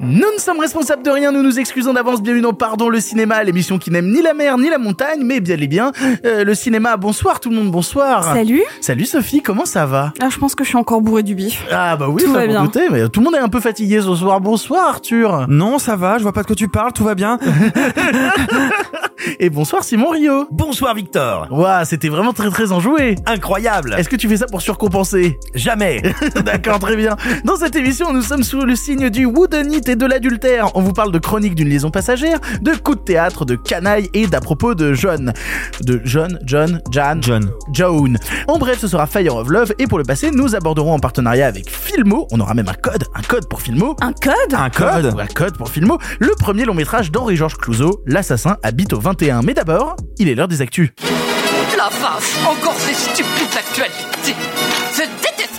Nous ne sommes responsables de rien, nous nous excusons d'avance, bienvenue dans Pardon le cinéma, l'émission qui n'aime ni la mer ni la montagne, mais bien et bien euh, le cinéma. Bonsoir tout le monde, bonsoir. Salut. Salut Sophie, comment ça va? Ah, je pense que je suis encore bourré du bif. Ah bah oui, Tout ça va vous bien. mais tout le monde est un peu fatigué ce soir. Bonsoir Arthur. Non, ça va, je vois pas de quoi tu parles, tout va bien. Et bonsoir Simon Rio. Bonsoir Victor. Ouah, c'était vraiment très très enjoué. Incroyable. Est-ce que tu fais ça pour surcompenser? Jamais. D'accord, très bien. Dans cette émission, nous sommes sous le signe du et de l'adultère. On vous parle de chronique d'une liaison passagère, de coups de théâtre, de canaille et d'à propos de John. De John, John, Jan, John. Joan. En bref, ce sera Fire of Love et pour le passé, nous aborderons en partenariat avec Filmo, on aura même un code, un code pour Filmo. Un code Un code ou un code pour Filmo, le premier long métrage d'Henri-Georges Clouzot, L'assassin habite au 21. Mais d'abord, il est l'heure des actus. La vache, encore ces stupides actualités.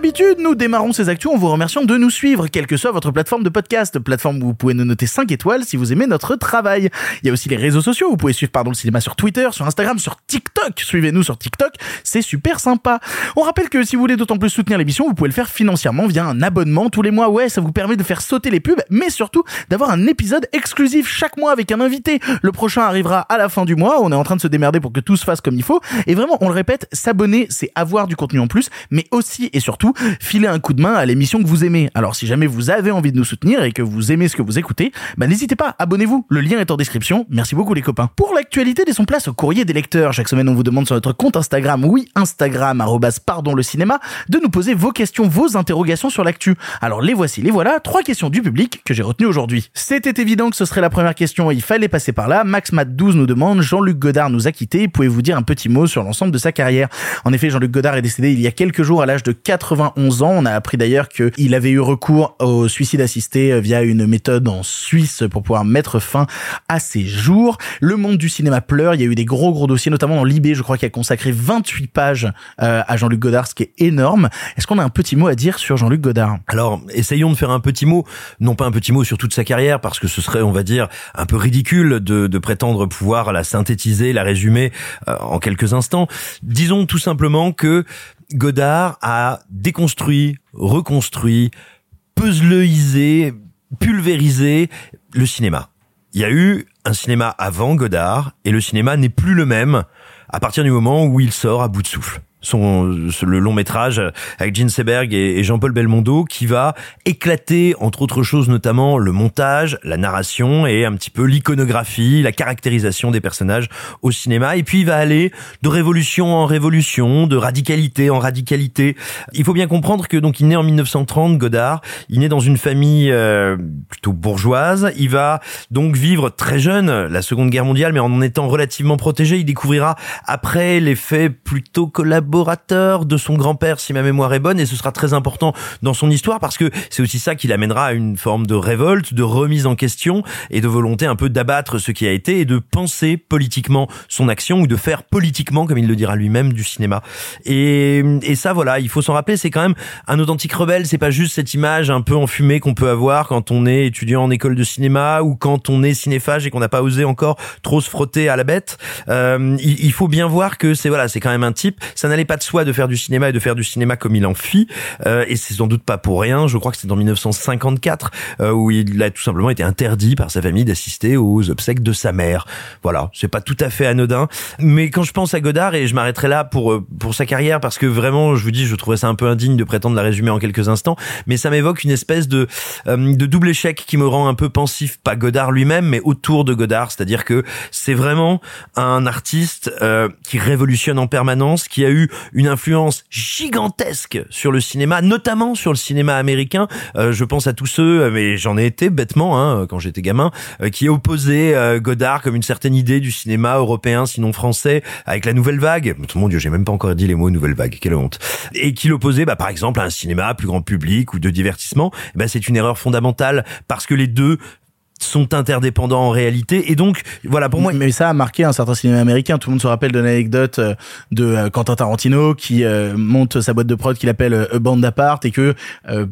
D'habitude, nous démarrons ces actus en vous remerciant de nous suivre, quelle que soit votre plateforme de podcast, plateforme où vous pouvez nous noter 5 étoiles si vous aimez notre travail. Il y a aussi les réseaux sociaux, vous pouvez suivre Pardon le cinéma sur Twitter, sur Instagram, sur TikTok. Suivez-nous sur TikTok, c'est super sympa. On rappelle que si vous voulez d'autant plus soutenir l'émission, vous pouvez le faire financièrement via un abonnement tous les mois. Ouais, ça vous permet de faire sauter les pubs, mais surtout d'avoir un épisode exclusif chaque mois avec un invité. Le prochain arrivera à la fin du mois, on est en train de se démerder pour que tout se fasse comme il faut. Et vraiment, on le répète, s'abonner, c'est avoir du contenu en plus, mais aussi et surtout filer un coup de main à l'émission que vous aimez. Alors si jamais vous avez envie de nous soutenir et que vous aimez ce que vous écoutez, bah n'hésitez pas, abonnez-vous. Le lien est en description. Merci beaucoup les copains. Pour l'actualité, laissons place au courrier des lecteurs. Chaque semaine, on vous demande sur notre compte Instagram, oui Instagram pardon le cinéma, de nous poser vos questions, vos interrogations sur l'actu. Alors les voici, les voilà. Trois questions du public que j'ai retenues aujourd'hui. C'était évident que ce serait la première question il fallait passer par là. Max Mat 12 nous demande Jean-Luc Godard nous a quittés. Pouvez-vous dire un petit mot sur l'ensemble de sa carrière? En effet, Jean-Luc Godard est décédé il y a quelques jours à l'âge de 91 ans. On a appris d'ailleurs qu'il avait eu recours au suicide assisté euh, via une méthode en Suisse pour pouvoir mettre fin à ses jours. Le monde du cinéma pleure. Il y a eu des gros gros dossiers, notamment dans l'IB, je crois, qui a consacré 28 pages euh, à Jean-Luc Godard, ce qui est énorme. Est-ce qu'on a un petit mot à dire sur Jean-Luc Godard? Alors, essayons de faire un petit mot, non pas un petit mot sur toute sa carrière, parce que ce serait, on va dire, un peu ridicule de, de prétendre pouvoir la synthétiser, la résumer euh, en quelques instants. Disons tout simplement que Godard a déconstruit, reconstruit, puzzleisé, pulvérisé le cinéma. Il y a eu un cinéma avant Godard, et le cinéma n'est plus le même à partir du moment où il sort à bout de souffle son le long métrage avec Gene Seberg et, Jean-Paul Belmondo qui va éclater entre autres choses notamment le montage, la narration et un petit peu l'iconographie, la caractérisation des personnages au cinéma. Et puis il va aller de révolution en révolution, de radicalité en radicalité. Il faut bien comprendre que donc il naît en 1930 Godard, il naît dans une famille euh, plutôt bourgeoise, il va donc vivre très jeune la Seconde Guerre mondiale mais en en étant relativement protégé, il découvrira après les faits plutôt collaboratifs collaborateur de son grand-père, si ma mémoire est bonne, et ce sera très important dans son histoire parce que c'est aussi ça qui l'amènera à une forme de révolte, de remise en question et de volonté un peu d'abattre ce qui a été et de penser politiquement son action ou de faire politiquement, comme il le dira lui-même, du cinéma. Et, et ça, voilà, il faut s'en rappeler, c'est quand même un authentique rebelle. C'est pas juste cette image un peu enfumée qu'on peut avoir quand on est étudiant en école de cinéma ou quand on est cinéphage et qu'on n'a pas osé encore trop se frotter à la bête. Euh, il, il faut bien voir que c'est voilà, c'est quand même un type. Ça pas de soi de faire du cinéma et de faire du cinéma comme il en fit. Euh, et c'est sans doute pas pour rien. Je crois que c'est en 1954 euh, où il a tout simplement été interdit par sa famille d'assister aux obsèques de sa mère. Voilà, c'est pas tout à fait anodin. Mais quand je pense à Godard et je m'arrêterai là pour euh, pour sa carrière parce que vraiment, je vous dis, je trouvais ça un peu indigne de prétendre la résumer en quelques instants. Mais ça m'évoque une espèce de euh, de double échec qui me rend un peu pensif, pas Godard lui-même, mais autour de Godard. C'est-à-dire que c'est vraiment un artiste euh, qui révolutionne en permanence, qui a eu une influence gigantesque sur le cinéma, notamment sur le cinéma américain. Euh, je pense à tous ceux, mais j'en ai été bêtement hein, quand j'étais gamin, euh, qui opposaient euh, Godard comme une certaine idée du cinéma européen, sinon français, avec la nouvelle vague. Mon Dieu, j'ai même pas encore dit les mots nouvelle vague, quelle honte. Et qui l'opposait, bah, par exemple, à un cinéma plus grand public ou de divertissement. Bah, c'est une erreur fondamentale parce que les deux sont interdépendants en réalité. Et donc voilà pour moi mais ça a marqué un certain cinéma américain. Tout le monde se rappelle de l'anecdote euh, de euh, Quentin Tarantino qui euh, monte sa boîte de prod qu'il appelle A Band Apart et que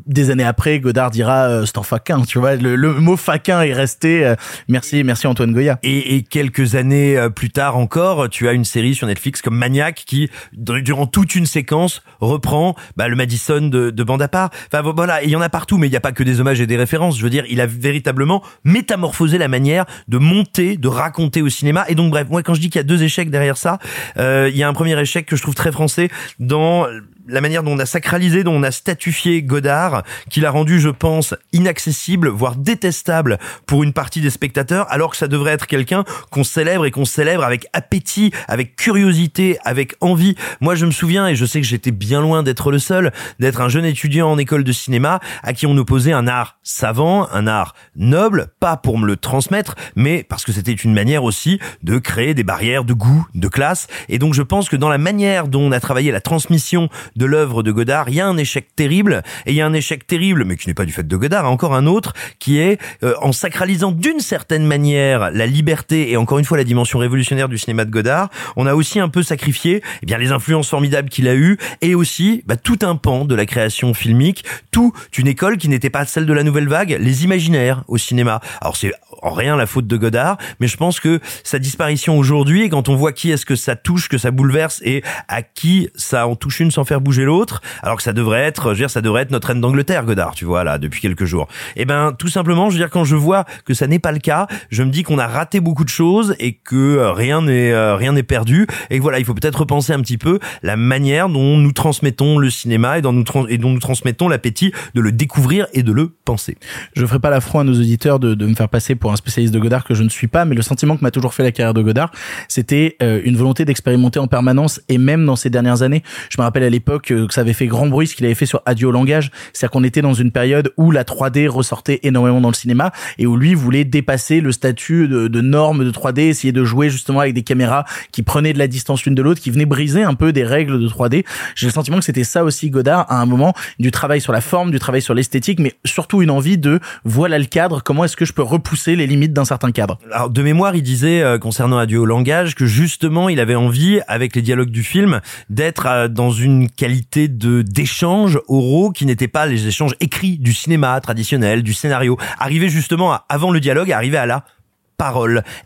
des années après Godard dira c'est un faquin tu vois le, le, mot faquin est resté merci merci Antoine Goya. Et, et, quelques années plus tard encore tu as une série sur Netflix comme Maniac qui durant toute une séquence reprend bah, le Madison de, de Band Apart. Enfin voilà il y en a partout mais il n'y a pas que des hommages et des références. Je veux dire il a véritablement métamorphoser la manière de monter, de raconter au cinéma. Et donc bref, moi quand je dis qu'il y a deux échecs derrière ça, euh, il y a un premier échec que je trouve très français dans la manière dont on a sacralisé, dont on a statufié Godard, qui l'a rendu, je pense, inaccessible, voire détestable pour une partie des spectateurs, alors que ça devrait être quelqu'un qu'on célèbre et qu'on célèbre avec appétit, avec curiosité, avec envie. Moi, je me souviens, et je sais que j'étais bien loin d'être le seul, d'être un jeune étudiant en école de cinéma à qui on opposait un art savant, un art noble, pas pour me le transmettre, mais parce que c'était une manière aussi de créer des barrières de goût, de classe. Et donc, je pense que dans la manière dont on a travaillé la transmission de l'œuvre de Godard, il y a un échec terrible, et il y a un échec terrible, mais qui n'est pas du fait de Godard, hein, encore un autre, qui est euh, en sacralisant d'une certaine manière la liberté et encore une fois la dimension révolutionnaire du cinéma de Godard, on a aussi un peu sacrifié eh bien les influences formidables qu'il a eues et aussi bah, tout un pan de la création filmique, toute une école qui n'était pas celle de la nouvelle vague, les imaginaires au cinéma. Alors c'est en rien la faute de Godard, mais je pense que sa disparition aujourd'hui, quand on voit qui est-ce que ça touche, que ça bouleverse et à qui ça en touche une sans faire bouger l'autre, alors que ça devrait être, je veux dire, ça devrait être notre reine d'Angleterre, Godard, tu vois, là, depuis quelques jours. Et eh ben, tout simplement, je veux dire, quand je vois que ça n'est pas le cas, je me dis qu'on a raté beaucoup de choses et que euh, rien n'est euh, rien n'est perdu et que voilà, il faut peut-être repenser un petit peu la manière dont nous transmettons le cinéma et dont nous, et dont nous transmettons l'appétit de le découvrir et de le penser. Je ferai pas l'affront à nos auditeurs de, de me faire passer pour un spécialiste de Godard que je ne suis pas, mais le sentiment que m'a toujours fait la carrière de Godard, c'était euh, une volonté d'expérimenter en permanence et même dans ces dernières années. Je me rappelle à l'époque que ça avait fait grand bruit ce qu'il avait fait sur Adieu au langage, c'est-à-dire qu'on était dans une période où la 3D ressortait énormément dans le cinéma et où lui voulait dépasser le statut de, de norme de 3D, essayer de jouer justement avec des caméras qui prenaient de la distance l'une de l'autre, qui venaient briser un peu des règles de 3D. J'ai le sentiment que c'était ça aussi Godard à un moment, du travail sur la forme, du travail sur l'esthétique, mais surtout une envie de voilà le cadre, comment est-ce que je peux repousser les limites d'un certain cadre? Alors de mémoire, il disait euh, concernant Adieu au langage que justement il avait envie avec les dialogues du film d'être euh, dans une qualité de d'échanges oraux qui n'étaient pas les échanges écrits du cinéma traditionnel, du scénario. Arriver justement avant le dialogue, arriver à la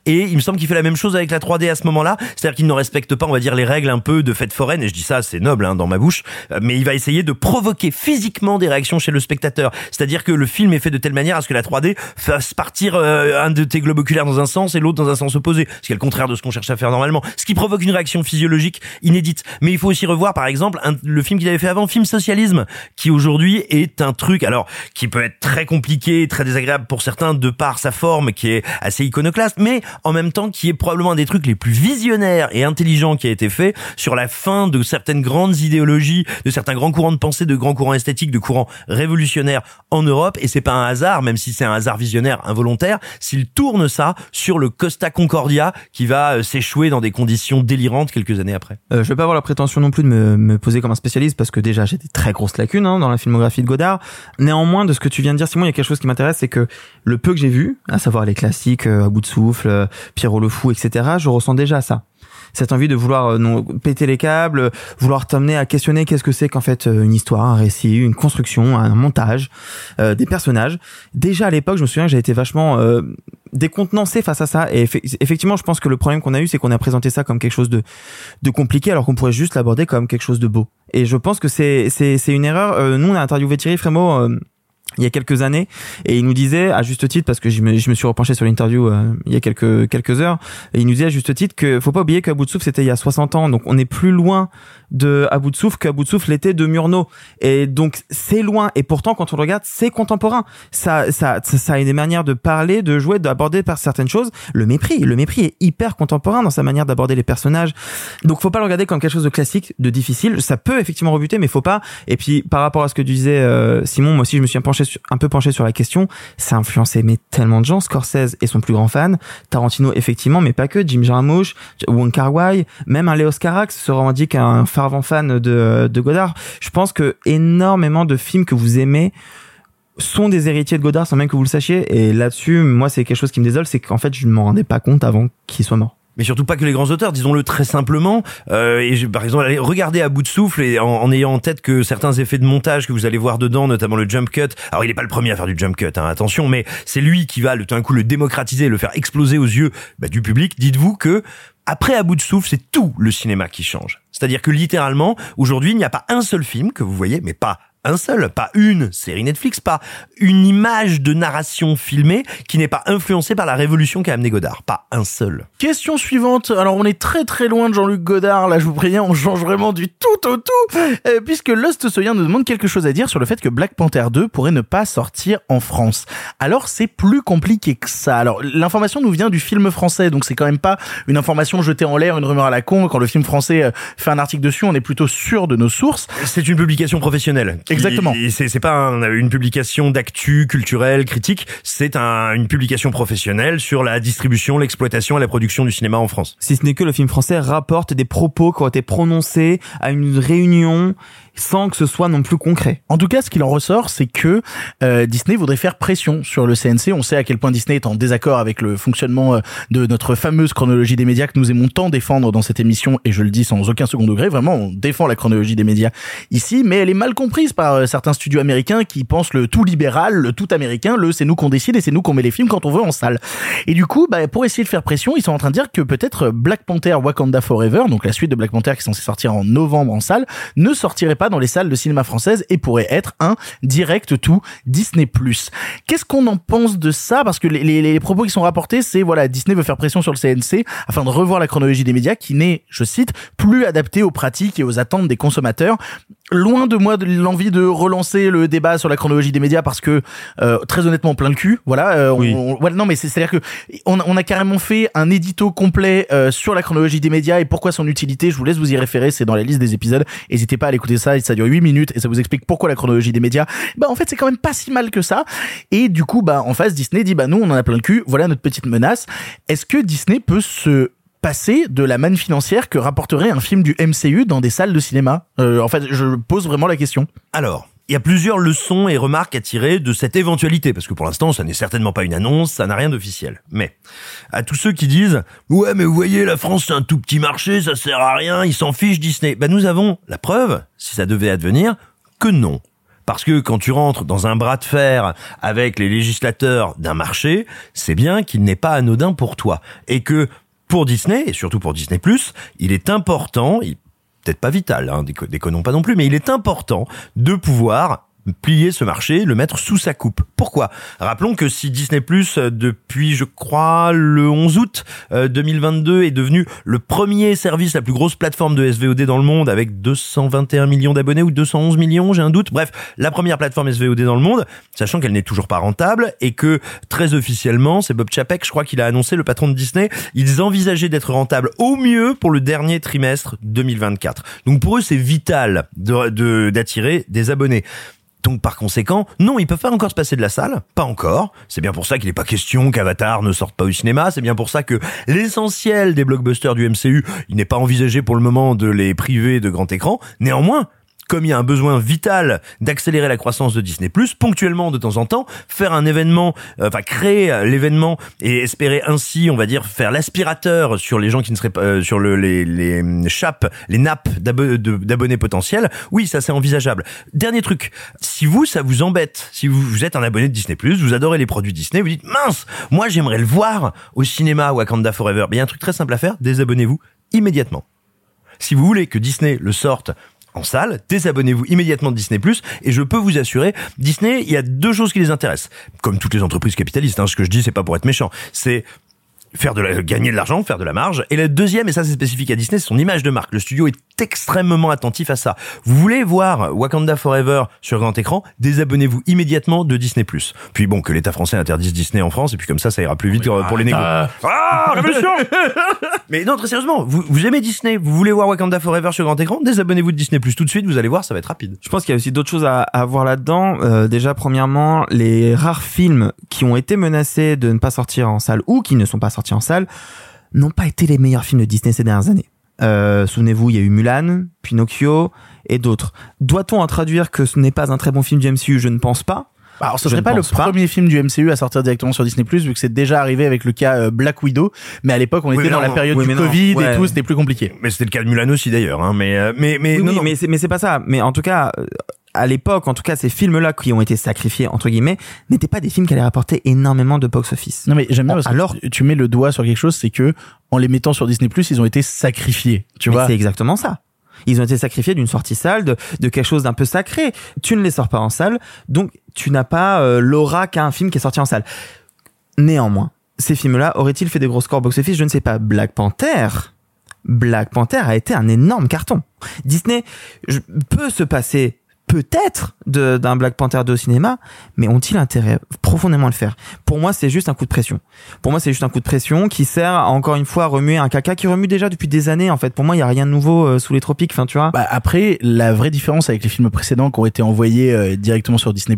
Et il me semble qu'il fait la même chose avec la 3D à ce moment-là, c'est-à-dire qu'il ne respecte pas, on va dire, les règles un peu de fête foraine, et je dis ça, c'est noble hein, dans ma bouche, euh, mais il va essayer de provoquer physiquement des réactions chez le spectateur. C'est-à-dire que le film est fait de telle manière à ce que la 3D fasse partir euh, un de tes globes oculaires dans un sens et l'autre dans un sens opposé, ce qui est le contraire de ce qu'on cherche à faire normalement, ce qui provoque une réaction physiologique inédite. Mais il faut aussi revoir, par exemple, le film qu'il avait fait avant, film Socialisme, qui aujourd'hui est un truc, alors, qui peut être très compliqué, très désagréable pour certains de par sa forme, qui est assez iconique classe, mais en même temps qui est probablement un des trucs les plus visionnaires et intelligents qui a été fait sur la fin de certaines grandes idéologies, de certains grands courants de pensée, de grands courants esthétiques, de courants révolutionnaires en Europe. Et c'est pas un hasard, même si c'est un hasard visionnaire involontaire, s'il tourne ça sur le Costa Concordia qui va euh, s'échouer dans des conditions délirantes quelques années après. Euh, je vais pas avoir la prétention non plus de me, me poser comme un spécialiste parce que déjà j'ai des très grosses lacunes hein, dans la filmographie de Godard. Néanmoins, de ce que tu viens de dire, Simon, il y a quelque chose qui m'intéresse, c'est que le peu que j'ai vu, à savoir les classiques, euh, bout de souffle, euh, Pierrot le fou, etc. Je ressens déjà ça cette envie de vouloir euh, non, péter les câbles, vouloir t'amener à questionner qu'est-ce que c'est qu'en fait euh, une histoire, un récit, une construction, un montage, des personnages. Déjà à l'époque, je me souviens que j'ai été vachement décontenancé face à ça. Et effectivement, je pense que le problème qu'on a eu, c'est qu'on a présenté ça comme quelque chose de, de compliqué, alors qu'on pourrait juste l'aborder comme quelque chose de beau. Et je pense que c'est une erreur. nous, on a interviewé Thierry Frémaux il y a quelques années et il nous disait à juste titre parce que je me, je me suis repenché sur l'interview euh, il y a quelques quelques heures il nous disait à juste titre que faut pas oublier qu'à bout de souffle c'était il y a 60 ans donc on est plus loin de à bout de souffle qu'à bout de souffle l'était de Murnau. Et donc c'est loin et pourtant quand on le regarde c'est contemporain. Ça, ça ça ça a une manière de parler de jouer d'aborder par certaines choses. Le mépris le mépris est hyper contemporain dans sa manière d'aborder les personnages. Donc faut pas le regarder comme quelque chose de classique de difficile. Ça peut effectivement rebuter mais faut pas. Et puis par rapport à ce que tu disais euh, Simon moi aussi je me suis penché sur- un peu penché sur la question ça a influencé mais tellement de gens Scorsese est son plus grand fan. Tarantino effectivement mais pas que. Jim Jarmusch Wong Kar Wai même un Léos Carax se revendique un fervent fan de, de Godard. Je pense que énormément de films que vous aimez sont des héritiers de Godard sans même que vous le sachiez. Et là-dessus moi c'est quelque chose qui me désole c'est qu'en fait je ne m'en rendais pas compte avant qu'il soit mort Mais surtout pas que les grands auteurs, disons-le très simplement. Euh, et je- par exemple, allez regarder à bout de souffle et en, en ayant en tête que certains effets de montage que vous allez voir dedans, notamment le jump cut. Alors il est pas le premier à faire du jump cut, hein, attention, mais c'est lui qui va le tout d'un coup le démocratiser, le faire exploser aux yeux bah, du public. Dites-vous que après à bout de souffle, c'est tout le cinéma qui change. C'est-à-dire que littéralement, aujourd'hui, il n'y a pas un seul film que vous voyez, mais pas un seul, pas une série Netflix, pas une image de narration filmée qui n'est pas influencée par la révolution qu'a amené Godard. Pas un seul. Question suivante. Alors, on est très très loin de Jean-Luc Godard. Là, je vous préviens, on change vraiment du tout au tout. Euh, puisque Lost Soyen nous demande quelque chose à dire sur le fait que Black Panther 2 pourrait ne pas sortir en France. Alors, c'est plus compliqué que ça. Alors, l'information nous vient du film français. Donc, c'est quand même pas une information jetée en l'air, une rumeur à la con. Quand le film français euh, fait un article dessus, on est plutôt sûr de nos sources. C'est une publication professionnelle. Exactement. et C'est pas un- une publication d'actu culturel, critique. C'est un- une publication professionnelle sur la distribution, l'exploitation et la production du cinéma en France. si ce n'est que le film français rapporte des propos qui ont été prononcés à une réunion sans que ce soit non plus concret. En tout cas, ce qu'il en ressort, c'est que euh, Disney voudrait faire pression sur le CNC. On sait à quel point Disney est en désaccord avec le fonctionnement euh, de notre fameuse chronologie des médias que nous aimons tant défendre dans cette émission, et je le dis sans aucun second degré, vraiment, on défend la chronologie des médias ici, mais elle est mal comprise par euh, certains studios américains qui pensent le tout libéral, le tout américain, le c'est nous qu'on décide et c'est nous qu'on met les films quand on veut en salle. Et du coup, bah, pour essayer de faire pression, ils sont en train de dire que peut-être Black Panther Wakanda Forever, donc la suite de Black Panther qui est censée sortir en novembre en salle, ne sortirait pas dans les salles de cinéma françaises et pourrait être un direct tout Disney+. Qu'est-ce qu'on en pense de ça? Parce que les, les, les propos qui sont rapportés, c'est voilà, Disney veut faire pression sur le CNC afin de revoir la chronologie des médias qui n'est, je cite, plus adaptée aux pratiques et aux attentes des consommateurs. Loin de moi de l'envie de relancer le débat sur la chronologie des médias parce que euh, très honnêtement plein le cul voilà euh, Oui. on, non mais c'est à dire que on, a- on a carrément fait un édito complet euh, sur la chronologie des médias et pourquoi son utilité je vous laisse vous y référer c'est dans la liste des épisodes. N'hésitez pas à l'écouter ça ça dure 8 minutes et ça vous explique pourquoi la chronologie des médias bah en fait c'est quand même pas si mal que ça. Et du coup bah en face Disney dit bah nous on en a plein le cul voilà notre petite menace. Est-ce que Disney peut se passer de la manne financière que rapporterait un film du MCU dans des salles de cinéma Euh, En fait, je pose vraiment la question. Alors, il y a plusieurs leçons et remarques à tirer de cette éventualité, parce que pour l'instant, ça n'est certainement pas une annonce, ça n'a rien d'officiel. Mais, à tous ceux qui disent « Ouais, mais vous voyez, la France, c'est un tout petit marché, ça sert à rien, ils s'en fichent Disney. » Ben, nous avons la preuve, si ça devait advenir, que non. Parce que quand tu rentres dans un bras de fer avec les législateurs d'un marché, c'est bien qu'il n'est pas anodin pour toi. Et que pour Disney, et surtout pour Disney+, il est important, peut-être pas vital, hein, déco- déconnons pas non plus, mais il est important de pouvoir plier ce marché, le mettre sous sa coupe. Pourquoi? Rappelons que si Disney Plus depuis je crois le 11 août euh, 2022 est devenu le premier service, la plus grosse plateforme de SVOD dans le monde avec 221 millions d'abonnés ou 211 millions, j'ai un doute. Bref, la première plateforme SVOD dans le monde, sachant qu'elle n'est toujours pas rentable et que très officiellement, c'est Bob Chapek, je crois qu'il a annoncé le patron de Disney, ils envisageaient d'être rentables au mieux pour le dernier trimestre 2024. Donc pour eux, c'est vital de de- d'attirer des abonnés. Donc par conséquent, non, ils peuvent pas encore se passer de la salle, pas encore. C'est bien pour ça qu'il n'est pas question qu'Avatar ne sorte pas au cinéma. C'est bien pour ça que l'essentiel des blockbusters du MCU, il n'est pas envisagé pour le moment de les priver de grand écran. Néanmoins, comme il y a un besoin vital d'accélérer la croissance de Disney+, ponctuellement de temps en temps, faire un événement, euh, enfin créer euh, l'événement et espérer ainsi, on va dire, faire l'aspirateur sur les gens qui ne seraient pas, euh, sur le, les, les hum, chapes, les nappes d'abonnés potentiels, oui, ça c'est envisageable. Dernier truc, si vous, ça vous embête, si vous, êtes un abonné de Disney+, vous adorez les produits Disney, vous dites, mince, moi j'aimerais le voir au cinéma Wakanda Forever, Ben, il y a un truc très simple à faire, désabonnez-vous immédiatement. Si vous voulez que Disney le sorte en salle, désabonnez-vous immédiatement de Disney+, et je peux vous assurer, Disney, il y a deux choses qui les intéressent. Comme toutes les entreprises capitalistes, hein, ce que je dis, c'est pas pour être méchant, c'est faire de la, gagner de l'argent, faire de la marge. Et la deuxième, et ça c'est spécifique à Disney, c'est son image de marque. Le studio est extrêmement attentif à ça. Vous voulez voir Wakanda Forever sur grand écran, désabonnez-vous immédiatement de Disney+. Puis bon, que l'État français interdise Disney en France, et puis comme ça, ça ira plus vite pour les négociations. Ah, révolution Mais non, très sérieusement, vous, vous aimez Disney, vous voulez voir Wakanda Forever sur grand écran, désabonnez-vous de Disney+, tout de suite, vous allez voir, ça va être rapide. Je pense qu'il y a aussi d'autres choses à, à voir là-dedans. Euh, déjà, premièrement, les rares films qui ont été menacés de ne pas sortir en salle ou qui ne sont pas sortis en salle n'ont pas été les meilleurs films de Disney ces dernières années. Euh, Souvenez-vous, il y a eu Mulan, Pinocchio et d'autres. Doit-on en traduire que ce n'est pas un très bon film du MCU Je ne pense pas. Bah, Alors, ce Je serait pas le pas. premier film du MCU à sortir directement sur Disney+, vu que c'est déjà arrivé avec le cas euh, Black Widow, mais à l'époque, on Oui, était dans la période oui, du Covid ouais. et tout, c'était plus compliqué. Mais c'était le cas de Mulan aussi d'ailleurs, hein, mais, euh, mais, mais, Oui, non, oui, non. mais c'est mais c'est pas ça. Mais en tout cas, euh, à l'époque, en tout cas, ces films-là qui ont été sacrifiés entre guillemets n'étaient pas des films qui allaient rapporter énormément de box-office. Non mais j'aime bien parce Alors- tu- tu mets le doigt sur quelque chose, c'est que en les mettant sur Disney+, ils ont été sacrifiés, tu Mais vois. c'est exactement ça. Ils ont été sacrifiés d'une sortie salle, de, de quelque chose d'un peu sacré. Tu ne les sors pas en salle, donc tu n'as pas euh, l'aura qu'a un film qui est sorti en salle. Néanmoins, ces films-là auraient-ils fait des gros scores box-office? Je ne sais pas. Black Panther, Black Panther a été un énorme carton. Disney je- peut se passer peut-être de- d'un Black Panther 2 au cinéma, mais ont-ils intérêt profondément à le faire? Pour moi, c'est juste un coup de pression. Pour moi, c'est juste un coup de pression qui sert à, encore une fois à remuer un caca qui remue déjà depuis des années. En fait, pour moi, il y a rien de nouveau euh, sous les tropiques. Enfin, tu vois. Bah après, la vraie différence avec les films précédents qui ont été envoyés euh, directement sur Disney+,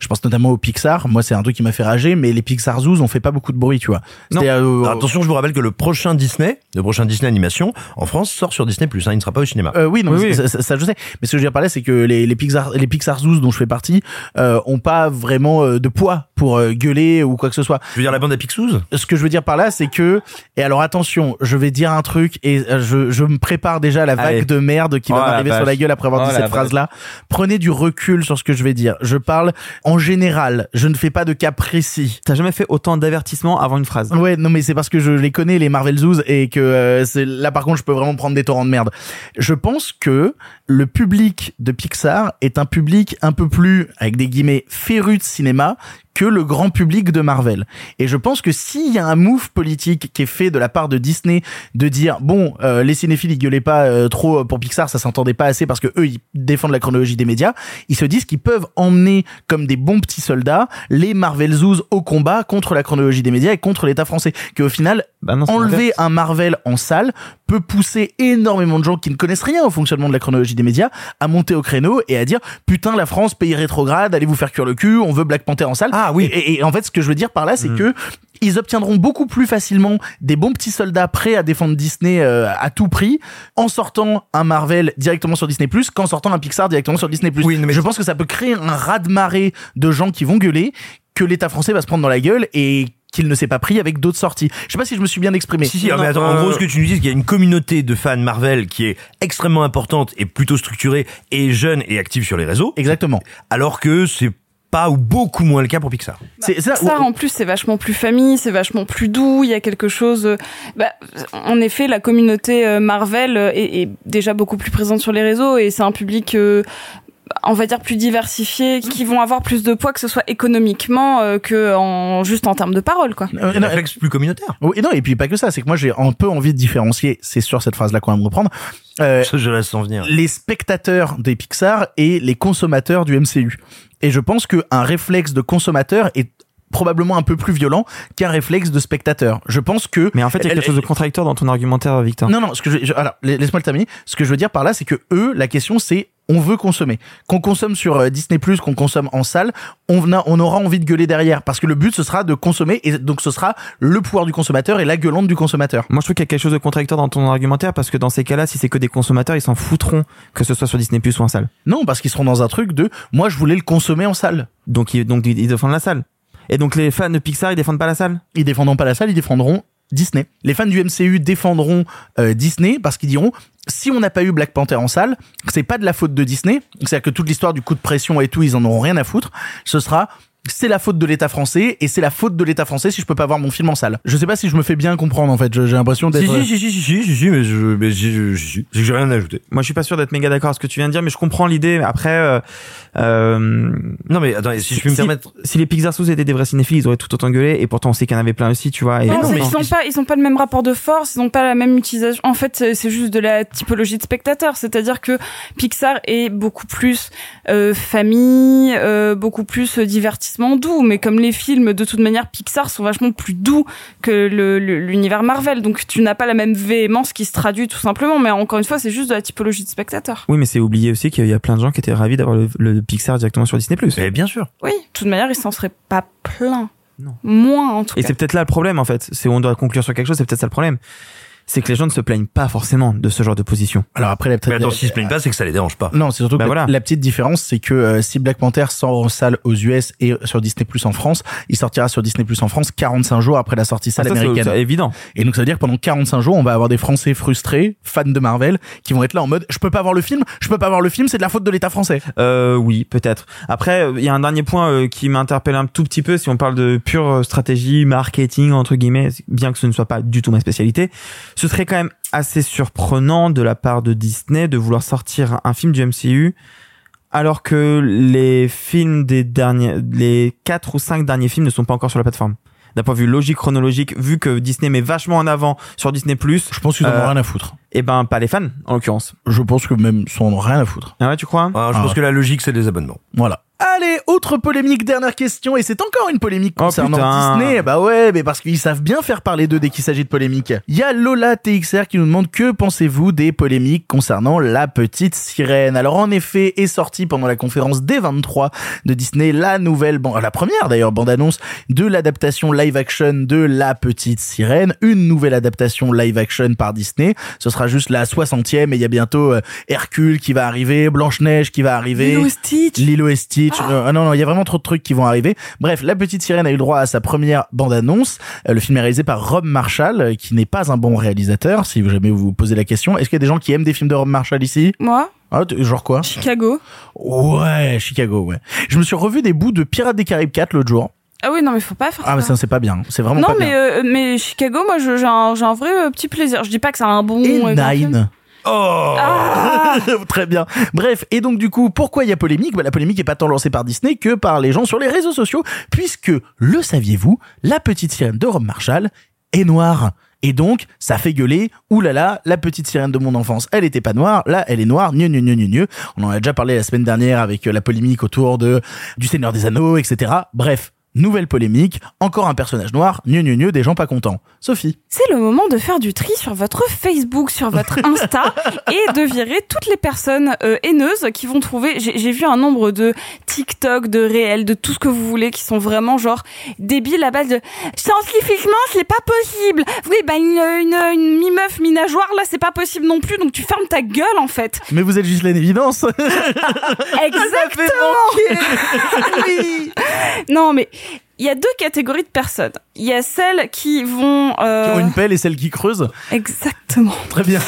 je pense notamment au Pixar. Moi, c'est un truc qui m'a fait rager, mais les Pixar Zoos ont fait pas beaucoup de bruit, tu vois. Non. Euh, Alors, attention, je vous rappelle que le prochain Disney, le prochain Disney animation, en France, sort sur Disney+, hein, il ne sera pas au cinéma. Euh, oui, non, Oui, mais oui. Ça, ça- ça, je sais. Mais ce que je veux dire par là, c'est que les, les Pixar, les Pixar Zoos dont je fais partie, euh, ont pas vraiment euh, de poids pour euh, gueuler ou quoi que ce soit. Je veux dire la bande à Picsous? Ce que je veux dire par là, c'est que, et alors attention, je vais dire un truc et euh, je, je me prépare déjà à la vague Allez. de merde qui va Oh m'arriver sur la gueule après avoir Oh dit cette phrase-là. Prenez du recul sur ce que je vais dire. Je parle en général. Je ne fais pas de cas précis. T'as jamais fait autant d'avertissements avant une phrase. Ouais, non mais c'est parce que je les connais les Marvel Zoos et que euh, c'est là par contre je peux vraiment prendre des torrents de merde. Je pense que le public de Pixar est un public un peu plus avec des guillemets féru de cinéma que le grand public de Marvel. Et je pense que s'il y a un move politique qui est fait de la part de Disney de dire bon euh, les cinéphiles ils gueulaient pas euh, trop pour Pixar, ça s'entendait pas assez parce que eux ils défendent la chronologie des médias, ils se disent qu'ils peuvent emmener comme des bons petits soldats les Marvel Zoos au combat contre la chronologie des médias et contre l'État français. Que au final Bah non, enlever un Marvel en salle peut pousser énormément de gens qui ne connaissent rien au fonctionnement de la chronologie des médias à monter au créneau et à dire putain la France pays rétrograde allez vous faire cuire le cul on veut Black Panther en salle Ah oui. et, et en fait ce que je veux dire par là c'est Mm. que ils obtiendront beaucoup plus facilement des bons petits soldats prêts à défendre Disney euh, à tout prix en sortant un Marvel directement sur Disney Plus qu'en sortant un Pixar directement sur Disney Plus. Oui, mais- je pense que ça peut créer un raz-de-marée de gens qui vont gueuler que l'État français va se prendre dans la gueule et qu'il ne s'est pas pris avec d'autres sorties. Je sais pas si je me suis bien exprimé. Si, si, Non, mais attends, en euh, gros, ce que tu nous dis, c'est qu'il y a une communauté de fans Marvel qui est extrêmement importante et plutôt structurée et jeune et active sur les réseaux, Exactement. alors que c'est pas ou beaucoup moins le cas pour Pixar. C'est ça. Ça, en plus, c'est vachement plus famille, c'est vachement plus doux. Il y a quelque chose. euh, Bah, en effet, la communauté euh, Marvel euh, est, est déjà beaucoup plus présente sur les réseaux et c'est un public. euh, on va dire plus diversifié, qui vont avoir plus de poids que ce soit économiquement euh, que en juste en termes de parole quoi. Euh, Un non, réflexe plus communautaire. Oui, non, et puis pas que ça, c'est que moi j'ai un peu envie de différencier, c'est sur cette phrase-là qu'on va me reprendre, euh, Ça, je laisse sans venir. les spectateurs des Pixar et les consommateurs du MCU. Et je pense qu'un réflexe de consommateur est probablement un peu plus violent qu'un réflexe de spectateur. Je pense que... Mais en fait, il y a quelque chose de contradictoire dans ton argumentaire, Victor. Non, non, ce que je, je- alors, la- laisse-moi le terminer. Ce que je veux dire par là, c'est que eux, la question c'est, on veut consommer. Qu'on consomme sur euh, Disney+, qu'on consomme en salle, on, a- on aura envie de gueuler derrière. Parce que le but, ce sera de consommer, et donc ce sera le pouvoir du consommateur et la gueulante du consommateur. Moi, je trouve qu'il y a quelque chose de contradictoire dans ton argumentaire parce que dans ces cas-là, si c'est que des consommateurs, ils s'en foutront que ce soit sur Disney Plus ou en salle. Non, parce qu'ils seront dans un truc de, moi je voulais le consommer en salle. Donc, ils, donc ils défendent la salle. Et donc, les fans de Pixar, ils défendent pas la salle? Ils défendront pas la salle, ils défendront Disney. Les fans du MCU défendront euh, Disney parce qu'ils diront si on n'a pas eu Black Panther en salle, c'est pas de la faute de Disney. C'est-à-dire que toute l'histoire du coup de pression et tout, ils en auront rien à foutre. Ce sera c'est la faute de l'État français et c'est la faute de l'État français si je peux pas voir mon film en salle. Je sais pas si je me fais bien comprendre en fait. J'ai l'impression Si, d'être. si, si, si, si, si, si, si, mais je, mais si, je, si, si, j'ai rien à ajouter. Moi, je suis pas sûr d'être méga d'accord avec ce que tu viens de dire, mais je comprends l'idée. Après, euh, euh, Non, mais attendez, si je puis me permettre. si les Pixar sous étaient des vrais cinéphiles, ils auraient tout autant gueulé. Et pourtant, on sait qu'il y en avait plein aussi, tu vois. Et Non, non, mais- qu'ils ont pas, ils ont pas le même rapport de force, ils ont pas la même utilisation. En fait, c'est juste de la typologie de spectateur. C'est-à-dire que Pixar est beaucoup plus euh, famille, euh, beaucoup plus euh, doux. Mais comme les films, de toute manière, Pixar sont vachement plus doux que l'univers Marvel. Donc tu n'as pas la même véhémence qui se traduit tout simplement. Mais encore une fois, c'est juste de la typologie de spectateur. Oui, mais c'est oublié aussi qu'il y a plein de gens qui étaient ravis d'avoir le, le Pixar directement sur Disney+. Eh bien sûr. Oui, de toute manière, ils s'en seraient pas pleins. Non. Moins en tout Et cas. c'est peut-être là le problème, en fait. C'est où on doit conclure sur quelque chose, c'est peut-être ça le problème. C'est que les gens ne se plaignent pas forcément de ce genre de position. Alors après, la Mais peut-être. attends, s'ils se plaignent pas, c'est que ça les dérange pas. Non, c'est surtout que Bah la- voilà. la petite différence, c'est que euh, si Black Panther sort en salle aux US et sur Disney Plus en France, il sortira sur Disney Plus en France 45 jours après la sortie salle Ah, ça, américaine. c'est évident. Et donc ça veut dire que pendant 45 jours, on va avoir des Français frustrés, fans de Marvel, qui vont être là en mode je peux pas voir le film, je peux pas voir le film, c'est de la faute de l'État français. Euh, oui, peut-être. Après, euh, il y a un dernier point euh, qui m'interpelle un tout petit peu si on parle de pure stratégie, marketing, entre guillemets, bien que ce ne soit pas du tout ma spécialité. Ce serait quand même assez surprenant de la part de Disney de vouloir sortir un film du MCU alors que les films des derniers, les quatre ou cinq derniers films ne sont pas encore sur la plateforme. D'un point de vue logique, chronologique, vu que Disney met vachement en avant sur Disney+, Je pense qu'ils en ont Euh, rien à foutre. et ben pas les fans en l'occurrence. Je pense que même ils en ont rien à foutre. Ah ouais, tu crois? Alors, je Ah pense ouais. que la logique, c'est des abonnements. Voilà. Allez, autre polémique, dernière question, et c'est encore une polémique Oh, concernant. Disney. Bah ouais, mais parce qu'ils savent bien faire parler d'eux dès qu'il s'agit de polémique. Il y a Lola TXR qui nous demande que pensez-vous des polémiques concernant la petite sirène? Alors en effet, est sortie pendant la conférence D23 de Disney la nouvelle, ban- la première d'ailleurs bande-annonce de l'adaptation live-action de la petite sirène, une nouvelle adaptation live-action par Disney. Ce sera juste la 60e et il y a bientôt euh, Hercule qui va arriver, Blanche-Neige qui va arriver. Lilo et Stitch. Lilo et Stitch. Euh, Ah non, non, il y a vraiment trop de trucs qui vont arriver. Bref, La Petite Sirène a eu le droit à sa première bande-annonce. Euh, le film est réalisé par Rob Marshall, euh, qui n'est pas un bon réalisateur, si jamais vous vous posez la question. Est-ce qu'il y a des gens qui aiment des films de Rob Marshall ici? Moi, ah, Genre quoi? Chicago. Ouais, Chicago, ouais. Je me suis revu des bouts de Pirates des Caraïbes 4 l'autre jour. Ah oui, non, mais faut pas faire Ah, mais ça. ça, c'est pas bien. C'est vraiment non, pas mais, bien. euh, mais Chicago, moi, j'ai un, un vrai euh, petit plaisir. Je dis pas que c'est un bon. Et euh, film. Oh Très bien. Bref, et donc du coup, pourquoi il y a polémique? Bah, La polémique est pas tant lancée par Disney que par les gens sur les réseaux sociaux, puisque, le saviez-vous, la petite sirène de Rob Marshall est noire. Et donc, ça fait gueuler, oulala, la petite sirène de mon enfance, elle était pas noire, là, elle est noire, gneu, gneu, gneu, gneu. On en a déjà parlé la semaine dernière avec euh, la polémique autour de du Seigneur des Anneaux, etc. Bref, nouvelle polémique, encore un personnage noir, gneu, gneu, gneu, des gens pas contents. Sophie. C'est le moment de faire du tri sur votre Facebook, sur votre Insta et de virer toutes les personnes euh, haineuses qui vont trouver. J'ai j'ai vu un nombre de TikTok, de réels, de tout ce que vous voulez qui sont vraiment genre débiles à base de scientifiquement c'est pas possible. Oui, bah une, une, une mi-meuf, mi-nageoire là c'est pas possible non plus donc tu fermes ta gueule en fait. Mais vous êtes juste l'évidence. Exactement. oui. Non mais il y a deux catégories de personnes. Il y a celles qui vont. euh, Qui ont une pelle et celle qui creuse. Exactement. Très bien.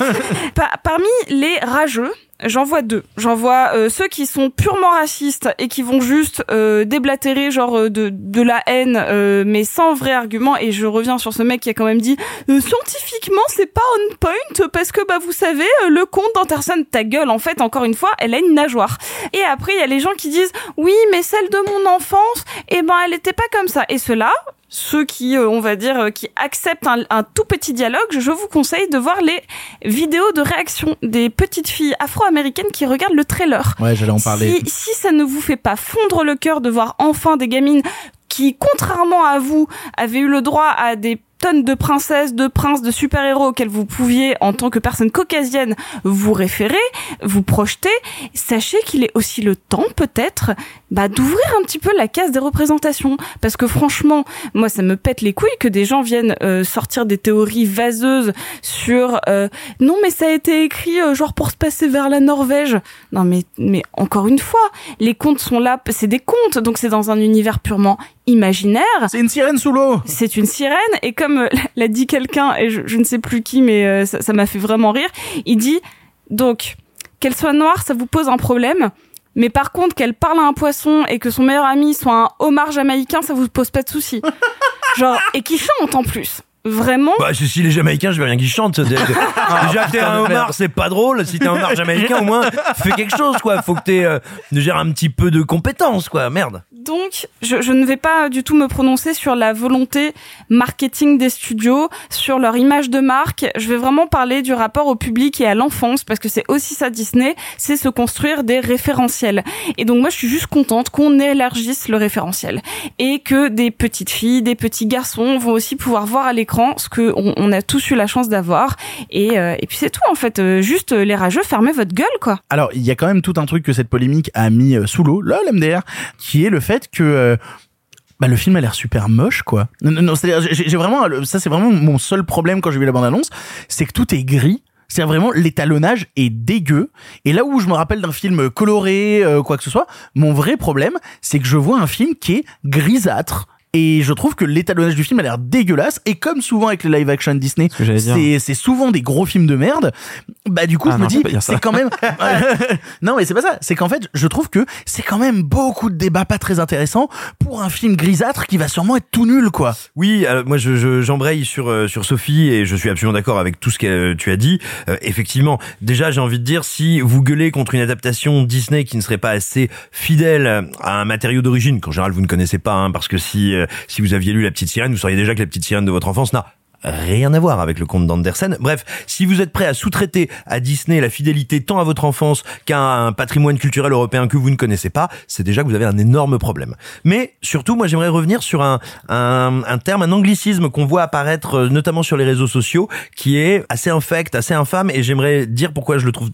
Pa- parmi les rageux, j'en vois deux. J'en vois euh, ceux qui sont purement racistes et qui vont juste euh, déblatérer genre euh, de, de la haine, mais sans vrai argument. Et je reviens sur ce mec qui a quand même dit scientifiquement c'est pas on point parce que bah vous savez le compte d'Anderson ta gueule en fait encore une fois elle a une nageoire. Et après il y a les gens qui disent oui mais celle de mon enfance eh ben elle était pas comme ça. Et ceux-là ceux qui, euh, on va dire, euh, qui acceptent un, un tout petit dialogue, je vous conseille de voir les vidéos de réaction des petites filles afro-américaines qui regardent le trailer. Ouais, j'allais en parler. Si, si ça ne vous fait pas fondre le cœur de voir enfin des gamines qui, contrairement à vous, avaient eu le droit à des tonnes de princesses, de princes, de super-héros auxquels vous pouviez, en tant que personne caucasienne, vous référer, vous projeter, sachez qu'il est aussi le temps, peut-être, bah, d'ouvrir un petit peu la case des représentations. Parce que franchement, moi, ça me pète les couilles que des gens viennent euh, sortir des théories vaseuses sur euh, non, mais ça a été écrit euh, genre pour se passer vers la Norvège. Non, mais, mais encore une fois, les contes sont là, c'est des contes, donc c'est dans un univers purement imaginaire. C'est une sirène sous l'eau. C'est une sirène et comme euh, l'a dit quelqu'un et je, je ne sais plus qui mais euh, ça ça m'a fait vraiment rire, il dit donc qu'elle soit noire ça vous pose un problème Mais par contre, qu'elle parle à un poisson et que son meilleur ami soit un homard jamaïcain, ça vous pose pas de soucis. Genre, et qui chante en plus. Vraiment Bah, si si les Jamaïcains, je veux rien qu'ils chantent. Déjà, que t'es un homard, c'est pas drôle. Si t'es un homard jamaïcain, au moins, fais quelque chose, quoi. Faut que t'aies, euh, gères un petit peu de compétences, quoi. Merde. Donc, je, je ne vais pas du tout me prononcer sur la volonté marketing des studios, sur leur image de marque. Je vais vraiment parler du rapport au public et à l'enfance, parce que c'est aussi ça Disney, c'est se construire des référentiels. Et donc moi, je suis juste contente qu'on élargisse le référentiel et que des petites filles, des petits garçons vont aussi pouvoir voir à ce que on, a tous eu la chance d'avoir. Et, euh, et puis c'est tout en fait. Euh, juste euh, les rageux, fermez votre gueule, quoi. Alors, il y a quand même tout un truc que cette polémique a mis sous l'eau, là, l'MDR, qui est le fait que bah, le film a l'air super moche, quoi. Non, non, c'est-à-dire, j'ai vraiment, ça c'est vraiment mon seul problème quand j'ai vu la bande-annonce, c'est que tout est gris. C'est vraiment l'étalonnage est dégueu. Et là où je me rappelle d'un film coloré, quoi que ce soit, mon vrai problème, c'est que je vois un film qui est grisâtre. Et je trouve que l'étalonnage du film a l'air dégueulasse. Et comme souvent avec les live action Disney, c'est souvent des gros films de merde. Bah du coup, Ah je non, me dis, c'est quand même. non, mais c'est pas ça. C'est qu'en fait, je trouve que c'est quand même beaucoup de débats pas très intéressants pour un film grisâtre qui va sûrement être tout nul, quoi. Oui, alors, moi je, je- j'embraye sur euh, sur Sophie et je suis absolument d'accord avec tout ce que euh, tu as dit. Euh, effectivement, déjà j'ai envie de dire si vous gueulez contre une adaptation Disney qui ne serait pas assez fidèle à un matériau d'origine, qu'en général vous ne connaissez pas, hein, parce que si euh, si vous aviez lu La Petite Sirène, vous sauriez déjà que La Petite Sirène de votre enfance n'a rien à voir avec le conte d'Andersen. Bref, si vous êtes prêt à sous-traiter à Disney la fidélité tant à votre enfance qu'à un patrimoine culturel européen que vous ne connaissez pas, c'est déjà que vous avez un énorme problème. Mais surtout, moi j'aimerais revenir sur un, un, un terme, un anglicisme qu'on voit apparaître euh, notamment sur les réseaux sociaux, qui est assez infect, assez infâme, et j'aimerais dire pourquoi je le trouve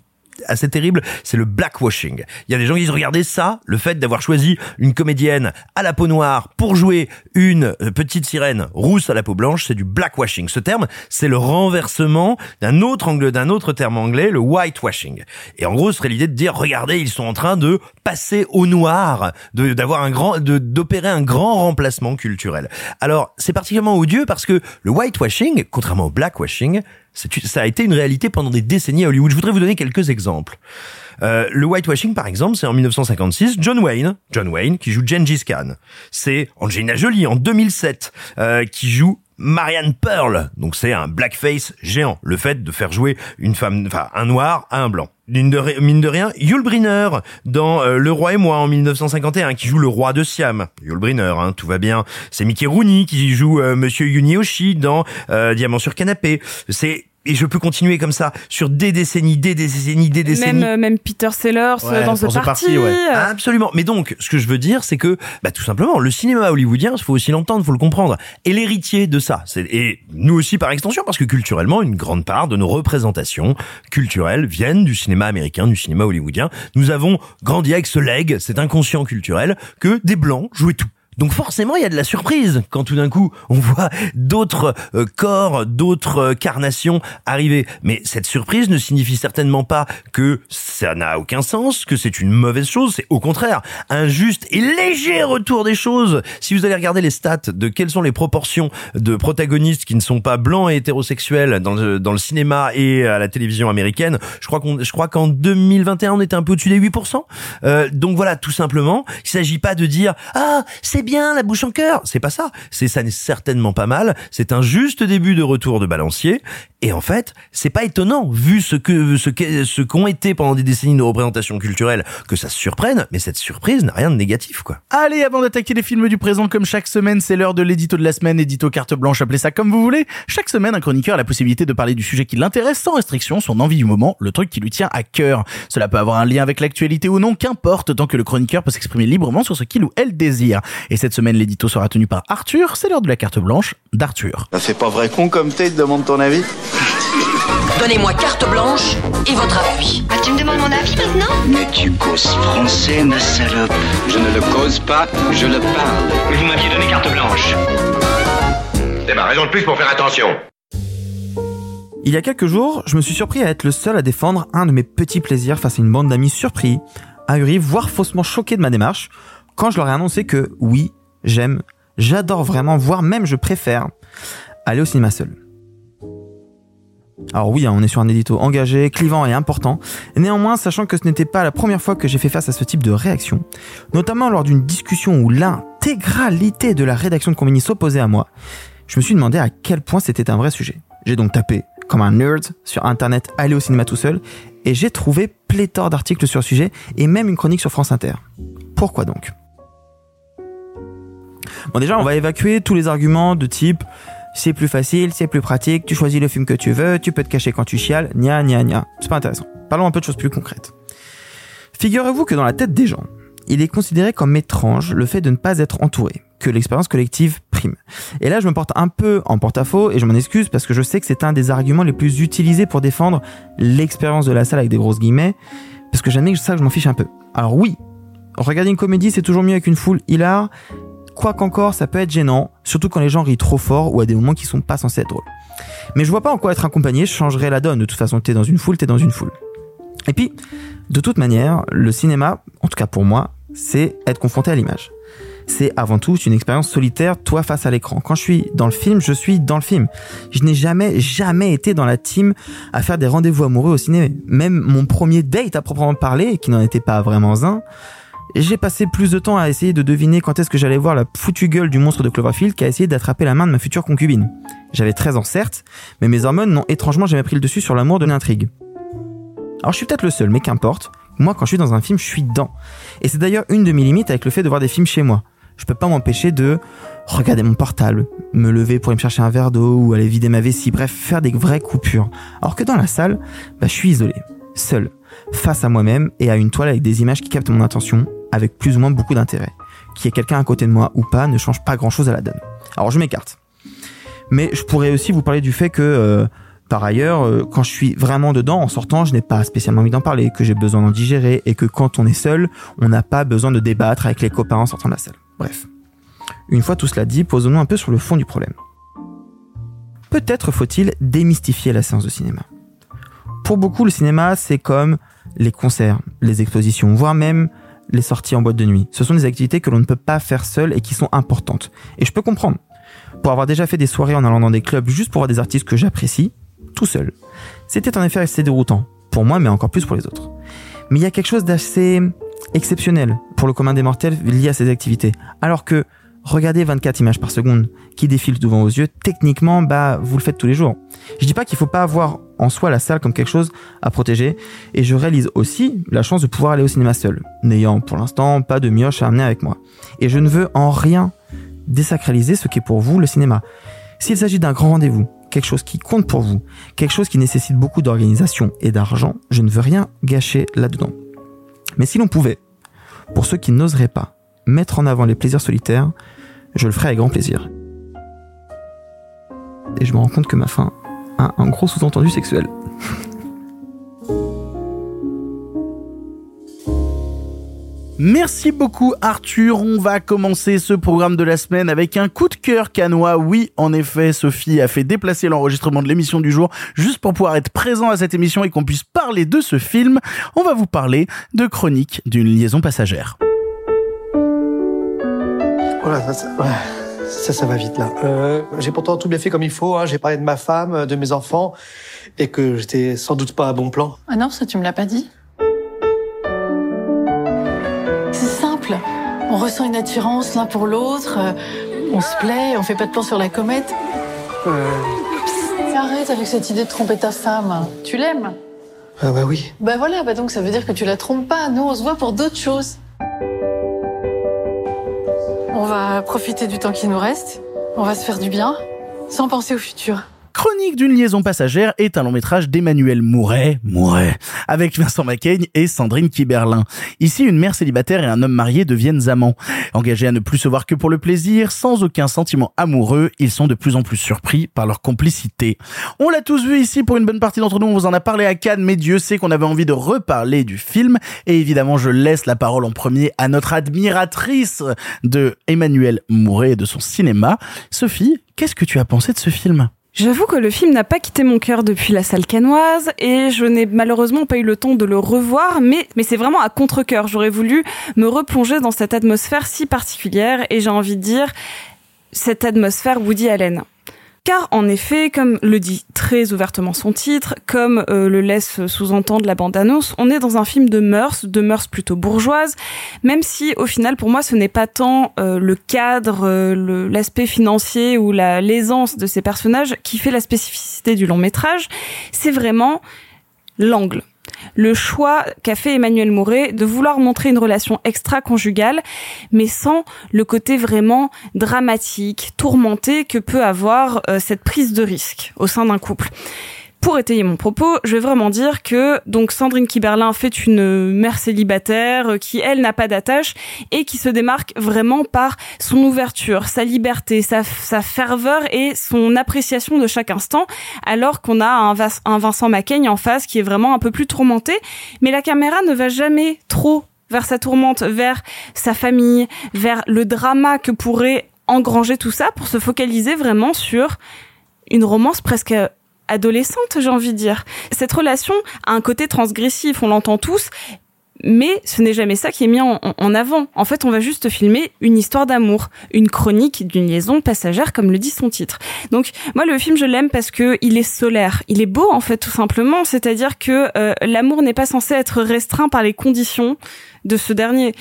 assez terrible, c'est le blackwashing. Il y a des gens qui disent regardez ça, le fait d'avoir choisi une comédienne à la peau noire pour jouer une euh, petite sirène rousse à la peau blanche, c'est du blackwashing. Ce terme, c'est le renversement d'un autre angle d'un autre terme anglais, le whitewashing. Et en gros, ce serait l'idée de dire regardez, ils sont en train de passer au noir, d'avoir un grand d'opérer un grand remplacement culturel. Alors, c'est particulièrement odieux parce que le whitewashing, contrairement au blackwashing, ça a été une réalité pendant des décennies à Hollywood. Je voudrais vous donner quelques exemples. Euh, le whitewashing, par exemple, c'est en 1956, John Wayne, John Wayne, qui joue Gengis Khan. C'est Angelina Jolie en 2007, euh, qui joue Marianne Pearl. Donc c'est un blackface géant. Le fait de faire jouer une femme, enfin un noir à un blanc. Mine de, rien, Yul Brynner dans euh, Le Roi et moi en 1951, qui joue le roi de Siam. Yul Brynner, hein, tout va bien. C'est Mickey Rooney qui joue euh, Monsieur Yunioshi dans euh, Diamant sur canapé. C'est et je peux continuer comme ça sur des décennies, des décennies, des décennies. Même, euh, même Peter Sellers euh, Ouais, dans ce parti. Ouais. Absolument. Mais donc, ce que je veux dire, c'est que, bah, tout simplement, le cinéma hollywoodien, il faut aussi l'entendre, il faut le comprendre. Et l'héritier de ça, c'est, et nous aussi par extension, parce que culturellement, une grande part de nos représentations culturelles viennent du cinéma américain, du cinéma hollywoodien. Nous avons grandi avec ce leg, cet inconscient culturel, que des blancs jouaient tout. Donc forcément, il y a de la surprise quand tout d'un coup on voit d'autres euh, corps, d'autres euh, carnations arriver. Mais cette surprise ne signifie certainement pas que ça n'a aucun sens, que c'est une mauvaise chose. C'est au contraire un juste et léger retour des choses. Si vous allez regarder les stats de quelles sont les proportions de protagonistes qui ne sont pas blancs et hétérosexuels dans le, cinéma et à la télévision américaine, je crois qu'on, je crois qu'en 2021 on était un peu au-dessus des 8%. Euh, donc voilà, tout simplement, il s'agit pas de dire ah c'est bien la bouche en cœur, c'est pas ça. C'est ça n'est certainement pas mal. C'est un juste début de retour de balancier. Et en fait, c'est pas étonnant vu ce que ce qu'est- ce qu'ont été pendant des décennies de représentation culturelle que ça se surprenne. Mais cette surprise n'a rien de négatif quoi. Allez, avant d'attaquer les films du présent, comme chaque semaine, c'est l'heure de l'édito de la semaine, édito carte blanche, appelez ça comme vous voulez. Chaque semaine, un chroniqueur a la possibilité de parler du sujet qui l'intéresse sans restriction, son envie du moment, le truc qui lui tient à cœur. Cela peut avoir un lien avec l'actualité ou non, qu'importe, tant que le chroniqueur peut s'exprimer librement sur ce qu'il ou elle désire. Cette semaine, l'édito sera tenu par Arthur, c'est l'heure de la carte blanche d'Arthur. Ça fait pas vrai con comme t'es, te demande ton avis Donnez-moi carte blanche et votre appui. Ah, tu me demandes mon avis maintenant? Mais tu causes français, ma salope. Je ne le cause pas, je le parle. Vous m'aviez donné carte blanche. C'est ma raison de plus pour faire attention. Il y a quelques jours, je me suis surpris à être le seul à défendre un de mes petits plaisirs face à une bande d'amis surpris, ahuris, voire faussement choqués de ma démarche, quand je leur ai annoncé que oui, j'aime, j'adore vraiment, voire même je préfère aller au cinéma seul. Alors oui, hein, on est sur un édito engagé, clivant et important. Néanmoins, sachant que ce n'était pas la première fois que j'ai fait face à ce type de réaction, notamment lors d'une discussion où l'intégralité de la rédaction de Combini s'opposait à moi, je me suis demandé à quel point c'était un vrai sujet. J'ai donc tapé, comme un nerd, sur internet aller au cinéma tout seul, et j'ai trouvé pléthore d'articles sur le sujet, et même une chronique sur France Inter. Pourquoi donc? Bon déjà, on va évacuer tous les arguments de type c'est plus facile, c'est plus pratique, tu choisis le film que tu veux, tu peux te cacher quand tu chiales, nia nia nia. C'est pas intéressant. Parlons un peu de choses plus concrètes. Figurez-vous que dans la tête des gens, il est considéré comme étrange le fait de ne pas être entouré, que l'expérience collective prime. Et là, je me porte un peu en porte-à-faux et je m'en excuse parce que je sais que c'est un des arguments les plus utilisés pour défendre l'expérience de la salle avec des grosses guillemets, parce que j'admets que ça, je m'en fiche un peu. Alors oui, regarder une comédie, c'est toujours mieux avec une foule hilar, Quoi qu'encore, ça peut être gênant, surtout quand les gens rient trop fort ou à des moments qui sont pas censés être drôles. Mais je vois pas en quoi être accompagné changerait la donne. De toute façon, t'es dans une foule, t'es dans une foule. Et puis, de toute manière, le cinéma, en tout cas pour moi, c'est être confronté à l'image. C'est avant tout une expérience solitaire, toi face à l'écran. Quand je suis dans le film, je suis dans le film. Je n'ai jamais, jamais été dans la team à faire des rendez-vous amoureux au cinéma. Même mon premier date à proprement parler, qui n'en était pas vraiment un, j'ai passé plus de temps à essayer de deviner quand est-ce que j'allais voir la foutue gueule du monstre de Cloverfield qu'à essayer d'attraper la main de ma future concubine. J'avais 13 ans certes, mais mes hormones n'ont étrangement jamais pris le dessus sur l'amour de l'intrigue. Alors je suis peut-être le seul, mais qu'importe. Moi, quand je suis dans un film, je suis dedans. Et c'est d'ailleurs une de mes limites avec le fait de voir des films chez moi. Je peux pas m'empêcher de regarder mon portable, me lever pour aller me chercher un verre d'eau ou aller vider ma vessie, bref, faire des vraies coupures. Alors que dans la salle, bah, je suis isolé, seul, face à moi-même et à une toile avec des images qui captent mon attention, avec plus ou moins beaucoup d'intérêt. Qu'il y ait quelqu'un à côté de moi ou pas ne change pas grand chose à la donne. Alors je m'écarte. Mais je pourrais aussi vous parler du fait que, euh, par ailleurs, euh, quand je suis vraiment dedans, en sortant, je n'ai pas spécialement envie d'en parler, que j'ai besoin d'en digérer, et que quand on est seul, on n'a pas besoin de débattre avec les copains en sortant de la salle. Bref. Une fois tout cela dit, posons-nous un peu sur le fond du problème. Peut-être faut-il démystifier la séance de cinéma. Pour beaucoup, le cinéma, c'est comme les concerts, les expositions, voire même les sorties en boîte de nuit. Ce sont des activités que l'on ne peut pas faire seul et qui sont importantes. Et je peux comprendre. Pour avoir déjà fait des soirées en allant dans des clubs juste pour voir des artistes que j'apprécie, tout seul. C'était en effet assez déroutant. Pour moi, mais encore plus pour les autres. Mais il y a quelque chose d'assez exceptionnel pour le commun des mortels lié à ces activités. Alors que regardez 24 images par seconde qui défilent devant vos yeux, techniquement, bah, vous le faites tous les jours. Je dis pas qu'il faut pas avoir en soi la salle comme quelque chose à protéger, et je réalise aussi la chance de pouvoir aller au cinéma seul, n'ayant pour l'instant pas de mioche à amener avec moi. Et je ne veux en rien désacraliser ce qu'est pour vous le cinéma. S'il s'agit d'un grand rendez-vous, quelque chose qui compte pour vous, quelque chose qui nécessite beaucoup d'organisation et d'argent, je ne veux rien gâcher là-dedans. Mais si l'on pouvait, pour ceux qui n'oseraient pas, mettre en avant les plaisirs solitaires, je le ferai avec grand plaisir. Et je me rends compte que ma fin un gros sous-entendu sexuel. Merci beaucoup Arthur. On va commencer ce programme de la semaine avec un coup de cœur canois. Oui, en effet, Sophie a fait déplacer l'enregistrement de l'émission du jour juste pour pouvoir être présent à cette émission et qu'on puisse parler de ce film. On va vous parler de Chronique d'une liaison passagère. Voilà, ça, ça, ça, ça va vite là. Euh, j'ai pourtant tout bien fait comme il faut. Hein. J'ai parlé de ma femme, de mes enfants, et que j'étais sans doute pas à bon plan. Ah non, ça tu me l'as pas dit. C'est simple. On ressent une attirance l'un pour l'autre. euh, On se plaît, on fait pas de plan sur la comète. Euh, Psst, Arrête avec cette idée de tromper ta femme. Tu l'aimes? Ah bah oui. Bah voilà, bah donc ça veut dire que tu la trompes pas. Nous, on se voit pour d'autres choses. On va profiter du temps qui nous reste. On va se faire du bien, sans penser au futur. Chronique d'une liaison passagère est un long métrage d'Emmanuel Mouret, Mouret, avec Vincent Macaigne et Sandrine Kiberlin. Ici, une mère célibataire et un homme marié deviennent amants. Engagés à ne plus se voir que pour le plaisir, sans aucun sentiment amoureux, ils sont de plus en plus surpris par leur complicité. On l'a tous vu ici pour une bonne partie d'entre nous, on vous en a parlé à Cannes, mais Dieu sait qu'on avait envie de reparler du film. Et évidemment, je laisse la parole en premier à notre admiratrice de Emmanuel Mouret et de son cinéma. Sophie, qu'est-ce que tu as pensé de ce film? J'avoue que le film n'a pas quitté mon cœur depuis la salle canoise et je n'ai malheureusement pas eu le temps de le revoir, mais, mais c'est vraiment à contre-cœur. J'aurais voulu me replonger dans cette atmosphère si particulière et j'ai envie de dire cette atmosphère Woody Allen. Car en effet, comme le dit très ouvertement son titre, comme euh, le laisse sous-entendre la bande-annonce, on est dans un film de mœurs, de mœurs plutôt bourgeoises, même si au final pour moi ce n'est pas tant euh, le cadre, euh, l'aspect financier ou la l'aisance de ces personnages qui fait la spécificité du long métrage, c'est vraiment l'angle. Le choix qu'a fait Emmanuel Mouret de vouloir montrer une relation extra-conjugale, mais sans le côté vraiment dramatique, tourmenté que peut avoir euh, cette prise de risque au sein d'un couple. Pour étayer mon propos, je vais vraiment dire que donc Sandrine Kiberlin fait une mère célibataire euh, qui elle n'a pas d'attache et qui se démarque vraiment par son ouverture, sa liberté, sa, ferveur et son appréciation de chaque instant, alors qu'on a un Vincent Macaigne en face qui est vraiment un peu plus tourmenté, mais la caméra ne va jamais trop vers sa tourmente, vers sa famille, vers le drama que pourrait engranger tout ça pour se focaliser vraiment sur une romance presque adolescente, j'ai envie de dire. Cette relation a un côté transgressif, on l'entend tous, mais ce n'est jamais ça qui est mis en, avant. En fait, on va juste filmer une histoire d'amour, une chronique d'une liaison passagère, comme le dit son titre. Donc, moi, le film, je l'aime parce que il est solaire, il est beau, en fait, tout simplement. C'est-à-dire que euh, l'amour n'est pas censé être restreint par les conditions de ce dernier.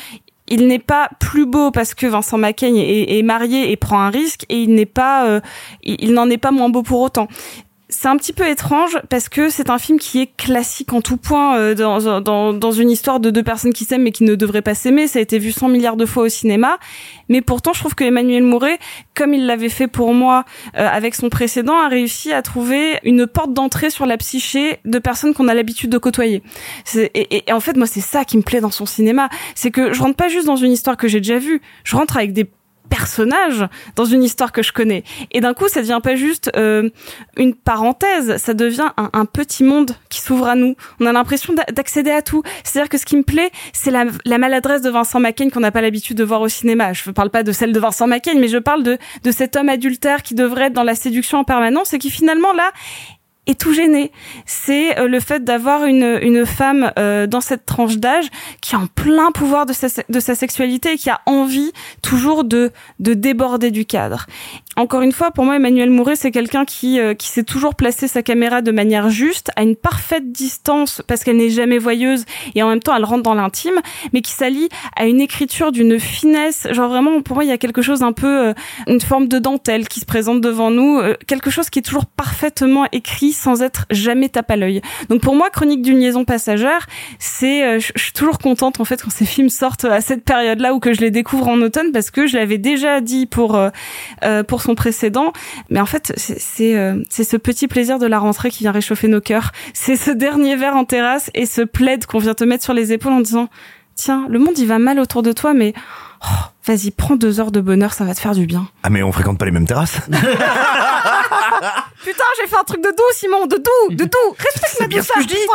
Il n'est pas plus beau parce que Vincent Macaigne est, marié et prend un risque, et il n'est pas, euh, il n'en est pas moins beau pour autant c'est un petit peu étrange parce que c'est un film qui est classique en tout point euh, dans, dans, dans une histoire de deux personnes qui s'aiment mais qui ne devraient pas s'aimer. Ça a été vu 100 milliards de fois au cinéma. Mais pourtant, je trouve que Emmanuel Mouret, comme il l'avait fait pour moi euh, avec son précédent, a réussi à trouver une porte d'entrée sur la psyché de personnes qu'on a l'habitude de côtoyer. Et- et en fait, moi, c'est ça qui me plaît dans son cinéma. C'est que je rentre pas juste dans une histoire que j'ai déjà vue. Je rentre avec des personnages dans une histoire que je connais. Et d'un coup, ça devient pas juste euh, une parenthèse, ça devient un, petit monde qui s'ouvre à nous. On a l'impression d'a- d'accéder à tout. C'est-à-dire que ce qui me plaît, c'est la, la maladresse de Vincent Macaigne qu'on n'a pas l'habitude de voir au cinéma. Je ne parle pas de celle de Vincent Macaigne, mais je parle de, de cet homme adultère qui devrait être dans la séduction en permanence et qui finalement là est tout gêné. C'est euh, le fait d'avoir une, une femme euh, dans cette tranche d'âge qui a en plein pouvoir de sa, de sa sexualité et qui a envie toujours de, de déborder du cadre. Encore une fois, pour moi, Emmanuel Mouret, c'est quelqu'un qui, euh, qui sait toujours placer sa caméra de manière juste, à une parfaite distance, parce qu'elle n'est jamais voyeuse, et en même temps, elle rentre dans l'intime, mais qui s'allie à une écriture d'une finesse. Genre vraiment, pour moi, il y a quelque chose un peu, euh, une forme de dentelle qui se présente devant nous, euh, quelque chose qui est toujours parfaitement écrit sans être jamais tape à l'œil. Donc pour moi, Chronique d'une liaison passagère, c'est, euh, je suis toujours contente en fait quand ces films sortent à cette période-là ou que je les découvre en automne parce que je l'avais déjà dit pour euh, euh, pour son précédent, mais en fait c'est c'est euh, c'est ce petit plaisir de la rentrée qui vient réchauffer nos cœurs. C'est ce dernier verre en terrasse et ce plaid qu'on vient te mettre sur les épaules en disant tiens le monde il va mal autour de toi mais oh, vas-y prends deux heures de bonheur ça va te faire du bien. Ah mais on fréquente pas les mêmes terrasses. Putain j'ai fait un truc de doux Simon de doux de doux respecte ma douceur. je dis.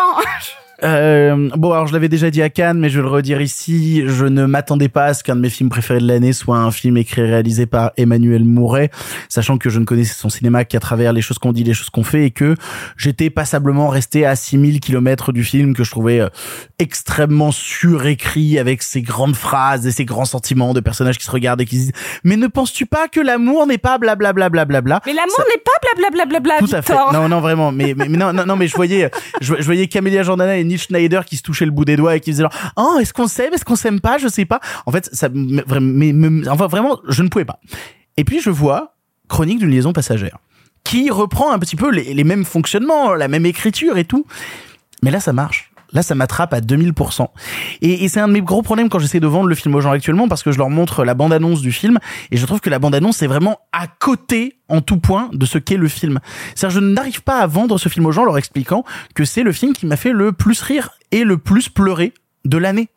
Euh, bon, alors je l'avais déjà dit à Cannes, mais je vais le redire ici. Je ne m'attendais pas à ce qu'un de mes films préférés de l'année soit un film écrit et réalisé par Emmanuel Mouret, sachant que je ne connaissais son cinéma qu'à travers les choses qu'on dit, les choses qu'on fait, et que j'étais passablement resté à 6000 kilomètres du film que je trouvais euh, extrêmement surécrit avec ses grandes phrases et ses grands sentiments de personnages qui se regardent et qui se disent mais ne penses-tu pas que l'amour n'est pas blablabla Mais l'amour n'est pas blablabla tout à fait. Non, non, vraiment. Mais, mais, mais non, non, non, mais je voyais, je, je voyais Camélia Jordana et Schneider qui se touchaient le bout des doigts et qui disaient genre, oh, est-ce qu'on s'aime, est-ce qu'on s'aime pas, je sais pas. En fait, ça, mais, enfin, vraiment, je ne pouvais pas. Et puis, je vois Chronique d'une liaison passagère qui reprend un petit peu les, les mêmes fonctionnements, la même écriture et tout. Mais là, ça marche. Là, ça m'attrape à 2000%. Et, et c'est un de mes gros problèmes quand j'essaie de vendre le film aux gens actuellement parce que je leur montre la bande-annonce du film et je trouve que la bande-annonce est vraiment à côté en tout point de ce qu'est le film. C'est-à-dire, je n'arrive pas à vendre ce film aux gens en leur expliquant que c'est le film qui m'a fait le plus rire et le plus pleurer de l'année.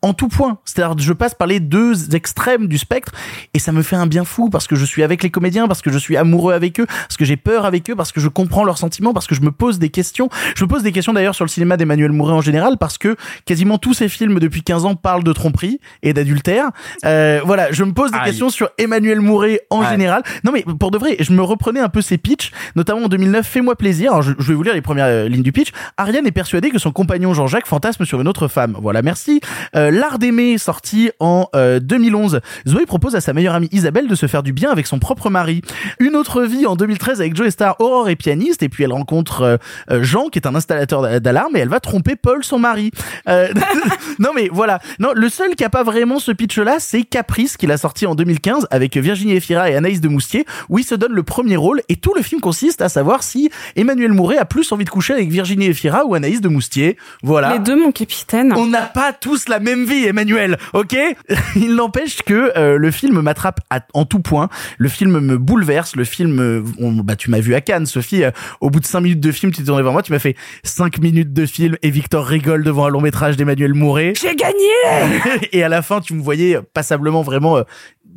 En tout point. C'est-à-dire, je passe par les deux extrêmes du spectre et ça me fait un bien fou parce que je suis avec les comédiens, parce que je suis amoureux avec eux, parce que j'ai peur avec eux, parce que je comprends leurs sentiments, parce que je me pose des questions. Je me pose des questions d'ailleurs sur le cinéma d'Emmanuel Mouret en général parce que quasiment tous ses films depuis 15 ans parlent de tromperie et d'adultère. Euh, voilà, je me pose des Aïe. questions sur Emmanuel Mouret en général. Non mais pour de vrai, je me reprenais un peu ses pitchs, notamment en 2009, Fais-moi plaisir. Alors je, je vais vous lire les premières euh, lignes du pitch. Ariane est persuadée que son compagnon Jean-Jacques fantasme sur une autre femme. Voilà, merci. Euh, euh, L'art d'aimer, sorti en euh, 2011, Zoé propose à sa meilleure amie Isabelle de se faire du bien avec son propre mari. Une autre vie en 2013 avec Joe Star, Aurore est pianiste, et puis elle rencontre euh, euh, Jean, qui est un installateur d'a- d'alarme, et elle va tromper Paul, son mari. Euh, non mais voilà. Non, le seul qui a pas vraiment ce pitch-là, c'est Caprice, qu'il a sorti en 2015 avec Virginie Efira et Anaïs de Moustier, où il se donne le premier rôle, et tout le film consiste à savoir si Emmanuel Mouret a plus envie de coucher avec Virginie Efira ou Anaïs de Moustier. Voilà. Les deux, mon capitaine. On n'a pas tous la même vie, Emmanuel, ok? Il n'empêche que euh, le film m'attrape en tout point. Le film me bouleverse. Le film, euh, on- bah tu m'as vu à Cannes, Sophie. euh, au bout de cinq minutes de film, tu t'es tourné vers moi, tu m'as fait cinq minutes de film et Victor rigole devant un long métrage d'Emmanuel Mouret. J'ai gagné et à la fin, tu me voyais passablement vraiment euh,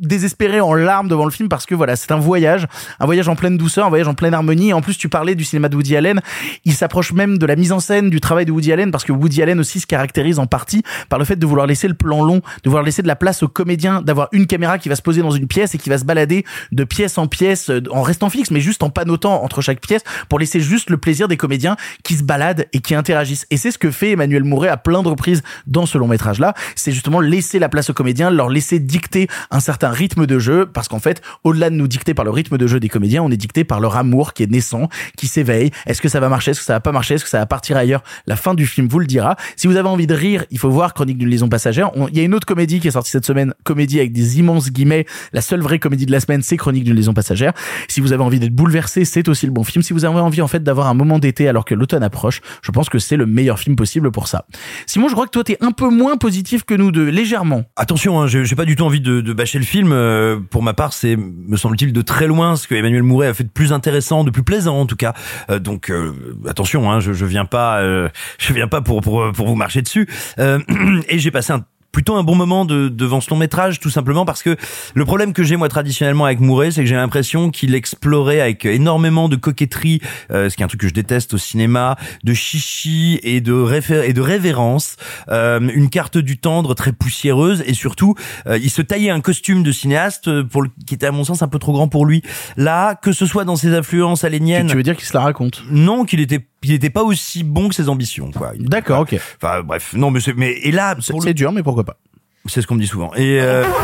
désespéré en larmes devant le film parce que voilà, c'est un voyage, un voyage en pleine douceur, un voyage en pleine harmonie. Et en plus, tu parlais du cinéma de Woody Allen. Il s'approche même de la mise en scène, du travail de Woody Allen parce que Woody Allen aussi se caractérise en partie par le fait de vouloir laisser le plan long, de vouloir laisser de la place aux comédiens, d'avoir une caméra qui va se poser dans une pièce et qui va se balader de pièce en pièce euh, en restant fixe, mais juste en panotant entre chaque pièce pour laisser juste le plaisir des comédiens qui se baladent et qui interagissent. Et c'est ce que fait Emmanuel Mouret à plein de reprises dans ce long métrage là. C'est justement laisser la place aux comédiens, leur laisser dicter un certain rythme de jeu parce qu'en fait, au-delà de nous dicter par le rythme de jeu des comédiens, on est dicté par leur amour qui est naissant, qui s'éveille. Est-ce que ça va marcher? Est-ce que ça va pas marcher? Est-ce que ça va partir ailleurs? La fin du film vous le dira. Si vous avez envie de rire, il faut voir Chronique d'une liaison passagère. Il y a une autre comédie qui est sortie cette semaine, comédie avec des immenses guillemets. La seule vraie comédie de la semaine, c'est Chronique d'une liaison passagère. Si vous avez envie d'être bouleversé, c'est aussi le bon film. Si vous avez envie en fait d'avoir un moment d'été alors que l'automne approche, je pense que c'est le meilleur film possible pour ça. Simon, je crois que toi t'es un peu moins positif que nous deux, légèrement. Attention, hein, j'ai pas du tout envie de bâcher le film. Euh, pour ma part, c'est, me semble-t-il, de très loin ce que Emmanuel Mouret a fait de plus intéressant, de plus plaisant en tout cas. Euh, donc euh, attention, hein, je, je viens pas, euh, je viens pas pour pour pour vous marcher dessus. Euh, et j'ai passé un plutôt un bon moment de, devant ce long métrage tout simplement parce que le problème que j'ai moi traditionnellement avec Mouret c'est que j'ai l'impression qu'il explorait avec énormément de coquetterie euh, ce qui est un truc que je déteste au cinéma de chichi et de réfé- et de révérence euh, une carte du tendre très poussiéreuse et surtout euh, il se taillait un costume de cinéaste euh, pour le, qui était à mon sens un peu trop grand pour lui. Là que ce soit dans ses influences aléniennes Tu veux dire qu'il se la raconte? Non qu'il était il était pas aussi bon que ses ambitions quoi D'accord, ok. enfin bref non mais c'est mais et là C'est le- dur, mais pourquoi pas. c'est ce qu'on me dit souvent et euh,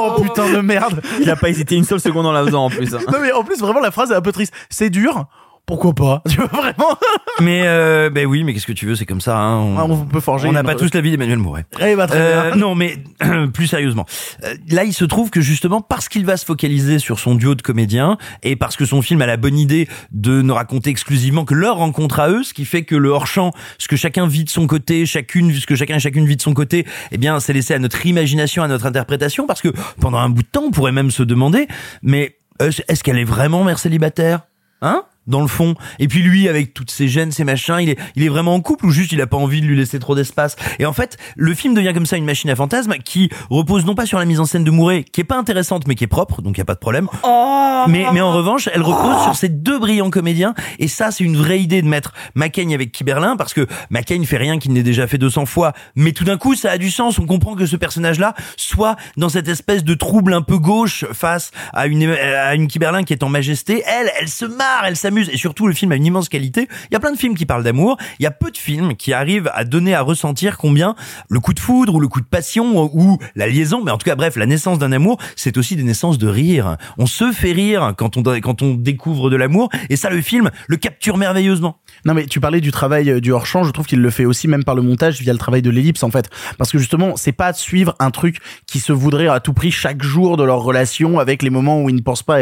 Oh, putain de merde. Il a pas hésité une seule seconde en la faisant en plus. hein. Non mais en plus vraiment la phrase est un peu triste. C'est dur. Pourquoi pas? Tu vois vraiment? Mais euh, ben oui mais qu'est-ce que tu veux c'est comme ça hein, on- Ah, On peut forger. on n'a pas tous la vie d'Emmanuel Mouret. Eh bah, très Euh, bien. non, mais plus sérieusement, Euh, là, il se trouve que justement parce qu'il va se focaliser sur son duo de comédiens et parce que son film a la bonne idée de ne raconter exclusivement que leur rencontre à eux, ce qui fait que le hors champ, ce que chacun vit de son côté, chacune, ce que chacun et chacune vit de son côté, eh bien, c'est laissé à notre imagination, à notre interprétation, parce que pendant un bout de temps, on pourrait même se demander, mais euh, est-ce qu'elle est vraiment mère célibataire, hein? Dans le fond. Et puis lui, avec toutes ses gènes, ses machins, il est, il est vraiment en couple ou juste il a pas envie de lui laisser trop d'espace. Et en fait, le film devient comme ça une machine à fantasmes qui repose non pas sur la mise en scène de Mouret, qui est pas intéressante mais qui est propre, donc il y a pas de problème. Oh Mais, mais en revanche, elle repose sur ces deux brillants comédiens. Et ça, c'est une vraie idée de mettre McCain avec Kiberlin, parce que McCain fait rien qu'il n'ait déjà fait 200 fois. Mais tout d'un coup, ça a du sens. On comprend que ce personnage-là soit dans cette espèce de trouble un peu gauche face à une, à une Kiberlin qui est en majesté. Elle, elle se marre, elle s'amuse. Et surtout, le film a une immense qualité. Il y a plein de films qui parlent d'amour. Il y a peu de films qui arrivent à donner à ressentir combien le coup de foudre ou le coup de passion ou la liaison, mais en tout cas, bref, la naissance d'un amour, c'est aussi des naissances de rire. On se fait rire quand on, quand on découvre de l'amour. Et ça, le film le capture merveilleusement. Non mais tu parlais du travail euh, du hors champ, je trouve qu'il le fait aussi même par le montage via le travail de l'ellipse en fait, parce que justement c'est pas suivre un truc qui se voudrait à tout prix chaque jour de leur relation avec les moments où ils ne pensent pas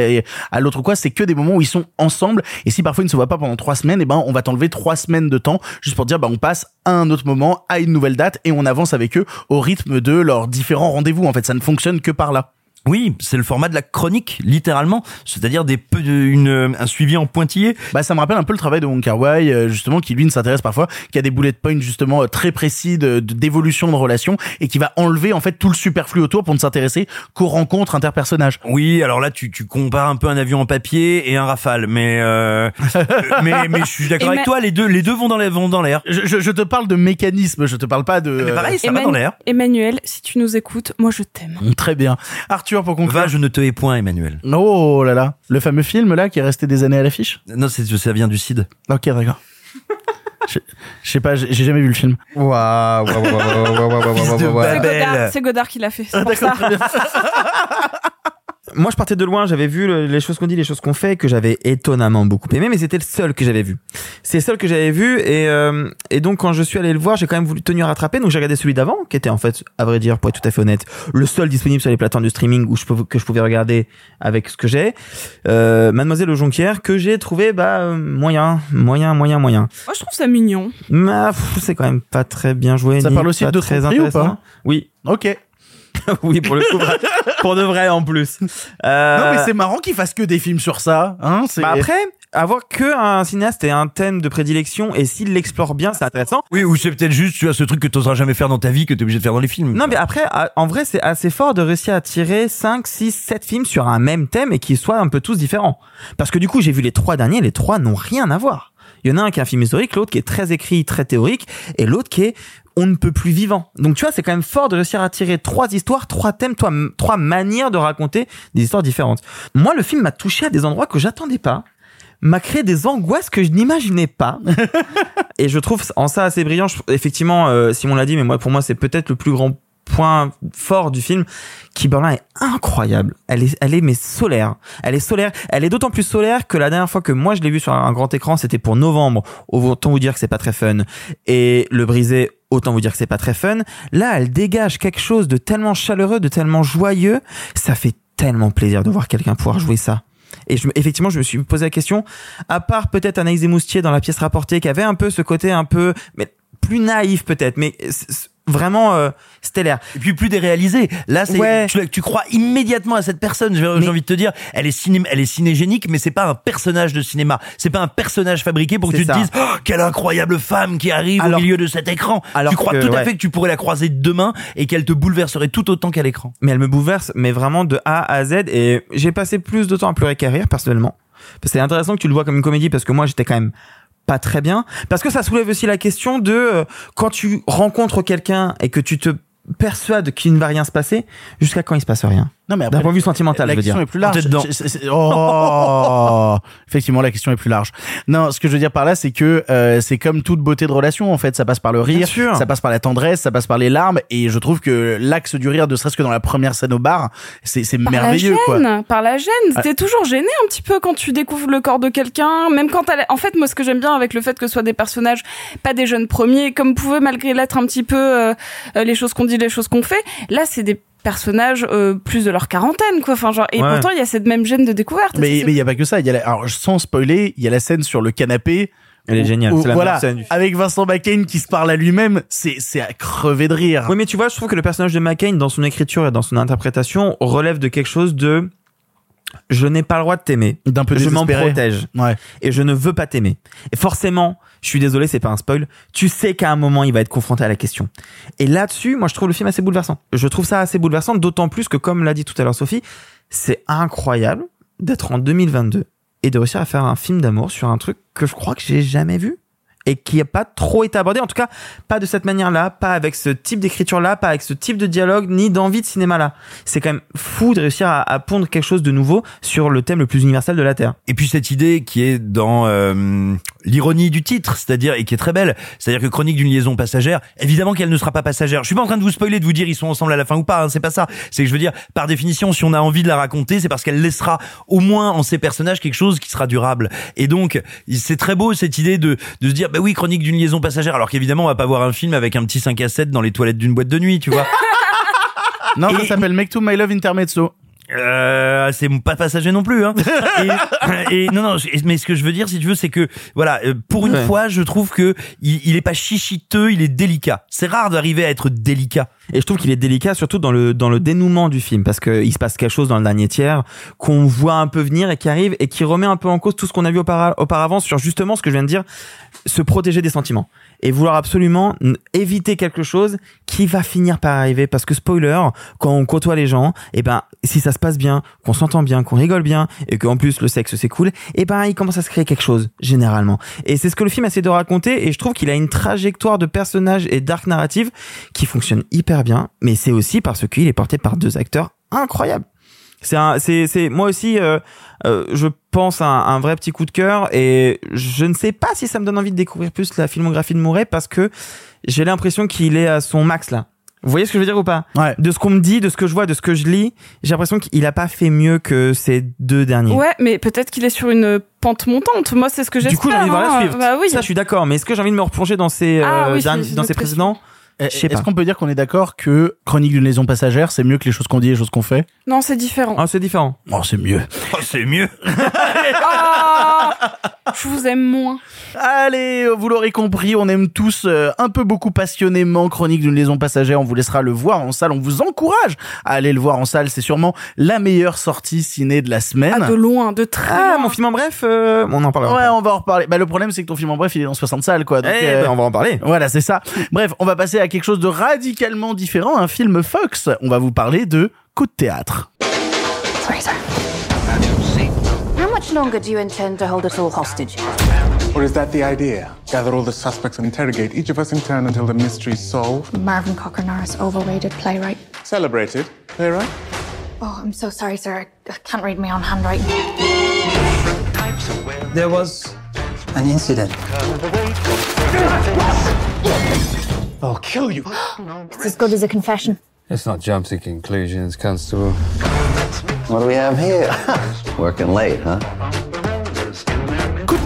à l'autre quoi, c'est que des moments où ils sont ensemble et si parfois ils ne se voient pas pendant trois semaines, et ben on va t'enlever trois semaines de temps juste pour dire bah on passe à un autre moment, à une nouvelle date et on avance avec eux au rythme de leurs différents rendez-vous en fait, ça ne fonctionne que par là. Oui, c'est le format de la chronique, littéralement. C'est-à-dire des peu de- une, un suivi en pointillé. Bah ça me rappelle un peu le travail de Wong Kar Wai euh, justement qui lui ne s'intéresse parfois qui a des bullet points justement euh, très précis de de- d'évolution de, relations et qui va enlever en fait tout le superflu autour pour ne s'intéresser qu'aux rencontres interpersonnages. Oui, alors là, tu, tu compares un peu un avion en papier et un rafale, mais euh, mais, mais je suis d'accord avec toi. Les deux, les deux vont dans les- vont dans l'air. Je, je, je te parle de mécanisme, je te parle pas de. Mais pareil, ça va dans l'air. Emmanuel, si tu nous écoutes, moi je t'aime. euh, Très bien. Arthur pour conclure. Va, je ne te hais point, Emmanuel. Oh là là. Le fameux film, là, qui est resté des années à l'affiche Non, c'est, ça vient du CID. Ok, d'accord. Je sais pas, j'ai jamais vu le film. Waouh, waouh, waouh, waouh. C'est Godard qui l'a fait. C'est pour ça. Moi, je partais de loin, j'avais vu le- les choses qu'on dit, les choses qu'on fait, que j'avais étonnamment beaucoup aimé, mais c'était le seul que j'avais vu. C'est le seul que j'avais vu, et, euh, et donc quand je suis allé le voir, j'ai quand même voulu tenir rattraper, donc j'ai regardé celui d'avant, qui était en fait, à vrai dire, pour être tout à fait honnête, le seul disponible sur les plateformes de streaming où je peux, que je pouvais regarder avec ce que j'ai. Euh, Mademoiselle le Jonquière, que j'ai trouvé, bah, euh, moyen, moyen, moyen, moyen. Moi, je trouve ça mignon. Mais ah, pff, c'est quand même pas très bien joué. Ça ni parle aussi pas de très tromperie ou pas intéressant. Oui. Ok. oui, pour le coup, pour de vrai en plus. Euh, Non mais c'est marrant qu'ils fassent que des films sur ça, hein. c'est- Bah après, avoir que un cinéaste et un thème de prédilection, et s'il l'explore bien, c'est intéressant. Oui, ou c'est peut-être juste, tu as ce truc que t'oseras jamais faire dans ta vie, que t'es obligé de faire dans les films. Non, mais après, en vrai, c'est assez fort de réussir à tirer 5, 6, 7 films sur un même thème et qu'ils soient un peu tous différents. Parce que du coup, j'ai vu les trois derniers, les trois n'ont rien à voir. Il y en a un qui est un film historique, l'autre qui est très écrit, très théorique, et l'autre qui est on ne peut plus vivant. Donc tu vois, c'est quand même fort de réussir à tirer trois histoires, trois thèmes, trois, trois manières de raconter des histoires différentes. Moi, le film m'a touché à des endroits que j'attendais pas m'a créé des angoisses que je n'imaginais pas. et je trouve en ça assez brillant. Je- effectivement, euh, Simon l'a dit, mais moi, pour moi, c'est peut-être le plus grand point fort du film. Kimberlin est incroyable. Elle est, elle est mais solaire. Elle est solaire. Elle est d'autant plus solaire que la dernière fois que moi je l'ai vue sur un grand écran, c'était pour novembre. Autant vous dire que c'est pas très fun. Et le brisé, autant vous dire que c'est pas très fun. Là, elle dégage quelque chose de tellement chaleureux, de tellement joyeux. Ça fait tellement plaisir de voir quelqu'un pouvoir jouer ça. Et je, me- effectivement, je me suis posé la question, à part peut-être Anaïs Desmoustiers dans la pièce rapportée, qui avait un peu ce côté un peu, mais plus naïf peut-être, mais vraiment euh, stellaire. Et puis plus déréalisé. Là, c'est Ouais. tu, tu crois immédiatement à cette personne. J'ai envie de te dire, elle est ciné, elle est cinégénique, mais c'est pas un personnage de cinéma. C'est pas un personnage fabriqué pour que tu te dises, oh, quelle incroyable femme qui arrive Alors- au milieu de cet écran. alors tu crois que, tout à ouais. fait que tu pourrais la croiser demain et qu'elle te bouleverserait tout autant qu'à l'écran. Mais elle me bouleverse, mais vraiment de A à Z. Et j'ai passé plus de temps à pleurer qu'à rire, personnellement. Parce que C'est intéressant que tu le vois comme une comédie, parce que moi, j'étais quand même pas très bien. Parce que ça soulève aussi la question de euh, quand tu rencontres quelqu'un et que tu te persuades qu'il ne va rien se passer, jusqu'à quand il se passe rien? Non, mais D'un point de vue sentimental, la je veux question dire. est plus large. Dedans. C'est- c'est- c'est- Oh, effectivement, la question est plus large. Non, ce que je veux dire par là, c'est que euh, c'est comme toute beauté de relation. En fait, ça passe par le Bien rire, sûr. ça passe par la tendresse, ça passe par les larmes. Et je trouve que l'axe du rire, ne serait-ce que dans la première scène au bar, c'est c'est Par merveilleux, la quoi. gêne, par la gêne. Ah. T'es toujours gêné un petit peu quand tu découvres le corps de quelqu'un, même quand elle. En fait, moi, ce que j'aime bien avec le fait que ce soit des personnages, pas des jeunes premiers, comme pouvaient malgré l'être un petit peu euh, euh, les choses qu'on dit, les choses qu'on fait. Là, c'est des personnages euh, plus de leur quarantaine, quoi. Enfin, genre, et Ouais. pourtant, il y a cette même gêne de découverte. Mais il y a pas que ça. Il y a la- alors sans spoiler, il y a la scène sur le canapé. Elle est géniale. où, C'est la voilà, scène avec Vincent McCain qui se parle à lui-même, c'est c'est à crever de rire. Oui, mais tu vois, je trouve que le personnage de McCain, dans son écriture et dans son interprétation, relève de quelque chose de je n'ai pas le droit de t'aimer. D'un peu Je m'en protège. Ouais. Et je ne veux pas t'aimer. Et forcément, je suis désolé, c'est pas un spoil. Tu sais qu'à un moment, il va être confronté à la question. Et là-dessus, moi, je trouve le film assez bouleversant. Je trouve ça assez bouleversant, d'autant plus que, comme l'a dit tout à l'heure Sophie, c'est incroyable d'être en 2022 et de réussir à faire un film d'amour sur un truc que je crois que j'ai jamais vu et qui n'a pas trop été abordé, en tout cas pas de cette manière-là, pas avec ce type d'écriture-là, pas avec ce type de dialogue, ni d'envie de cinéma-là. C'est quand même fou de réussir à, à pondre quelque chose de nouveau sur le thème le plus universel de la Terre. Et puis cette idée qui est dans euh, l'ironie du titre, c'est-à-dire et qui est très belle, c'est-à-dire que chronique d'une liaison passagère, évidemment qu'elle ne sera pas passagère. Je suis pas en train de vous spoiler, de vous dire ils sont ensemble à la fin ou pas, hein, c'est pas ça. C'est que je veux dire, par définition, si on a envie de la raconter, c'est parce qu'elle laissera au moins en ses personnages quelque chose qui sera durable. Et donc c'est très beau cette idée de de se dire bah oui chronique d'une liaison passagère, alors qu'évidemment on va pas voir un film avec un petit 5 à 7 dans les toilettes d'une boîte de nuit, tu vois. Non, ça s'appelle Make to My Love Intermezzo. Euh, c'est pas passager non plus hein. et, et non non mais ce que je veux dire si tu veux c'est que voilà euh, pour une Ouais. fois je trouve que il, il est pas chichiteux il est délicat c'est rare d'arriver à être délicat Et je trouve qu'il est délicat surtout dans le dans le dénouement du film parce que il se passe quelque chose dans le dernier tiers qu'on voit un peu venir et qui arrive et qui remet un peu en cause tout ce qu'on a vu aupara- auparavant sur justement ce que je viens de dire, se protéger des sentiments et vouloir absolument éviter quelque chose qui va finir par arriver. Parce que spoiler quand on côtoie les gens et ben si ça se passe bien qu'on s'entend bien qu'on rigole bien et qu'en plus le sexe c'est cool et ben il commence à se créer quelque chose généralement. Et c'est ce que le film essaie de raconter et je trouve qu'il a une trajectoire de personnages et d'arc narrative qui fonctionne hyper bien mais c'est aussi parce qu'il est porté par deux acteurs incroyables C'est un, c'est, c'est moi aussi. euh, euh, je pense à un, un vrai petit coup de cœur et je ne sais pas si ça me donne envie de découvrir plus la filmographie de Mouret parce que j'ai l'impression qu'il est à son max là. Vous voyez ce que je veux dire ou pas? De ce qu'on me dit, de ce que je vois, de ce que je lis, j'ai l'impression qu'il a pas fait mieux que ces deux derniers. Ouais, mais peut-être qu'il est sur une pente montante. Moi, c'est ce que j'espère. Du coup, j'ai envie de voir hein. la suivre. Bah oui. Ça, je suis d'accord. Mais est-ce que j'ai envie de me replonger dans ces, Ah euh, oui, dans ces précédents? Est-ce pas. qu'on peut dire qu'on est d'accord que Chronique d'une liaison passagère, c'est mieux que les choses qu'on dit et les choses qu'on fait? Non, c'est différent. Ah, c'est différent. Oh, c'est mieux. Oh, c'est mieux. Ah, je vous aime moins. Allez, vous l'aurez compris, on aime tous euh, un peu beaucoup passionnément Chronique d'une liaison passagère. On vous laissera le voir en salle. On vous encourage à aller le voir en salle. C'est sûrement la meilleure sortie ciné de la semaine. Ah, de loin, de très Ah, loin. mon film en bref, euh, on en parlera. Ouais, on va en reparler. Bah, le problème, c'est que ton film en bref, il est dans 60 salles, quoi. Donc, Eh euh, ben, on va en parler. Voilà, c'est ça. Bref, on va passer à quelque chose de radicalement différent, un film Fox. On va vous parler de Coup de théâtre. Sorry, sir. How much longer do you intend to hold us all hostage? Or is that the idea? Gather all the suspects and interrogate each of us in turn until the mystery's solved? Marvin Cochranar overrated playwright. Celebrated. Playwright? Oh, I'm so sorry, sir. I can't read my own handwriting. There was an incident. I'll kill you. It's as good as a confession. Let's not jump to conclusions, Constable. What do we have here? Working late, huh?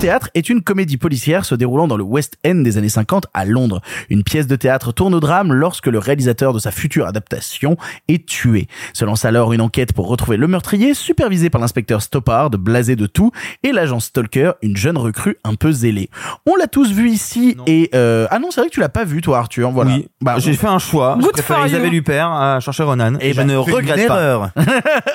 Coup de théâtre est une comédie policière se déroulant dans le West End des années 50 à Londres. Une pièce de théâtre tourne au drame lorsque le réalisateur de sa future adaptation est tué. Se lance alors une enquête pour retrouver le meurtrier, supervisé par l'inspecteur Stoppard, blasé de tout, et l'agent Stalker, une jeune recrue un peu zélée. On l'a tous vu ici et euh... ah non c'est vrai que tu l'as pas vu toi Arthur. Voilà. Oui. Bah, j'ai fait un choix. Je Good préfère for you. Isabelle Huppert à chercher Ronan. Et, Et je bah, ne regrette pas.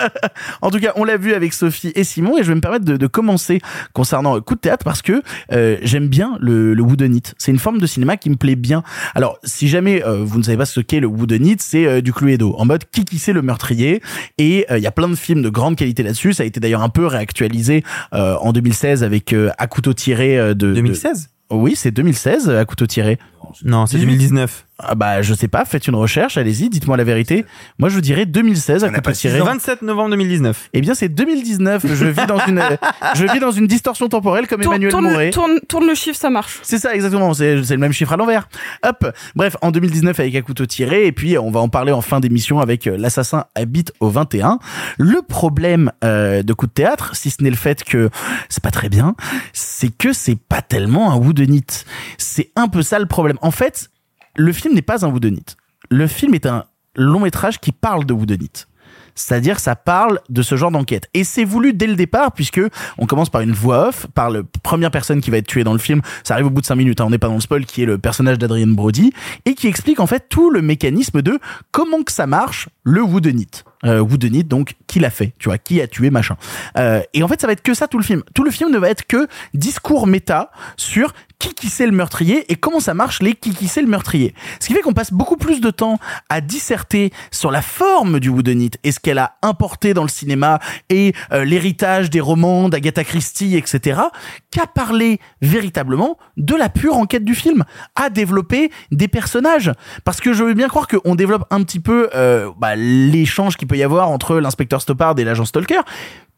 en tout cas, on l'a vu avec Sophie et Simon et je vais me permettre de, de commencer concernant euh, Coup de théâtre parce que euh, j'aime bien le, le whodunit. C'est une forme de cinéma qui me plaît bien. Alors, si jamais euh, vous ne savez pas ce qu'est le whodunit, c'est euh, du Cluedo en mode qui qui c'est le meurtrier? Et euh, il y a plein de films de grande qualité là-dessus. Ça a été d'ailleurs un peu réactualisé euh, en 2016 avec euh, à couteau tiré de 2016 Oui, c'est 2016 à couteau tiré. Non, c'est 2019. Ah bah je sais pas, faites une recherche, allez-y, dites-moi la vérité. Moi je vous dirais 2016 à couteau tiré. 27 novembre 2019. Eh bien c'est 2019. Je vis dans une je vis dans une distorsion temporelle comme Tourne, Emmanuel tourne, Mouret. tourne, tourne le chiffre, ça marche. C'est ça exactement, c'est le même chiffre à l'envers. Hop. Bref, en 2019 avec un couteau tiré et puis on va en parler en fin d'émission avec euh, l'assassin habite au 21. Le problème euh, de coup de théâtre, si ce n'est le fait que c'est pas très bien, c'est que c'est pas tellement un whodunit. C'est un peu ça le problème. En fait, le film n'est pas un whodunit. Le film est un long métrage qui parle de whodunit. C'est-à-dire, ça parle de ce genre d'enquête. Et c'est voulu dès le départ, puisque on commence par une voix off, par la première personne qui va être tuée dans le film. Ça arrive au bout de cinq minutes, hein, on n'est pas dans le spoil, qui est le personnage d'Adrian Brody, et qui explique en fait tout le mécanisme de comment que ça marche, le whodunit. Euh, whodunit, donc, qui l'a fait, tu vois, qui a tué machin. Euh, et en fait, ça va être que ça tout le film. Tout le film ne va être que discours méta sur qui qui c'est le meurtrier et comment ça marche les qui qui c'est le meurtrier? Ce qui fait qu'on passe beaucoup plus de temps à disserter sur la forme du whodunit et ce qu'elle a importé dans le cinéma et euh, l'héritage des romans d'Agatha Christie, etc., qu'à parler véritablement de la pure enquête du film, à développer des personnages. Parce que je veux bien croire qu'on développe un petit peu euh, bah, l'échange qu'il peut y avoir entre l'inspecteur Stoppard et l'agent Stalker,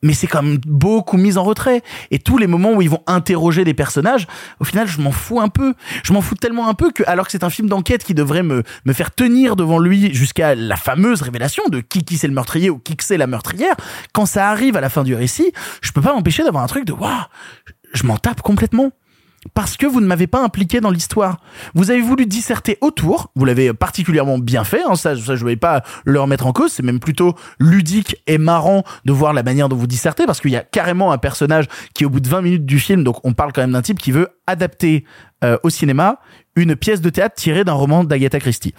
mais c'est quand même beaucoup mis en retrait. Et tous les moments où ils vont interroger des personnages, au final, je m'en fous un peu. Je m'en fous tellement un peu que, alors que c'est un film d'enquête qui devrait me, me faire tenir devant lui jusqu'à la fameuse révélation de qui qui c'est le meurtrier ou qui que c'est la meurtrière, quand ça arrive à la fin du récit, je peux pas m'empêcher d'avoir un truc de, waouh, je m'en tape complètement parce que vous ne m'avez pas impliqué dans l'histoire. Vous avez voulu disserter autour, vous l'avez particulièrement bien fait, hein, ça, je ne vais pas le remettre en cause, c'est même plutôt ludique et marrant de voir la manière dont vous dissertez, parce qu'il y a carrément un personnage qui au bout de 20 minutes du film, donc on parle quand même d'un type qui veut adapter euh, au cinéma une pièce de théâtre tirée d'un roman d'Agatha Christie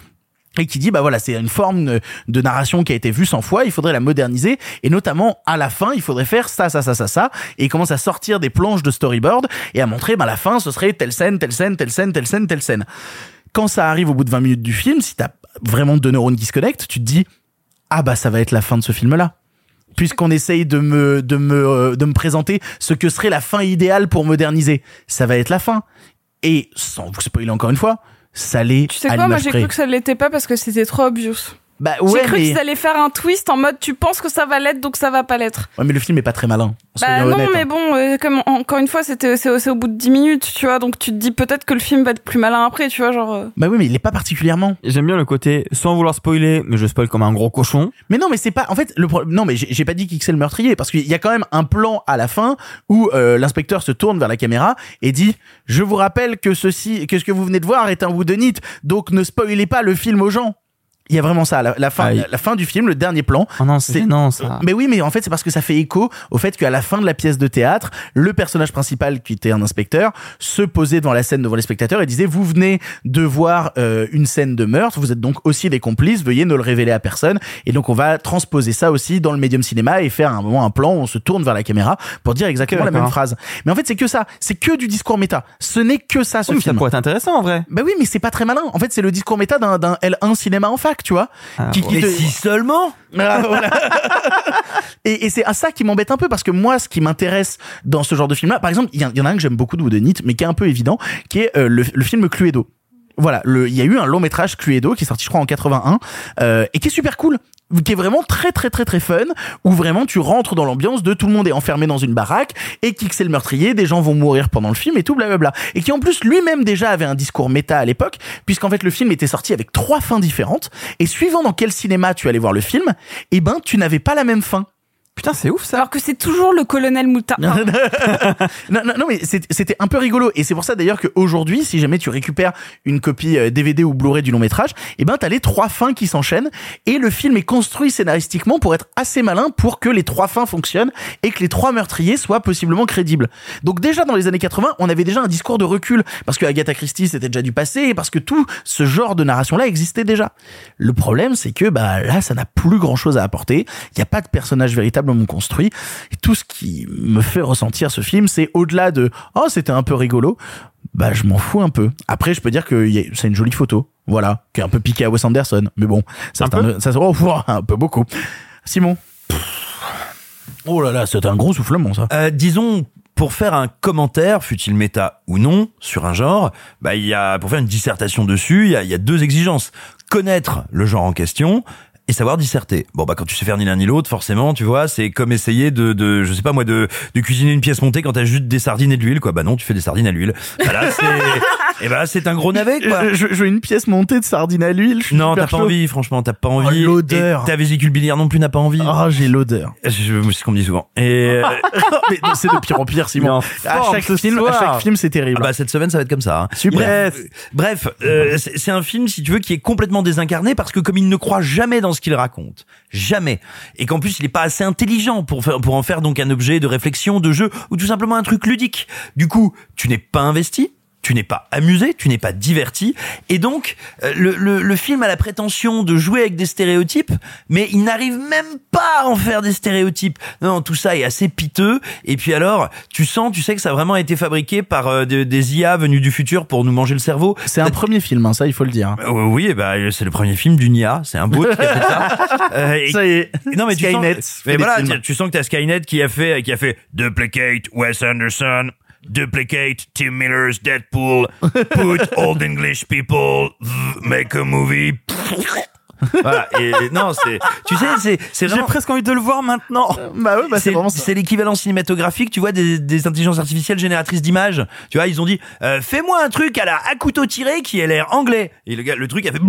et qui dit bah voilà c'est une forme de, narration qui a été vue 100 fois il faudrait la moderniser et notamment à la fin il faudrait faire ça ça ça ça ça et il commence à sortir des planches de storyboard et à montrer bah la fin ce serait telle scène telle scène telle scène telle scène telle scène. Quand ça arrive au bout de 20 minutes du film si t'as vraiment deux neurones qui se connectent tu te dis ah bah ça va être la fin de ce film là puisqu'on essaye de me de me euh, de me présenter ce que serait la fin idéale pour moderniser. Ça va être la fin. Et sans vous spoiler encore une fois l'est Tu sais quoi, moi j'ai cru que ça l'était pas parce que c'était trop obvious. Bah J'ai ouais, cru mais... qu'ils allaient faire un twist en mode tu penses que ça va l'être donc ça va pas l'être. Ouais, mais le film est pas très malin. Bah non, mais hein. bon, euh, comme encore une fois, c'était c'est au- c'est au bout de 10 minutes, tu vois, donc tu te dis peut-être que le film va être plus malin après, tu vois, genre. euh. Bah oui, mais il est pas particulièrement. J'aime bien le côté, sans vouloir spoiler, mais je spoil comme un gros cochon. Mais non, mais c'est pas. En fait, le problème. Non, mais j'ai j'ai pas dit qui c'est le meurtrier parce qu'il y a quand même un plan à la fin où euh, l'inspecteur se tourne vers la caméra et dit "Je vous rappelle que ceci, que ce que vous venez de voir est un whodunit, donc ne spoilez pas le film aux gens." Il y a vraiment ça, la, la fin, Aïe. la, fin du film, le dernier plan. Oh non, c'est non ça. Mais oui, mais en fait, c'est parce que ça fait écho au fait qu'à la fin de la pièce de théâtre, le personnage principal, qui était un inspecteur, se posait devant la scène devant les spectateurs et disait Vous venez de voir euh, une scène de meurtre, vous êtes donc aussi des complices, veuillez ne le révéler à personne. Et donc, on va transposer ça aussi dans le médium cinéma et faire à un moment un plan où on se tourne vers la caméra pour dire exactement la même phrase. Mais en fait, c'est que ça. C'est que du discours méta. Ce n'est que ça, ce Oui, mais ça film. pourrait être intéressant en vrai. Bah oui, mais c'est pas très malin. En fait, c'est le discours méta d'un L1 cinéma en fac, tu vois. Ah, qui, qui Mais te- si seulement ah, voilà. et et c'est à ça qui m'embête un peu parce que moi, ce qui m'intéresse dans ce genre de film-là, par exemple, il y, en- il y en a un que j'aime beaucoup de Whodunit, mais qui est un peu évident, qui est euh, le, le film Cluedo. Voilà, le- il y a eu un long métrage Cluedo qui est sorti, je crois, en 81, euh, et qui est super cool qui est vraiment très très très très fun où vraiment tu rentres dans l'ambiance de tout le monde est enfermé dans une baraque et qui c'est le meurtrier des gens vont mourir pendant le film et tout blablabla et qui en plus lui-même déjà avait un discours méta à l'époque puisqu'en fait le film était sorti avec trois fins différentes. Et suivant dans quel cinéma tu allais voir le film eh ben tu n'avais pas la même fin Putain, c'est ouf ça. Alors que c'est toujours le colonel Mouta. non, non, non, mais c'était un peu rigolo. Et c'est pour ça d'ailleurs qu'aujourd'hui, si jamais tu récupères une copie euh, DVD ou Blu-ray du long métrage, eh ben, t'as les trois fins qui s'enchaînent. Et le film est construit scénaristiquement pour être assez malin pour que les trois fins fonctionnent et que les trois meurtriers soient possiblement crédibles. Donc déjà dans les années 80, on avait déjà un discours de recul. Parce que Agatha Christie, c'était déjà du passé et parce que tout ce genre de narration-là existait déjà. Le problème, c'est que, bah, là, ça n'a plus grand chose à apporter. Il n'y a pas de personnage véritablement construit. Et tout ce qui me fait ressentir ce film, c'est au-delà de, oh, c'était un peu rigolo. Bah, je m'en fous un peu. Après, je peux dire que c'est une jolie photo. Voilà. Qui est un peu piqué à Wes Anderson. Mais bon, ça, un, ça, se- oh, ouah, un peu beaucoup. Simon. Oh là là, c'est un gros soufflement, ça. Euh, disons, pour faire un commentaire, fut-il méta ou non, sur un genre, bah, il y a, pour faire une dissertation dessus, il y a, il y a deux exigences. Connaître le genre en question et savoir disserter. Bon, bah, quand tu sais faire ni l'un ni l'autre, forcément, tu vois, c'est comme essayer de, de, je sais pas moi, de, de cuisiner une pièce montée quand t'as juste des sardines et de l'huile, quoi. Bah non, tu fais des sardines à l'huile. Bah là, c'est, et bah, c'est un gros navet, quoi. Je, veux une pièce montée de sardines à l'huile. Non, t'as pas chaud. envie, franchement, t'as pas envie. Oh, l'odeur. Ta vésicule biliaire non plus n'a pas envie. Ah, j'ai l'odeur. Je- C'est ce qu'on me dit souvent. Et, euh, mais c'est de pire en pire, Simon. À chaque film, à chaque film, c'est terrible. Ah bah cette semaine ça va être comme ça. hein. Super. Bref, bref euh, c'est c'est un film si tu veux qui est complètement désincarné parce que comme il ne croit jamais dans qu'il raconte, jamais, et qu'en plus il est pas assez intelligent pour pour en faire donc un objet de réflexion, de jeu ou tout simplement un truc ludique. Du coup, tu n'es pas investi. Tu n'es pas amusé, tu n'es pas diverti, et donc euh, le, le, le film a la prétention de jouer avec des stéréotypes, mais il n'arrive même pas à en faire des stéréotypes. Non, tout ça est assez piteux. Et puis alors, tu sens, tu sais que ça a vraiment été fabriqué par euh, de- des IA venus du futur pour nous manger le cerveau. C'est un premier film, hein, ça, il faut le dire. Euh, oui, eh ben, c'est le premier film d'une IA. C'est un bot qui a fait ça. Euh, et- Ça y est. Non mais tu Skynet sens, fait mais voilà, tu, tu sens que t'as Skynet qui a fait, qui a fait duplicate Wes Anderson, duplicate Tim Miller's Deadpool, put old English people, make a movie. Voilà. Et non, c'est, tu sais, c'est, c'est J'ai vraiment. presque envie de le voir maintenant. Bah ouais, bah c'est c'est vraiment ça. c'est l'équivalent cinématographique, tu vois, des, des intelligences artificielles génératrices d'images. Tu vois, ils ont dit, euh, fais-moi un truc à la à couteau tiré qui ait l'air anglais. Et le gars, le truc a fait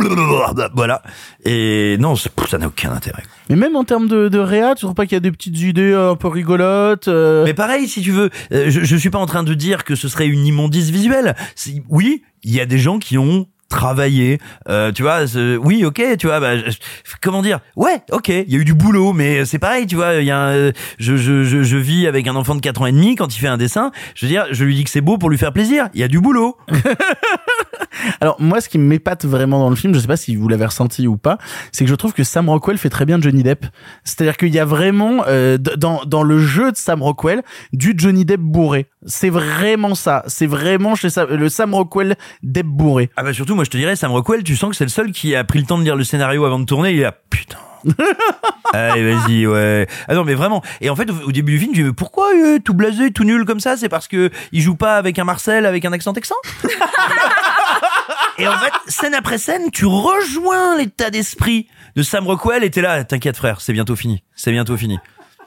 voilà. Et non, ça n'a aucun intérêt. Mais même en termes de, de réa, tu trouves pas qu'il y a des petites idées euh, un peu rigolotes euh, Mais pareil, si tu veux, euh, je, je suis pas en train de dire que ce serait une immondice visuelle. Oui, il y a des gens qui ont travaillé, euh, tu vois, oui, ok, tu vois, bah, comment dire, ouais, ok, il y a eu du boulot, mais c'est pareil, tu vois, il y a, un- je, je, je, je vis avec un enfant de 4 ans et demi quand il fait un dessin, je veux dire, je lui dis que c'est beau pour lui faire plaisir, il y a du boulot. Alors moi, ce qui m'épate vraiment dans le film, je sais pas si vous l'avez ressenti ou pas, c'est que je trouve que Sam Rockwell fait très bien Johnny Depp. C'est-à-dire qu'il y a vraiment euh, dans dans le jeu de Sam Rockwell du Johnny Depp bourré. C'est vraiment ça. C'est vraiment chez Sam- le Sam Rockwell Depp bourré. Ah bah surtout, moi je te dirais, Sam Rockwell, tu sens que c'est le seul qui a pris le temps de lire le scénario avant de tourner, il est là, putain. Allez, vas-y, ouais. Ah non, mais vraiment. Et en fait, au, au début du film, tu dis, mais pourquoi euh, tout blasé, tout nul comme ça? C'est parce que il joue pas avec un Marcel, avec un accent texan? Et en fait, scène après scène, tu rejoins l'état d'esprit de Sam Rockwell et t'es là, t'inquiète frère, c'est bientôt fini. C'est bientôt fini.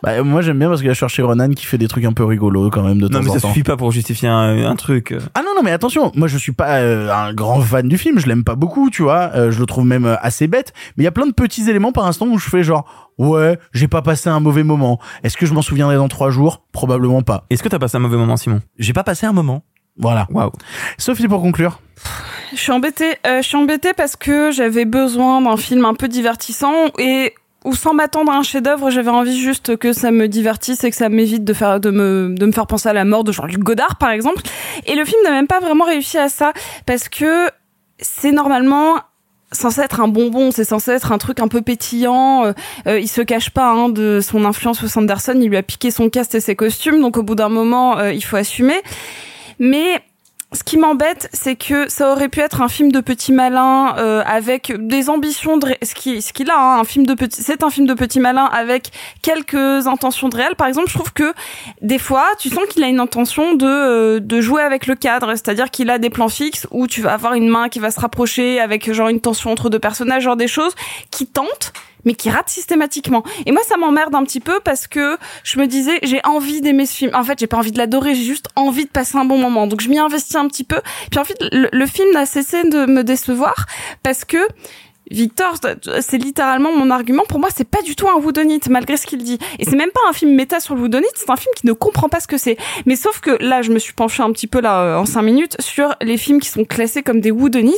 Bah, moi j'aime bien parce que je cherche Ronan qui fait des trucs un peu rigolos quand même de temps Non, mais en ça temps. suffit pas pour justifier un, un truc. Ah non non mais attention, moi je suis pas euh, un grand fan du film, je l'aime pas beaucoup, tu vois, euh, je le trouve même euh, assez bête, mais il y a plein de petits éléments par instant où je fais genre ouais, j'ai pas passé un mauvais moment. Est-ce que je m'en souviendrai dans trois jours? Probablement pas. Est-ce que t'as passé un mauvais moment, Simon? J'ai pas passé un moment. Voilà. Waouh. Sophie pour conclure. Je suis embêtée. Euh, je suis embêtée parce que j'avais besoin d'un film un peu divertissant et ou sans m'attendre à un chef-d'œuvre, j'avais envie juste que ça me divertisse et que ça m'évite de faire de me de me faire penser à la mort de Jean-Luc Godard par exemple. Et le film n'a même pas vraiment réussi à ça parce que c'est normalement censé être un bonbon, c'est censé être un truc un peu pétillant. Euh, euh, il se cache pas hein, de son influence Wes Anderson, il lui a piqué son cast et ses costumes, donc au bout d'un moment, euh, il faut assumer. Mais ce qui m'embête, c'est que ça aurait pu être un film de petit malin euh, avec des ambitions de ré- ce qui ce qu'il a hein, un film de petit c'est un film de petit malin avec quelques intentions de réel. Par exemple je trouve que des fois tu sens qu'il a une intention de euh, de jouer avec le cadre. C'est-à-dire qu'il a des plans fixes où tu vas avoir une main qui va se rapprocher avec genre une tension entre deux personnages genre des choses qui tentent mais qui ratent systématiquement. Et moi, ça m'emmerde un petit peu parce que je me disais, j'ai envie d'aimer ce film. En fait, j'ai pas envie de l'adorer, j'ai juste envie de passer un bon moment. Donc, je m'y investis un petit peu. Puis en fait, le, film n'a cessé de me décevoir parce que Victor, c'est littéralement mon argument. Pour moi, c'est pas du tout un whodunit, malgré ce qu'il dit. Et c'est même pas un film méta sur le whodunit, c'est un film qui ne comprend pas ce que c'est. Mais sauf que là, je me suis penchée un petit peu là euh, en cinq minutes sur les films qui sont classés comme des whodunits.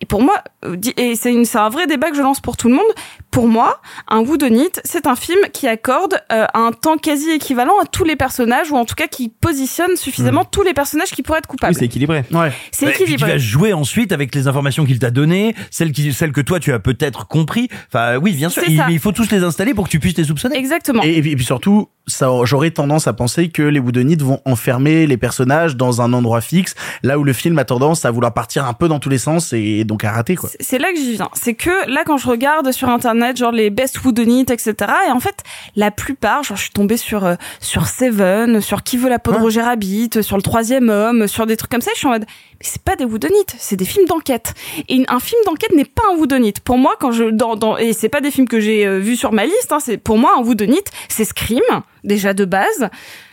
Et pour moi, euh, et c'est un vrai débat que je lance pour tout le monde. Pour moi, un whodunit, c'est un film qui accorde euh, un temps quasi équivalent à tous les personnages, ou en tout cas qui positionne suffisamment tous les personnages qui pourraient être coupables. Oui, c'est équilibré. Ouais. C'est Bah, puis tu équilibré. vas jouer ensuite avec les informations qu'il t'a données, celles qui, celles que toi tu as peut-être compris. Enfin, oui, bien sûr. Il, mais il faut tous les installer pour que tu puisses les soupçonner. Exactement. Et, et puis, et puis surtout, ça, j'aurais tendance à penser que les Woodonites vont enfermer les personnages dans un endroit fixe, là où le film a tendance à vouloir partir un peu dans tous les sens et donc à rater quoi. c'est là que j'y viens. C'est que là, quand je regarde sur internet, genre les best whodunit, etc. Et en fait, la plupart, genre je suis tombée sur euh, sur Seven, sur Qui veut la peau de Roger Rabbit, sur le Troisième Homme, sur des trucs comme ça. Je suis en mode, mais c'est pas des whodunit, c'est des films d'enquête. Et un film d'enquête n'est pas un whodunit. Pour moi, quand je dans, dans et c'est pas des films que j'ai euh, vus sur ma liste. Hein, c'est pour moi un whodunit, c'est Scream déjà de base.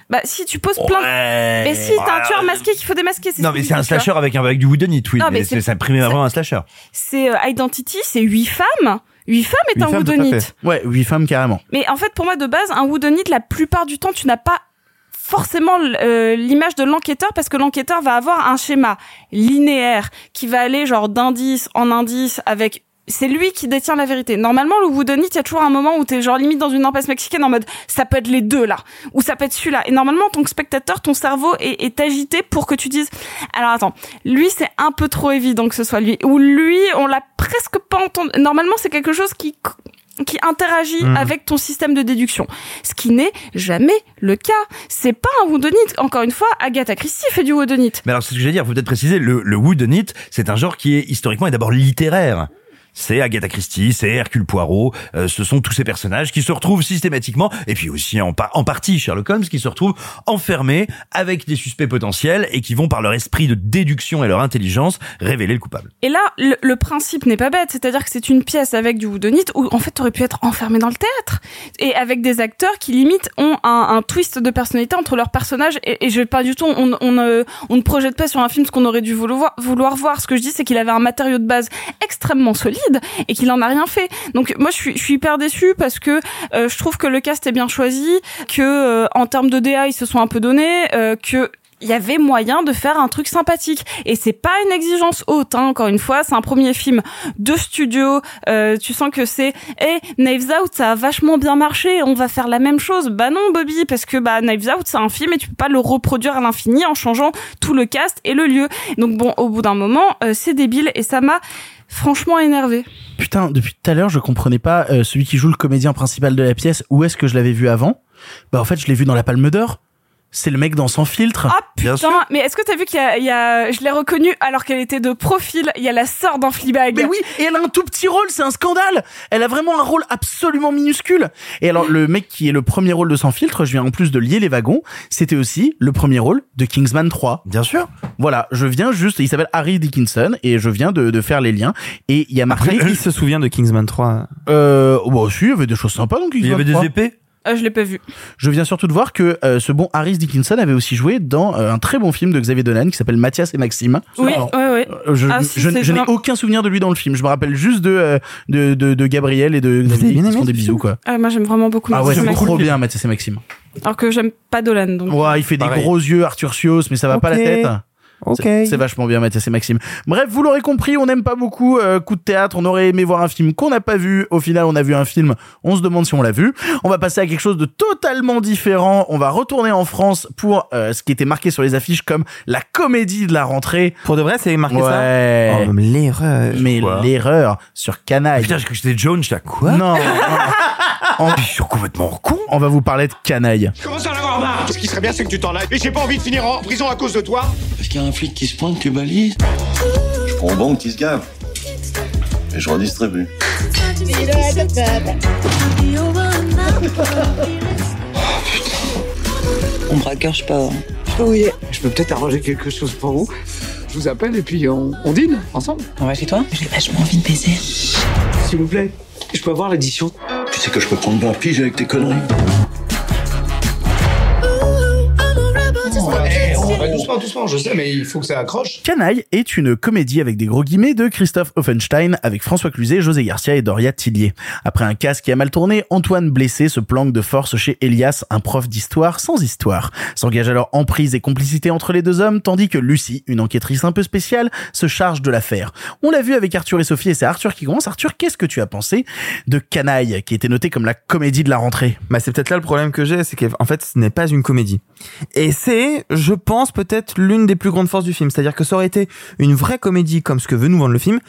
Bah si tu poses plein. Ouais. Mais si t'as un tueur masqué qu'il faut démasquer. Non, mais ce c'est un slasher avec un avec du whodunit, oui. Non, mais c'est- c'est ça vraiment un slasher. c'est euh, Identity, c'est huit femmes. Huit femmes est Huit un femmes. Ouais, huit femmes carrément. Mais en fait, pour moi, de base, un whodunit, la plupart du temps, tu n'as pas forcément euh, l'image de l'enquêteur parce que l'enquêteur va avoir un schéma linéaire qui va aller genre d'indice en indice avec c'est lui qui détient la vérité. Normalement, le whodunit, il y a toujours un moment où t'es genre limite dans une impasse mexicaine en mode ça peut être les deux là, ou ça peut être celui-là. Et normalement, en tant que spectateur, ton cerveau est, est agité pour que tu dises alors attends, lui c'est un peu trop évident que ce soit lui, ou lui on l'a presque pas entendu. Normalement, c'est quelque chose qui qui interagit Mhm. avec ton système de déduction. Ce qui n'est jamais le cas. C'est pas un whodunit. Encore une fois, Agatha Christie fait du whodunit. Mais alors, c'est ce que je veux dire, faut peut-être préciser, le, le whodunit, c'est un genre qui est historiquement et d'abord littéraire. C'est Agatha Christie, c'est Hercule Poirot, euh, ce sont tous ces personnages qui se retrouvent systématiquement, et puis aussi en, pa- en partie Sherlock Holmes, qui se retrouvent enfermés avec des suspects potentiels et qui vont par leur esprit de déduction et leur intelligence révéler le coupable. Et là, le, principe n'est pas bête. C'est-à-dire que c'est une pièce avec du whodunit où, en fait, t'aurais pu être enfermé dans le théâtre. Et avec des acteurs qui, limite, ont un, twist de personnalité entre leurs personnages. Et, et je pas du tout, on, on, ne- on ne projette pas sur un film ce qu'on aurait dû vouloir, vouloir voir. Ce que je dis, c'est qu'il avait un matériau de base extrêmement solide et qu'il en a rien fait. Donc, moi, je suis, je suis hyper déçue parce que euh, je trouve que le cast est bien choisi, que, euh, en termes de DA, ils se sont un peu donnés, euh, que, il y avait moyen de faire un truc sympathique. Et c'est pas une exigence haute hein, encore une fois. C'est un premier film de studio. Euh, tu sens que c'est hey Knives Out ça a vachement bien marché. On va faire la même chose. Bah non Bobby parce que bah Knives Out c'est un film et tu peux pas le reproduire à l'infini en changeant tout le cast et le lieu. Donc bon au bout d'un moment euh, c'est débile. Et ça m'a franchement énervé Putain, depuis tout à l'heure, je comprenais pas euh, celui qui joue le comédien principal de la pièce. Où est-ce que je l'avais vu avant? Bah en fait, je l'ai vu dans la Palme d'Or. C'est le mec dans Sans filtre. Ah putain, mais est-ce que t'as vu qu'il y a, il y a je l'ai reconnue alors qu'elle était de profil, il y a la sœur dans Fleabag. Mais oui, et elle a un tout petit rôle, c'est un scandale. Elle a vraiment un rôle absolument minuscule. Et alors, le mec qui est le premier rôle de Sans filtre, je viens en plus de lier les wagons, c'était aussi le premier rôle de Kingsman 3. Bien sûr. Voilà, je viens juste, il s'appelle Harry Dickinson et je viens de, de faire les liens et il y a marqué. Après, qui se souvient de Kingsman 3 Euh, bon, si, il y avait des choses sympas donc. Il y avait des épées Ah, je l'ai pas vu. Je viens surtout de voir que euh, ce bon Harris Dickinson avait aussi joué dans euh, un très bon film de Xavier Dolan qui s'appelle Mathias et Maxime. Oui, Alors, ouais, ouais. euh, je Ah, si, je- n'ai aucun souvenir de lui dans le film. Je me rappelle juste de euh, de, de, de Gabriel et de Xavier qui se font des bisous quoi. Ah, moi, j'aime vraiment beaucoup. Ah ouais, Mathias c'est trop bien Mathias et Maxime. Alors que j'aime pas Dolan, donc. Ouais, il fait des gros yeux Arthur Sios, mais ça va pas la tête. C'est- vachement bien, Mathias et Maxime. Bref, vous l'aurez compris, on n'aime pas beaucoup euh, coup de théâtre. On aurait aimé voir un film qu'on n'a pas vu. Au final, on a vu un film. On se demande si on l'a vu. On va passer à quelque chose de totalement différent. On va retourner en France pour euh, ce qui était marqué sur les affiches comme la comédie de la rentrée. Pour de vrai, c'est marqué ça ouais. Oh, l'erreur. Mais l'erreur sur Canaille. Putain, j'ai cru que c'était Jones, j'étais à quoi Non. on, Je suis complètement con. on va vous parler de Canaille. Je commence à en avoir marre. Ce qui serait bien, c'est que tu t'en ailles. Et j'ai pas envie de finir en prison à cause de toi. Parce qu'il y a un flic qui se pointe, tu balises. Je prends bon qui se gave. Et je redistribue. Mon braqueur, je pars. Oui, je peux peut-être arranger quelque chose pour vous. Je vous appelle et puis on, on dîne ensemble. On va chez toi J'ai vachement envie de baiser. S'il vous plaît, je peux avoir l'édition Tu sais que je peux prendre 20 piges avec tes conneries. Doucement, doucement, je sais, mais il faut que ça accroche. Canaille est une comédie avec des gros guillemets de Christophe Offenstein avec François Cluzet, José Garcia et Doria Tillier. Après un casse qui a mal tourné, Antoine blessé se planque de force chez Elias, un prof d'histoire sans histoire. S'engage alors emprise et complicité entre les deux hommes, tandis que Lucie, une enquêtrice un peu spéciale, se charge de l'affaire. On l'a vu avec Arthur et Sophie et c'est Arthur qui commence. Arthur, qu'est-ce que tu as pensé de Canaille, qui était noté comme la comédie de la rentrée? Bah, c'est peut-être là le problème que j'ai, c'est qu'en fait, ce n'est pas une comédie. Et c'est, je pense, peut-être l'une des plus grandes forces du film. C'est-à-dire que ça aurait été une vraie comédie comme ce que veut nous vendre le film,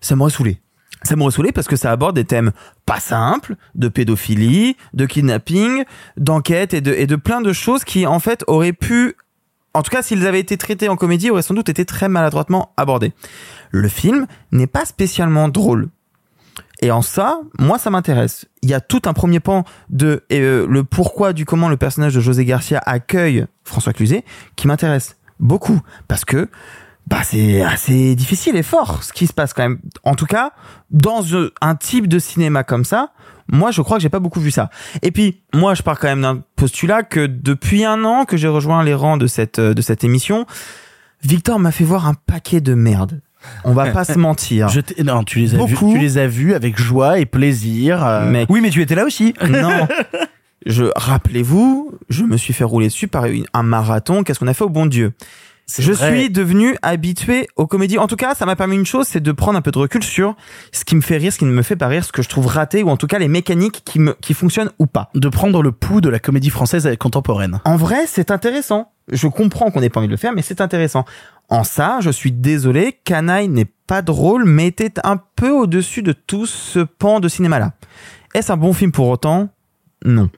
ça m'aurait saoulé. Ça m'aurait saoulé parce que ça aborde des thèmes pas simples, de pédophilie, de kidnapping, d'enquête et de, et de plein de choses qui, en fait, auraient pu, en tout cas, s'ils avaient été traités en comédie, auraient sans doute été très maladroitement abordés. Le film n'est pas spécialement drôle. Et en ça, moi, ça m'intéresse. Il y a tout un premier pan de euh, le pourquoi du comment le personnage de José Garcia accueille François Cluzet qui m'intéresse beaucoup parce que bah c'est assez difficile et fort ce qui se passe quand même. En tout cas, dans un type de cinéma comme ça, moi je crois que j'ai pas beaucoup vu ça. Et puis moi je pars quand même d'un postulat que depuis un an que j'ai rejoint les rangs de cette euh, de cette émission, Victor m'a fait voir un paquet de merde. On va pas se mentir. Je non, tu les as vus, tu les as vus avec joie et plaisir. euh, Mec. Oui, mais tu étais là aussi. Non. Je rappelez-vous, je me suis fait rouler dessus par une- un marathon. Qu'est-ce qu'on a fait au bon Dieu? Je vrai. suis devenu habitué aux comédies. En tout cas, ça m'a permis une chose, c'est de prendre un peu de recul sur ce qui me fait rire, ce qui ne me fait pas rire, ce que je trouve raté, ou en tout cas les mécaniques qui me qui fonctionnent ou pas. De prendre le pouls de la comédie française contemporaine. En vrai, c'est intéressant. Je comprends qu'on n'ait pas envie de le faire, mais c'est intéressant. En ça, je suis désolé, Canaille n'est pas drôle, mais était un peu au-dessus de tout ce pan de cinéma-là. Est-ce un bon film pour autant? Non.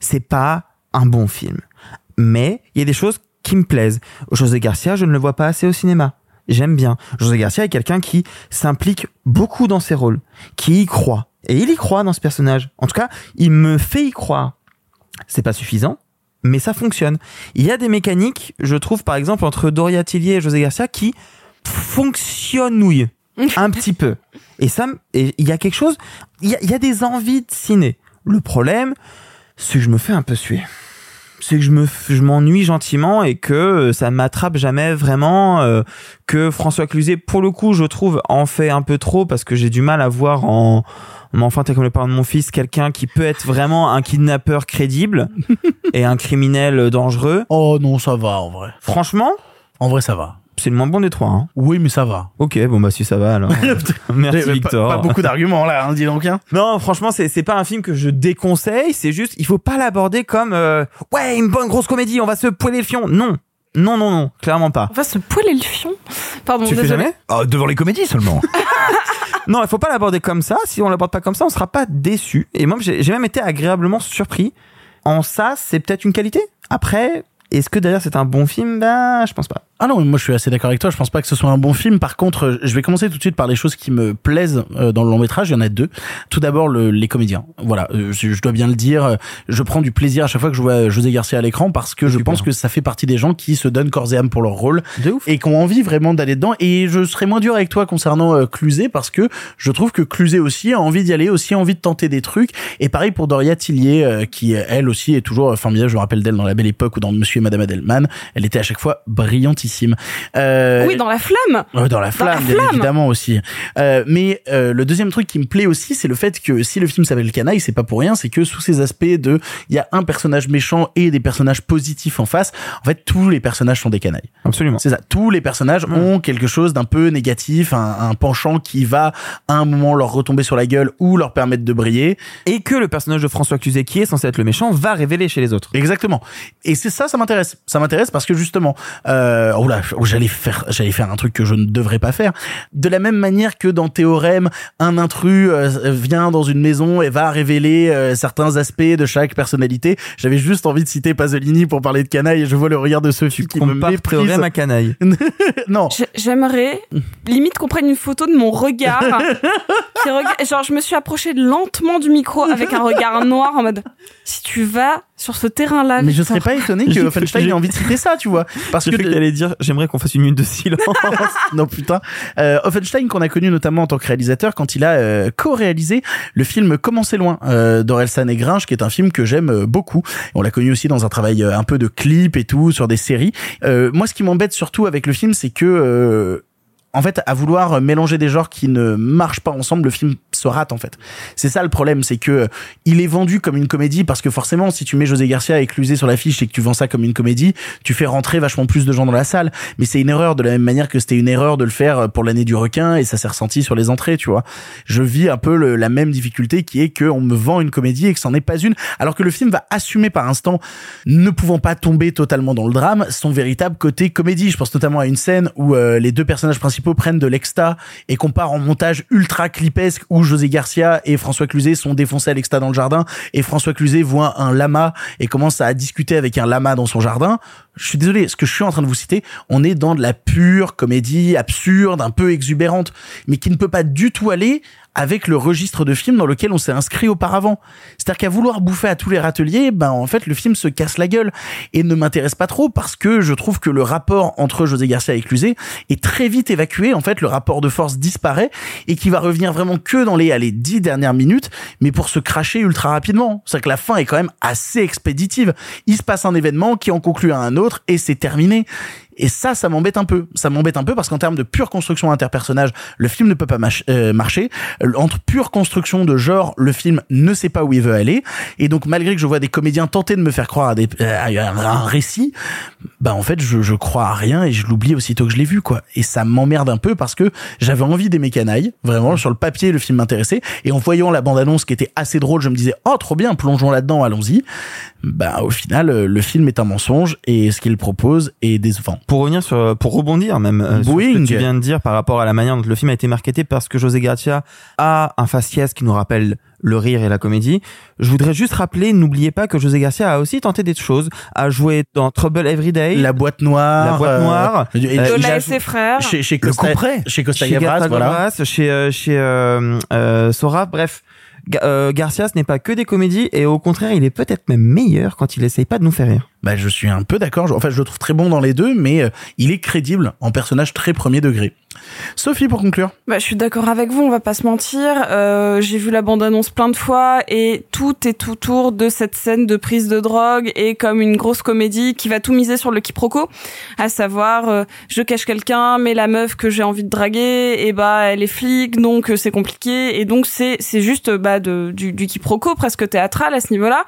C'est pas un bon film. Mais il y a des choses qui me plaisent. José Garcia, je ne le vois pas assez au cinéma. J'aime bien. José Garcia est quelqu'un qui s'implique beaucoup dans ses rôles, qui y croit. Et il y croit dans ce personnage. En tout cas, il me fait y croire. C'est pas suffisant, mais ça fonctionne. Il y a des mécaniques, je trouve par exemple entre Doria Tillier et José Garcia qui fonctionnouillent un petit peu. Et ça, il y a quelque chose, il y y a des envies de ciné. Le problème, c'est que je me fais un peu suer. C'est que je me, je m'ennuie gentiment et que euh, ça m'attrape jamais vraiment. euh, que François Cluzet, pour le coup, je trouve, en fait un peu trop parce que j'ai du mal à voir en, mon enfant t'es comme le parent de mon fils, quelqu'un qui peut être vraiment un kidnappeur crédible et un criminel dangereux. Oh non, ça va en vrai. Franchement, En vrai, ça va. C'est le moins bon des trois. Hein. Oui, mais ça va. Ok, bon bah si ça va alors. Merci pas- Victor. Pas, beaucoup d'arguments là, hein, dis donc. Hein. Non, franchement, c'est c'est pas un film que je déconseille. C'est juste, il faut pas l'aborder comme euh, ouais une bonne grosse comédie. On va se poêler le fion. Non, non, non, non, clairement pas. On va se poêler le fion. Pardon, tu le fais désolé. jamais? Ah, devant les comédies seulement. Non, il faut pas l'aborder comme ça. Si on l'aborde pas comme ça, on sera pas déçu. Et moi, j'ai même été agréablement surpris. En ça, c'est peut-être une qualité? Après, Est-ce que d'ailleurs c'est un bon film? Bah, je pense pas. Ah non, moi je suis assez d'accord avec toi. Je pense pas que ce soit un bon film. Par contre, je vais commencer tout de suite par les choses qui me plaisent euh, dans le long métrage. Il y en a deux. Tout d'abord, le, les comédiens. Voilà, euh, je, je dois bien le dire. Je prends du plaisir à chaque fois que je vois José Garcia à l'écran parce que je pense que ça fait partie des gens qui se donnent corps et âme pour leur rôle et qui ont envie vraiment d'aller dedans. Et je serai moins dur avec toi concernant euh, Cluzet parce que je trouve que Cluzet aussi a envie d'y aller, aussi a envie de tenter des trucs. Et pareil pour Doria Tillier, euh, qui elle aussi est toujours formidable. Je me rappelle d'elle dans La Belle Époque ou dans Monsieur Madame Adelman. Elle était à chaque fois brillantissime. Euh, Oui, dans la flamme. Ouais, dans la flamme, la bien flamme. évidemment aussi. Euh, mais euh, le deuxième truc qui me plaît aussi, c'est le fait que si le film s'appelle Canaille, c'est pas pour rien, c'est que sous ces aspects de, il y a un personnage méchant et des personnages positifs en face. En fait, tous les personnages sont des canailles. Absolument. C'est ça. Tous les personnages ont quelque chose d'un peu négatif, un, un penchant qui va à un moment leur retomber sur la gueule ou leur permettre de briller. Et que le personnage de François Cluzet, qui est censé être le méchant, va révéler chez les autres. Exactement. Et c'est ça, ça m'intéresse. Ça m'intéresse parce que justement, euh, oh là, oh, j'allais faire, j'allais faire un truc que je ne devrais pas faire. De la même manière que dans Théorème, un intrus euh, vient dans une maison et va révéler euh, certains aspects de chaque personnalité. J'avais juste envie de citer Pasolini pour parler de canaille et je vois le regard de Sophie qui me méprise. Théorème à canaille. non. J'ai- J'aimerais limite qu'on prenne une photo de mon regard. qui rega- Genre, je me suis approchée lentement du micro avec un regard noir en mode si tu vas sur ce terrain-là. Mais je serais pas étonné que Offenstein ait envie de citer ça, tu vois. Parce J'ai que t'allais dire, j'aimerais qu'on fasse une minute de silence. non putain. Euh, Offenstein qu'on a connu notamment en tant que réalisateur quand il a euh, co-réalisé le film Comment c'est loin euh, d'Orelsan et Gringe qui est un film que j'aime euh, beaucoup. On l'a connu aussi dans un travail euh, un peu de clip et tout sur des séries. Euh, moi ce qui m'embête surtout avec le film c'est que euh, en fait, à vouloir mélanger des genres qui ne marchent pas ensemble, le film se rate en fait. C'est ça le problème, c'est que euh, il est vendu comme une comédie parce que forcément, si tu mets José Garcia et Cluzet sur l'affiche et que tu vends ça comme une comédie, tu fais rentrer vachement plus de gens dans la salle. Mais c'est une erreur de la même manière que c'était une erreur de le faire pour l'année du requin et ça s'est ressenti sur les entrées, tu vois. Je vis un peu la même difficulté qui est que on me vend une comédie et que c'en est pas une, alors que le film va assumer par instant, ne pouvant pas tomber totalement dans le drame, son véritable côté comédie. Je pense notamment à une scène où euh, les deux personnages principaux prennent de l'exta et qu'on part en montage ultra clipesque où José Garcia et François Cluzet sont défoncés à l'exta dans le jardin et François Cluzet voit un lama et commence à discuter avec un lama dans son jardin. Je suis désolé, ce que je suis en train de vous citer, on est dans de la pure comédie absurde, un peu exubérante, mais qui ne peut pas du tout aller avec le registre de film dans lequel on s'est inscrit auparavant. C'est-à-dire qu'à vouloir bouffer à tous les râteliers, ben en fait le film se casse la gueule et ne m'intéresse pas trop parce que je trouve que le rapport entre José Garcia et Cluzet est très vite évacué. En fait, le rapport de force disparaît et qui va revenir vraiment que dans les allez, dix dernières minutes, mais pour se cracher ultra rapidement. C'est-à-dire que la fin est quand même assez expéditive. Il se passe un événement qui en conclut à un autre et c'est terminé. Et ça, ça m'embête un peu. Ça m'embête un peu parce qu'en termes de pure construction interpersonnage, le film ne peut pas euh, marcher. Euh, Entre pure construction de genre, le film ne sait pas où il veut aller. Et donc, malgré que je vois des comédiens tenter de me faire croire à, des, euh, à un récit, bah en fait, je, je crois à rien et je l'oublie aussitôt que je l'ai vu, quoi. Et ça m'emmerde un peu parce que j'avais envie d'aimer Canaille. Vraiment, sur le papier, le film m'intéressait. Et en voyant la bande-annonce qui était assez drôle, je me disais, oh, trop bien, plongeons là-dedans, allons-y. Bah, au final, euh, le film est un mensonge et ce qu'il propose est décevant. Pour revenir sur, pour rebondir même euh, sur ce que tu viens de dire par rapport à la manière dont le film a été marketé parce que José Garcia a un faciès qui nous rappelle le rire et la comédie. Je voudrais juste rappeler, n'oubliez pas que José Garcia a aussi tenté des choses, a joué dans Trouble Every Day, La boîte noire. La boîte euh, noire, et- et- euh, et ses frères. Chez, chez Le Costa, couperet. chez Costa chez Gavras, voilà. Chez euh, chez euh, euh, Sora, bref. Ga- euh, Garcia, ce n'est pas que des comédies et au contraire, il est peut-être même meilleur quand il essaye pas de nous faire rire. Bah, je suis un peu d'accord. Enfin, je le trouve très bon dans les deux, mais euh, il est crédible en personnage très premier degré. Sophie, pour conclure. Bah, je suis d'accord avec vous, on va pas se mentir. Euh, j'ai vu la bande-annonce plein de fois et tout est autour de cette scène de prise de drogue et comme une grosse comédie qui va tout miser sur le quiproquo, à savoir euh, je cache quelqu'un, mais la meuf que j'ai envie de draguer, et bah elle est flic, donc euh, c'est compliqué et donc c'est c'est juste bah du, du quiproquo presque théâtral à ce niveau-là.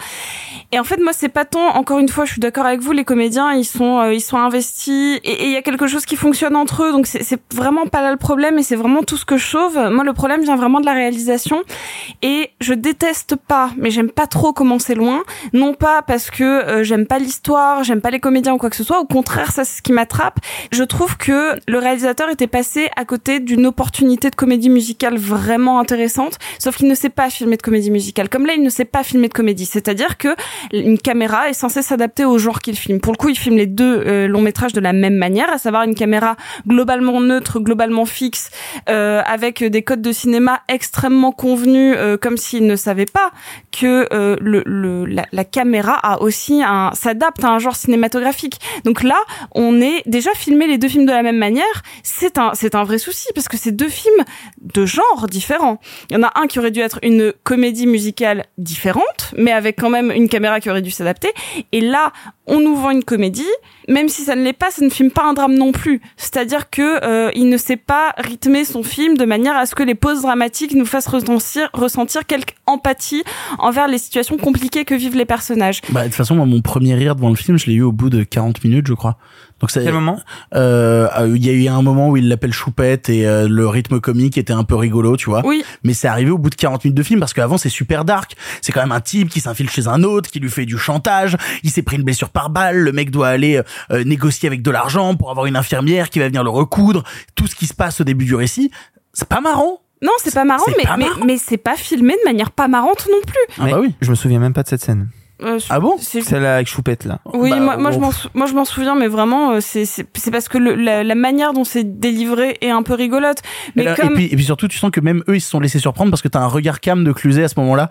Et en fait moi c'est pas tant. Encore une fois, je suis d'accord avec vous, les comédiens ils sont euh, ils sont investis et il y a quelque chose qui fonctionne entre eux, donc c'est vraiment pas là le problème et c'est vraiment tout ce que je sauve. Moi, le problème vient vraiment de la réalisation et je déteste pas, mais j'aime pas trop commencer loin. Non pas parce que euh, j'aime pas l'histoire, j'aime pas les comédiens ou quoi que ce soit. Au contraire, ça c'est ce qui m'attrape. Je trouve que le réalisateur était passé à côté d'une opportunité de comédie musicale vraiment intéressante, sauf qu'il ne sait pas filmer de comédie musicale. Comme là, il ne sait pas filmer de comédie. C'est-à-dire que une caméra est censée s'adapter au au genre qu'il filme. Pour le coup, il filme les deux euh, longs métrages de la même manière, à savoir une caméra globalement neutre, globalement fixe, euh, avec des codes de cinéma extrêmement convenus, euh, comme s'il ne savait pas que euh, le, le, la, la caméra a aussi un s'adapte à un genre cinématographique. Donc là, on est déjà filmé les deux films de la même manière. C'est un c'est un vrai souci parce que c'est deux films de genre différents. Il y en a un qui aurait dû être une comédie musicale différente, mais avec quand même une caméra qui aurait dû s'adapter. Et là, on nous vend une comédie, même si ça ne l'est pas, ça ne filme pas un drame non plus. C'est-à-dire que euh, il ne sait pas rythmer son film de manière à ce que les pauses dramatiques nous fassent ressentir, ressentir quelque empathie envers les situations compliquées que vivent les personnages. Bah, de toute façon, moi, mon premier rire devant le film, je l'ai eu au bout de 40 minutes, je crois. Donc ça, Quel moment? Euh, Il y a eu un moment où il l'appelle Choupette et euh, le rythme comique était un peu rigolo, tu vois. Oui. Mais c'est arrivé au bout de 40 minutes de film parce qu'avant c'est super dark. C'est quand même un type qui s'infile chez un autre, qui lui fait du chantage. Il s'est pris une blessure par balle. Le mec doit aller euh, négocier avec de l'argent pour avoir une infirmière qui va venir le recoudre. Tout ce qui se passe au début du récit, c'est pas marrant. Non, c'est pas marrant, c'est mais, pas mais, marrant. mais c'est pas filmé de manière pas marrante non plus. Ah bah oui. Je me souviens même pas de cette scène. Euh, Ah bon c'est- Celle-là avec Choupette, là. Oui, Bah, moi, moi, je bon. m'en sou- moi je m'en souviens, mais vraiment euh, c'est c'est c'est parce que le, la, la manière dont c'est délivré est un peu rigolote. Mais Et, là- comme et, puis, et puis surtout, tu sens que même eux, ils se sont laissés surprendre parce que t'as un regard cam de Cluzet à ce moment-là.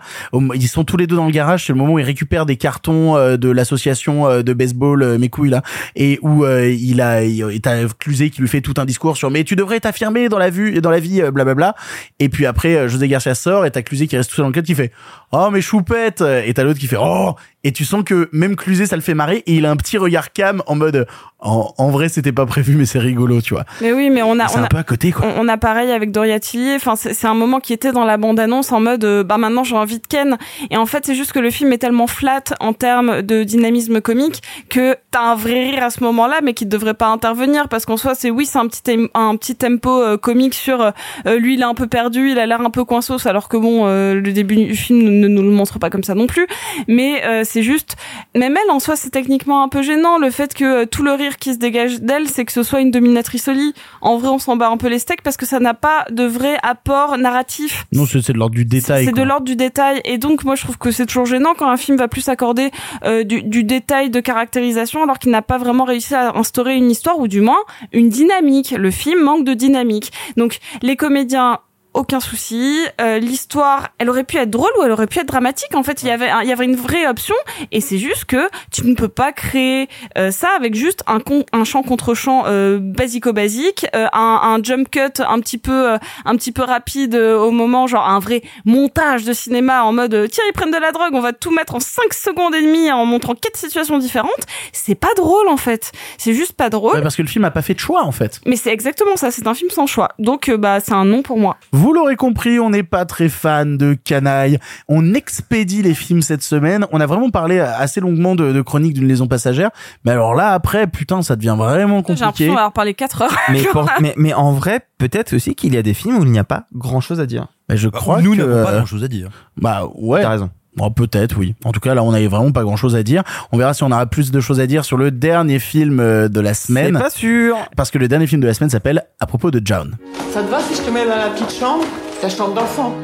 Ils sont tous les deux dans le garage. C'est le moment où ils récupèrent des cartons euh, de l'association euh, de baseball euh, mes couilles là, et où euh, il a, t'as Cluzet qui lui fait tout un discours sur mais tu devrais t'affirmer dans la vue, dans la vie, euh, blablabla. Et puis après, José Garcia sort et t'as Cluzet qui reste tout seul dans le cadre qui fait oh mais choupette! Et t'as l'autre qui fait oh et tu sens que même Cluzet ça le fait marrer et il a un petit regard cam en mode en, en vrai c'était pas prévu mais c'est rigolo tu vois. mais oui, mais on a C'est on un peu à côté quoi. on, on a pareil avec Doria Tillier. Enfin, c'est un moment qui était dans la bande-annonce en mode, euh, bah maintenant j'ai envie de Ken. Et en fait, c'est juste que le film est tellement flat en termes de dynamisme comique que t'as un vrai rire à ce moment-là, mais qui ne devrait pas intervenir parce qu'en soi, c'est oui, c'est un petit un petit tempo euh, comique sur euh, euh, lui, il est un peu perdu, il a l'air un peu coinsos, alors que bon, euh, le début du film ne, ne nous le montre pas comme ça non plus. Mais euh, c'est juste, même elle en soi, c'est techniquement un peu gênant le fait que euh, tout le rire qui se dégage d'elle, c'est que ce soit une dominatrice au lit. En vrai, on s'en bat un peu les steaks parce que ça n'a pas de vrai apport narratif. Non, c'est de l'ordre du détail. C'est de l'ordre du détail et donc moi je trouve que c'est toujours gênant quand un film va plus s'accorder euh, du, du détail de caractérisation alors qu'il n'a pas vraiment réussi à instaurer une histoire ou du moins une dynamique. Le film manque de dynamique. Donc les comédiens aucun souci. Euh, L'histoire, elle aurait pu être drôle ou elle aurait pu être dramatique. En fait, il y avait, un- il y avait une vraie option. Et c'est juste que tu ne peux pas créer euh, ça avec juste un, con, un chant contre chant euh, basico-basique, euh, un, un jump cut un petit peu, euh, un petit peu rapide euh, au moment, genre un vrai montage de cinéma en mode tiens ils prennent de la drogue, on va tout mettre en 5 secondes et demie en montrant quatre situations différentes. C'est pas drôle en fait. C'est juste pas drôle. Ouais, parce que le film a pas fait de choix en fait. Mais c'est exactement ça. C'est un film sans choix. Donc bah c'est un non pour moi. Vous l'aurez compris, on n'est pas très fan de canaille. On expédie les films cette semaine. On a vraiment parlé assez longuement de, de Chronique d'une liaison passagère. Mais alors là, après, putain, ça devient vraiment J'ai l'impression compliqué. d'avoir parlé 4 heures. Mais, pour- mais, mais en vrai, peut-être aussi qu'il y a des films où il n'y a pas grand chose à dire. Mais je crois nous que n'avons pas euh, grand chose à dire. Bah ouais. T'as raison. Bon, peut-être, oui. En tout cas, là, on avait vraiment pas grand-chose à dire. On verra si on aura plus de choses à dire sur le dernier film euh, de la C'est semaine. pas sûr. Parce que le dernier film de la semaine s'appelle À propos de John. Ça te va si je te mets dans la petite chambre? Ta chambre d'enfant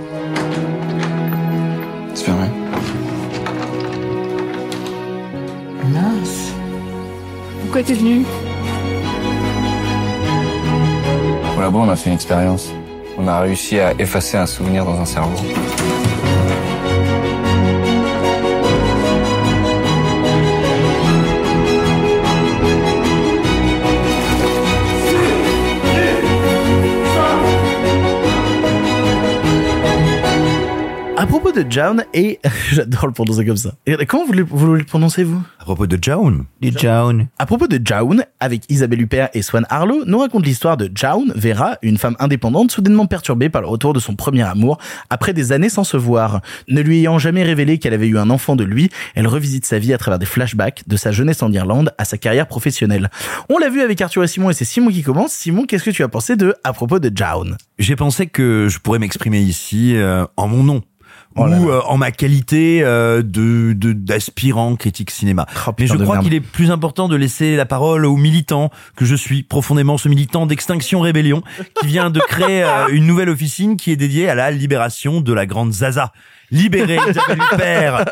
C'est fermé. Mince. Pourquoi t'es venu? Au labo, on a fait une expérience. On a réussi à effacer un souvenir dans un cerveau. Propos de John, et j'adore le prononcer comme ça. Et comment vous le, vous le prononcez, vous? À propos de Jaun. Du Jaune. À propos de Jaun, avec Isabelle Huppert et Swan Harlow, nous raconte l'histoire de Jaun, Vera, une femme indépendante soudainement perturbée par le retour de son premier amour après des années sans se voir. Ne lui ayant jamais révélé qu'elle avait eu un enfant de lui, elle revisite sa vie à travers des flashbacks de sa jeunesse en Irlande à sa carrière professionnelle. On l'a vu avec Arthur et Simon et c'est Simon qui commence. Simon, qu'est-ce que tu as pensé de À propos de Jaun? J'ai pensé que je pourrais m'exprimer ici euh, en mon nom. Oh là ou euh, en ma qualité euh, de de- d'aspirant critique cinéma. Oh, Mais je crois qu'il est plus important de laisser la parole aux militants que je suis profondément, ce militant d'Extinction Rébellion qui vient de créer euh, une nouvelle officine qui est dédiée à la libération de la grande Zaza. Libérez Isabelle Huppert.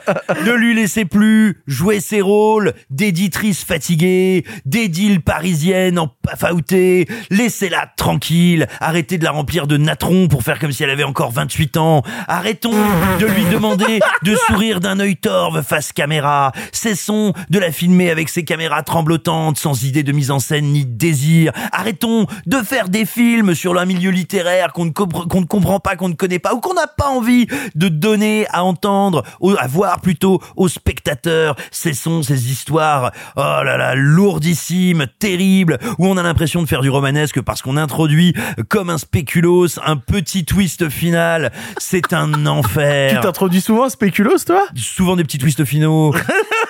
Ne lui laissez plus jouer ses rôles d'éditrice fatiguée, d'édile parisienne en pafaouté. Laissez-la tranquille. Arrêtez de la remplir de natrons pour faire comme si elle avait encore 28 ans. Arrêtons de lui demander de sourire d'un œil torve face caméra. Cessons de la filmer avec ses caméras tremblotantes, sans idée de mise en scène ni de désir. Arrêtons de faire des films sur un milieu littéraire qu'on ne comprend pas, qu'on ne connaît pas, ou qu'on n'a pas envie de donner à entendre, à voir plutôt aux spectateurs. Cessons ces histoires, oh là là, lourdissimes, terribles, où on a l'impression de faire du romanesque parce qu'on introduit comme un spéculos un petit twist final. C'est un enfer. Tu t'introduis souvent à Spéculos, toi? Souvent des petits twists finaux.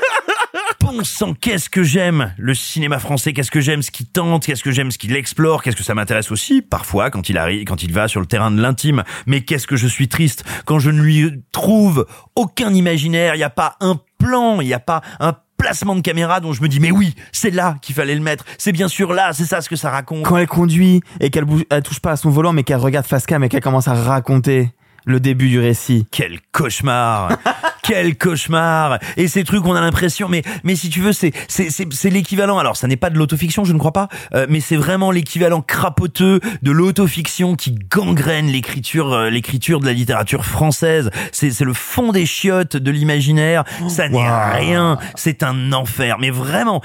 Qu'est-ce que j'aime le cinéma français, qu'est-ce que j'aime ce qu'il tente, qu'est-ce que j'aime ce qu'il explore, qu'est-ce que ça m'intéresse aussi parfois quand il arrive, quand il va sur le terrain de l'intime. Mais qu'est-ce que je suis triste quand je ne lui trouve aucun imaginaire, il n'y a pas un plan, il n'y a pas un placement de caméra dont je me dis mais oui, c'est là qu'il fallait le mettre, c'est bien sûr là, c'est ça ce que ça raconte. Quand elle conduit et qu'elle touche pas à son volant, mais qu'elle regarde face cam et qu'elle commence à raconter le début du récit. Quel cauchemar Quel cauchemar Et ces trucs, on a l'impression, mais mais si tu veux, c'est c'est c'est c'est l'équivalent. Alors, ça n'est pas de l'autofiction, je ne crois pas, euh, mais c'est vraiment l'équivalent crapoteux de l'autofiction qui gangrène l'écriture euh, l'écriture de la littérature française. C'est c'est le fond des chiottes de l'imaginaire. Ça n'est rien. C'est un enfer. Mais vraiment,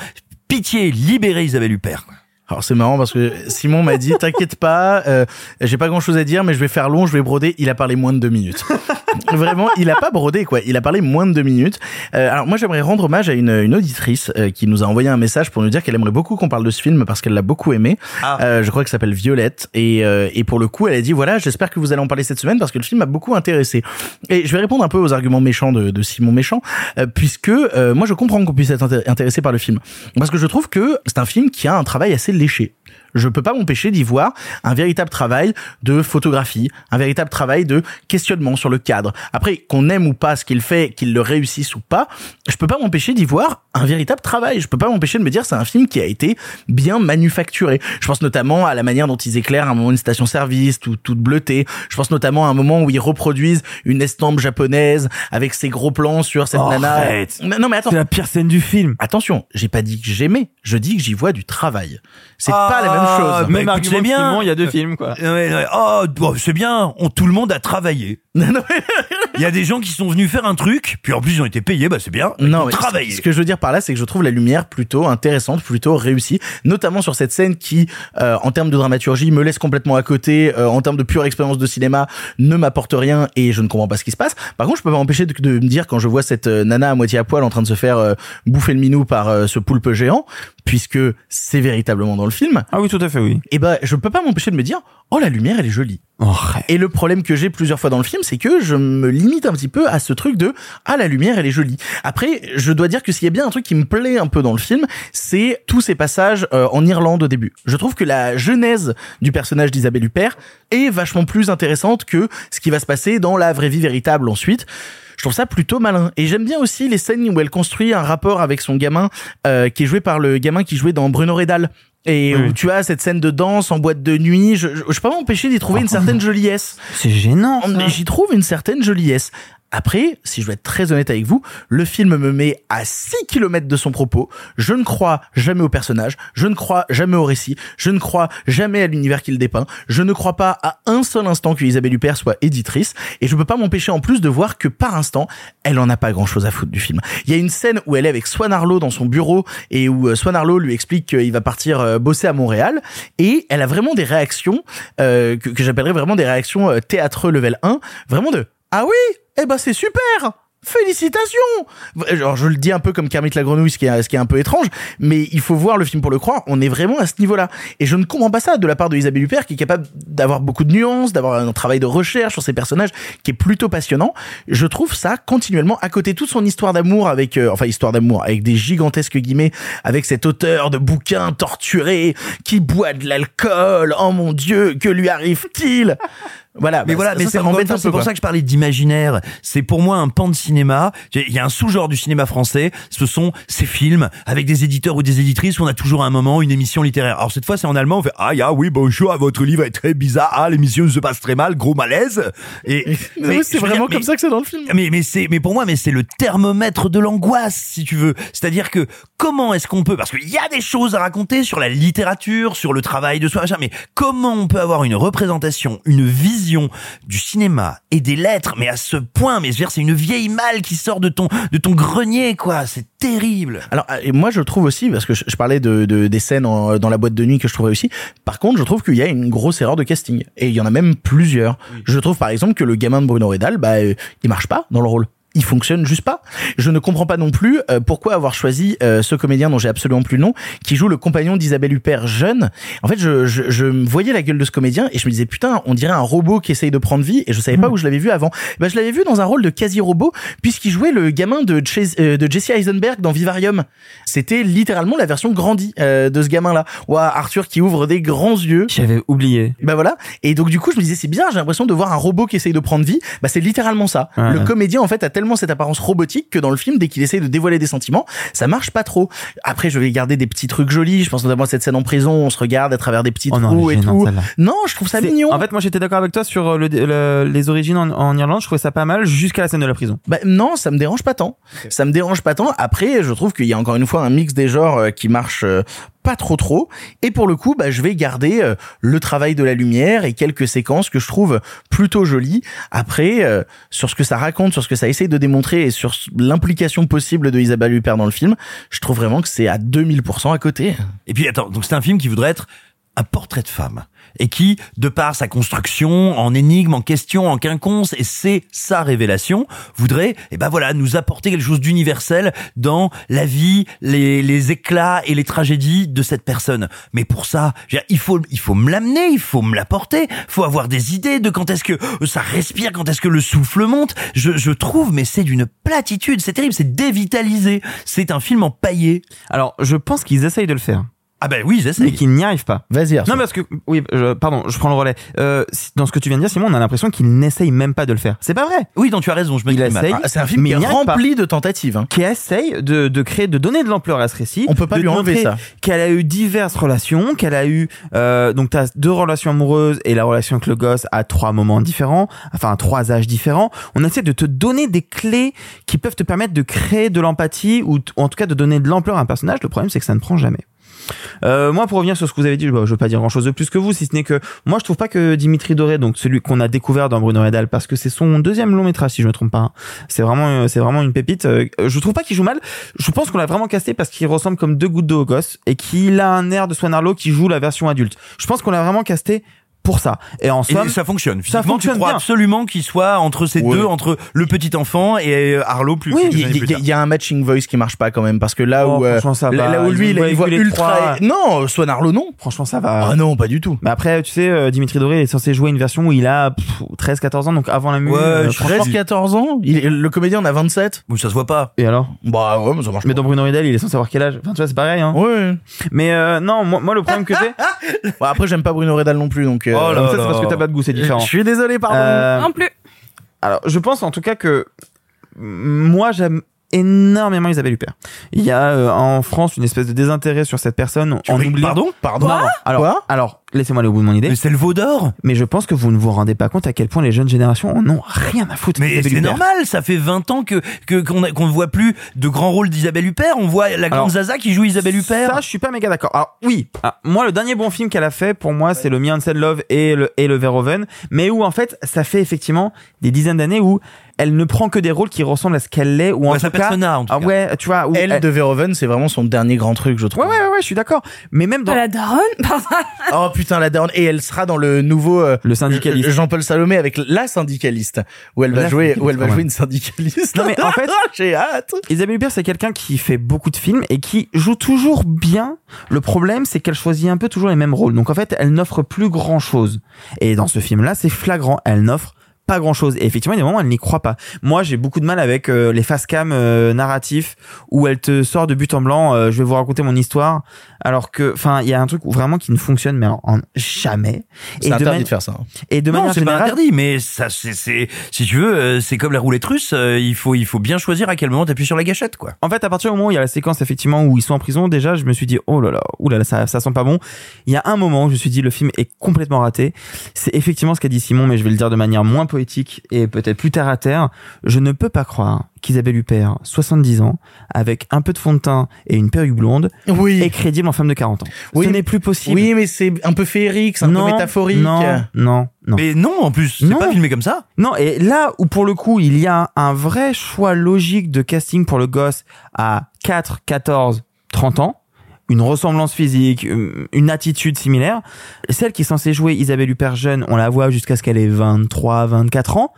pitié, libérez Isabelle Huppert. Alors c'est marrant parce que Simon m'a dit t'inquiète pas, euh, j'ai pas grand chose à dire mais je vais faire long, je vais broder. Il a parlé moins de deux minutes. Vraiment, il a pas brodé quoi. Il a parlé moins de deux minutes. Euh, alors moi j'aimerais rendre hommage à une, une auditrice euh, qui nous a envoyé un message pour nous dire qu'elle aimerait beaucoup qu'on parle de ce film parce qu'elle l'a beaucoup aimé. Euh, je crois que ça s'appelle Violette et euh, et pour le coup elle a dit voilà j'espère que vous allez en parler cette semaine parce que le film m'a beaucoup intéressé. Et je vais répondre un peu aux arguments méchants de, de Simon Méchant euh, puisque euh, moi je comprends qu'on puisse être inté- intéressé par le film parce que je trouve que c'est un film qui a un travail assez léché je peux pas m'empêcher d'y voir un véritable travail de photographie, un véritable travail de questionnement sur le cadre. Après, qu'on aime ou pas ce qu'il fait, qu'il le réussisse ou pas, je peux pas m'empêcher d'y voir un véritable travail. Je peux pas m'empêcher de me dire c'est un film qui a été bien manufacturé. Je pense notamment à la manière dont ils éclairent à un moment une station-service tout, toute bleutée. Je pense notamment à un moment où ils reproduisent une estampe japonaise avec ses gros plans sur cette Oh, nana. arrête. Non, non, mais attends. C'est la pire scène du film. Attention, j'ai pas dit que j'aimais, je dis que j'y vois du travail. C'est Ah, pas la même chose. bah, c'est bien. Il y a deux films, quoi. Ouais, ouais. Oh, bon, c'est bien. On, tout le monde a travaillé. Il y a des gens qui sont venus faire un truc, puis en plus ils ont été payés, bah c'est bien. Non, travaillé. ce que je veux dire par là, c'est que je trouve la lumière plutôt intéressante, plutôt réussie, notamment sur cette scène qui, euh, en termes de dramaturgie, me laisse complètement à côté, euh, en termes de pure expérience de cinéma, ne m'apporte rien et je ne comprends pas ce qui se passe. Par contre, je peux pas m'empêcher de, de me dire quand je vois cette euh, nana à moitié à poil en train de se faire euh, bouffer le minou par euh, ce poulpe géant, puisque c'est véritablement dans le film. Ah oui, tout à fait, oui. Et ben, je peux pas m'empêcher de me dire, oh la lumière, elle est jolie. Et le problème que j'ai plusieurs fois dans le film, c'est que je me limite un petit peu à ce truc de ah la lumière elle est jolie. Après, je dois dire que s'il y a bien un truc qui me plaît un peu dans le film, c'est tous ces passages euh, en Irlande au début. Je trouve que la genèse du personnage d'Isabelle Huppert est vachement plus intéressante que ce qui va se passer dans la vraie vie véritable ensuite. Je trouve ça plutôt malin. Et j'aime bien aussi les scènes où elle construit un rapport avec son gamin, euh, qui est joué par le gamin qui jouait dans Bruno Redal. Et où tu as cette scène de danse en boîte de nuit, je, je, je peux pas m'empêcher d'y trouver une certaine joliesse. C'est gênant. Mais J'y trouve une certaine joliesse. Après, si je veux être très honnête avec vous, le film me met à 6 km de son propos. Je ne crois jamais au personnage, je ne crois jamais au récit, je ne crois jamais à l'univers qu'il dépeint, je ne crois pas à un seul instant que Isabelle Huppert soit éditrice, et je peux pas m'empêcher en plus de voir que par instant, elle en a pas grand chose à foutre du film. Il y a une scène où elle est avec Swan Arlo dans son bureau, et où euh, Swan Arlo lui explique qu'il va partir euh, bosser à Montréal, et elle a vraiment des réactions, euh, que, que j'appellerais vraiment des réactions théâtreux level 1, vraiment de ah oui, eh ben c'est super Félicitations Alors je le dis un peu comme Kermit la grenouille, ce qui est, ce qui est un peu étrange, mais il faut voir le film pour le croire, on est vraiment à ce niveau-là. Et je ne comprends pas ça de la part de Isabelle Huppert, qui est capable d'avoir beaucoup de nuances, d'avoir un travail de recherche sur ses personnages qui est plutôt passionnant. Je trouve ça continuellement, à côté de toute son histoire d'amour avec, euh, enfin histoire d'amour, avec des gigantesques guillemets, avec cet auteur de bouquins torturé, qui boit de l'alcool, oh mon dieu, que lui arrive-t-il? Voilà, mais bah, voilà, mais c'est un c'est pour quoi. ça que je parlais d'imaginaire. C'est pour moi un pan de cinéma. Il y a un sous-genre du cinéma français. Ce sont ces films avec des éditeurs ou des éditrices où on a toujours à un moment une émission littéraire. Alors cette fois, c'est en allemand. On fait ah ya oui bonjour, votre livre est très bizarre. Ah l'émission se passe très mal, gros malaise. Et c'est vraiment dire, comme mais- ça que c'est dans le film. mais mais c'est mais pour moi mais c'est le thermomètre de l'angoisse si tu veux. C'est-à-dire que comment est-ce qu'on peut parce qu'il y a des choses à raconter sur la littérature, sur le travail de soi, machin, mais comment on peut avoir une représentation, une vision du cinéma et des lettres mais à ce point mais je veux dire c'est une vieille malle qui sort de ton de ton grenier quoi, c'est terrible. Alors euh, et moi je trouve aussi parce que je, je parlais de, de- des scènes en- dans la boîte de nuit que je trouvais aussi. Par contre, je trouve qu'il y a une grosse erreur de casting et il y en a même plusieurs. Je trouve par exemple que le gamin de Bruno Redal, bah euh, il marche pas dans le rôle. Il fonctionne juste pas. Je ne comprends pas non plus euh, pourquoi avoir choisi euh, ce comédien dont j'ai absolument plus le nom, qui joue le compagnon d'Isabelle Huppert jeune. En fait, je, je, je voyais la gueule de ce comédien et je me disais putain, on dirait un robot qui essaye de prendre vie et je savais pas où je l'avais vu avant. Bah, je l'avais vu dans un rôle de quasi-robot puisqu'il jouait le gamin de, Chase- euh, de Jesse Eisenberg dans Vivarium. C'était littéralement la version grandie euh, de ce gamin-là. Ouah, Arthur qui ouvre des grands yeux. J'avais oublié. Bah voilà. Et donc du coup, je me disais c'est bien, j'ai l'impression de voir un robot qui essaye de prendre vie. Bah c'est littéralement ça. Le comédien en fait a tellement cette apparence robotique que dans le film, dès qu'il essaye de dévoiler des sentiments, ça marche pas trop. Après, je vais garder des petits trucs jolis. Je pense notamment à cette scène en prison, on se regarde à travers des petits Oh trous et tout. Non, je trouve ça mignon. En fait, moi j'étais d'accord avec toi sur euh, le, le- les origines en, en Irlande. Je trouvais ça pas mal jusqu'à la scène de la prison. Bah, non, ça me dérange pas tant. Ça me dérange pas tant. Après, je trouve qu'il y a encore une fois un mix des genres euh, qui marche euh, pas trop trop. Et pour le coup, bah, je vais garder euh, le travail de la lumière et quelques séquences que je trouve plutôt jolies. Après, euh, sur ce que ça raconte, sur ce que ça essaye de démontrer et sur l'implication possible de Isabelle Huppert dans le film, je trouve vraiment que c'est à 2000% à côté. Et puis attends, donc c'est un film qui voudrait être un portrait de femme et qui, de par sa construction en énigme, en question, en quinconce, et c'est sa révélation, voudrait, eh ben voilà, nous apporter quelque chose d'universel dans la vie, les, éclats et les tragédies de cette personne. Mais pour ça, il faut, il faut me l'amener, il faut me l'apporter, faut avoir des idées de quand est-ce que ça respire, quand est-ce que le souffle monte. Je, je trouve, mais c'est d'une platitude, c'est terrible, c'est dévitalisé. C'est un film empaillé. Alors, je pense qu'ils essayent de le faire. Ah ben oui, ils Mais qu'ils n'y arrivent pas. Vas-y, Non, parce que, oui, je- pardon, je prends le relais. Euh, dans ce que tu viens de dire, Simon, on a l'impression qu'ils n'essayent même pas de le faire. C'est pas vrai. Oui, donc tu as raison, je me Il dis mal. essaye. Ah, c'est un film mais qui est il pas. rempli de tentatives. hein. qui essaye de, de créer, de donner de l'ampleur à ce récit. On peut pas de lui enlever ça. Qu'elle a eu diverses relations, qu'elle a eu euh, donc t'as deux relations amoureuses et la relation avec le gosse à trois moments différents, enfin à trois âges différents. On essaie de te donner des clés qui peuvent te permettre de créer de l'empathie ou en tout cas de donner de l'ampleur à un personnage. Le problème c'est que ça ne prend jamais. Euh, moi, pour revenir sur ce que vous avez dit, je, je veux pas dire grand chose de plus que vous, si ce n'est que moi, je trouve pas que Dimitri Doré, donc celui qu'on a découvert dans Bruno Redal, parce que c'est son deuxième long métrage, si je me trompe pas. hein. C'est vraiment, euh, c'est vraiment une pépite. Euh, je trouve pas qu'il joue mal. Je pense qu'on l'a vraiment casté parce qu'il ressemble comme deux gouttes d'eau au gosse et qu'il a un air de Swan Arlo qui joue la version adulte. Je pense qu'on l'a vraiment casté pour ça. Et en Et somme, ça fonctionne. ça fonctionne tu crois bien. absolument qu'il soit entre ces Ouais. deux, entre le petit enfant et euh, Arlo plus. Oui, il y, y où matching voice qui marche pas quand même parce que là Oh, où euh, franchement, ça là, va. là où lui il a une voix ultra trois. non Swan Arlo non franchement, ça va. ah non pas du tout Mais après, tu sais, euh, Dimitri Doré est censé jouer une version où il a 13-14 ans, donc avant la musique. Ouais, je 13 14 ans il le comédien en a 27 Bon, ça se voit pas. Et alors? Bah ouais mais ça marche Mais dans Bruno Riedel, il est censé avoir quel âge? Enfin, tu vois, c'est pareil. Hein. ouais Mais euh, non, moi, moi, le problème que j'ai, Bon, après j'aime pas Bruno Redal non plus donc euh, Oh là Donc ça, c'est parce que t'as pas de goût, c'est différent. je suis désolé pardon Euh, Non plus. alors, je pense en tout cas que moi, j'aime énormément Isabelle Huppert. Il y a euh, en France une espèce de désintérêt sur cette personne. en oubliant... Pardon pardon. Alors, Quoi alors laissez-moi aller au bout de mon idée. Mais c'est le veau d'or. Mais je pense que vous ne vous rendez pas compte à quel point les jeunes générations en ont rien à foutre. Mais c'est normal, ça fait 20 ans que qu'on ne voit plus de grands rôles d'Isabelle Huppert. On voit la grande Alors, Zaza qui joue Isabelle Huppert. Ça, je suis pas méga d'accord. Alors oui, ah, moi le dernier bon film qu'elle a fait pour moi c'est le Me and Love et le et le Verhoeven, mais où en fait ça fait effectivement des dizaines d'années où elle ne prend que des rôles qui ressemblent à ce qu'elle est ou en Ouais, tout sa cas persona, en tout ah cas. ouais, tu vois où elle de Verhoeven c'est vraiment son dernier grand truc je trouve Ouais ouais ouais, ouais, je suis d'accord. Mais même dans Pas la daronne oh putain la daronne et elle sera dans le nouveau euh, le syndicaliste. Jean-Paul Salomé avec la syndicaliste où elle va La jouer où elle syndicaliste, va jouer une syndicaliste Non, mais en fait- j'ai hâte Isabelle Huppert, c'est quelqu'un qui fait beaucoup de films et qui joue toujours bien. Le problème, c'est qu'elle choisit un peu toujours les mêmes rôles. Donc en fait, elle n'offre plus grand chose. Et dans ce film-là, c'est flagrant. Elle n'offre pas grand chose. Et effectivement, il y a des moments où elle n'y croit pas. Moi, j'ai beaucoup de mal avec euh, les face cam euh, narratifs où elle te sort de but en blanc. euh, je vais vous raconter mon histoire, alors que, enfin, il y a un truc où vraiment qui ne fonctionne, mais en, en jamais. C'est interdit de faire ça. hein. Et de non, c'est pas interdit, mais ça, c'est, si tu veux, euh, c'est comme la roulette russe. euh, il faut, il faut bien choisir à quel moment t'appuies sur la gâchette, quoi. En fait, à partir du moment où il y a la séquence effectivement où ils sont en prison, déjà, je me suis dit oh là là, là, ça, ça sent pas bon. Il y a un moment où je me suis dit le film est complètement raté. C'est effectivement ce qu'a dit Simon, mais je vais le dire de manière moins poétique et peut-être plus terre à terre. Je ne peux pas croire qu'Isabelle Huppert, 70 ans, avec un peu de fond de teint et une perruque blonde, oui. est crédible en femme de 40 ans. Oui, Ce n'est plus possible. Oui, mais c'est un peu féerique, c'est un non, peu métaphorique. Non, non, non. Mais non, en plus, c'est Non. pas filmé comme ça. Non, et là où pour le coup, il y a un vrai choix logique de casting pour le gosse à 4, 14, 30 ans, une ressemblance physique, une une attitude similaire, celle qui est censée jouer Isabelle Huppert jeune, on la voit jusqu'à ce qu'elle ait 23, 24 ans.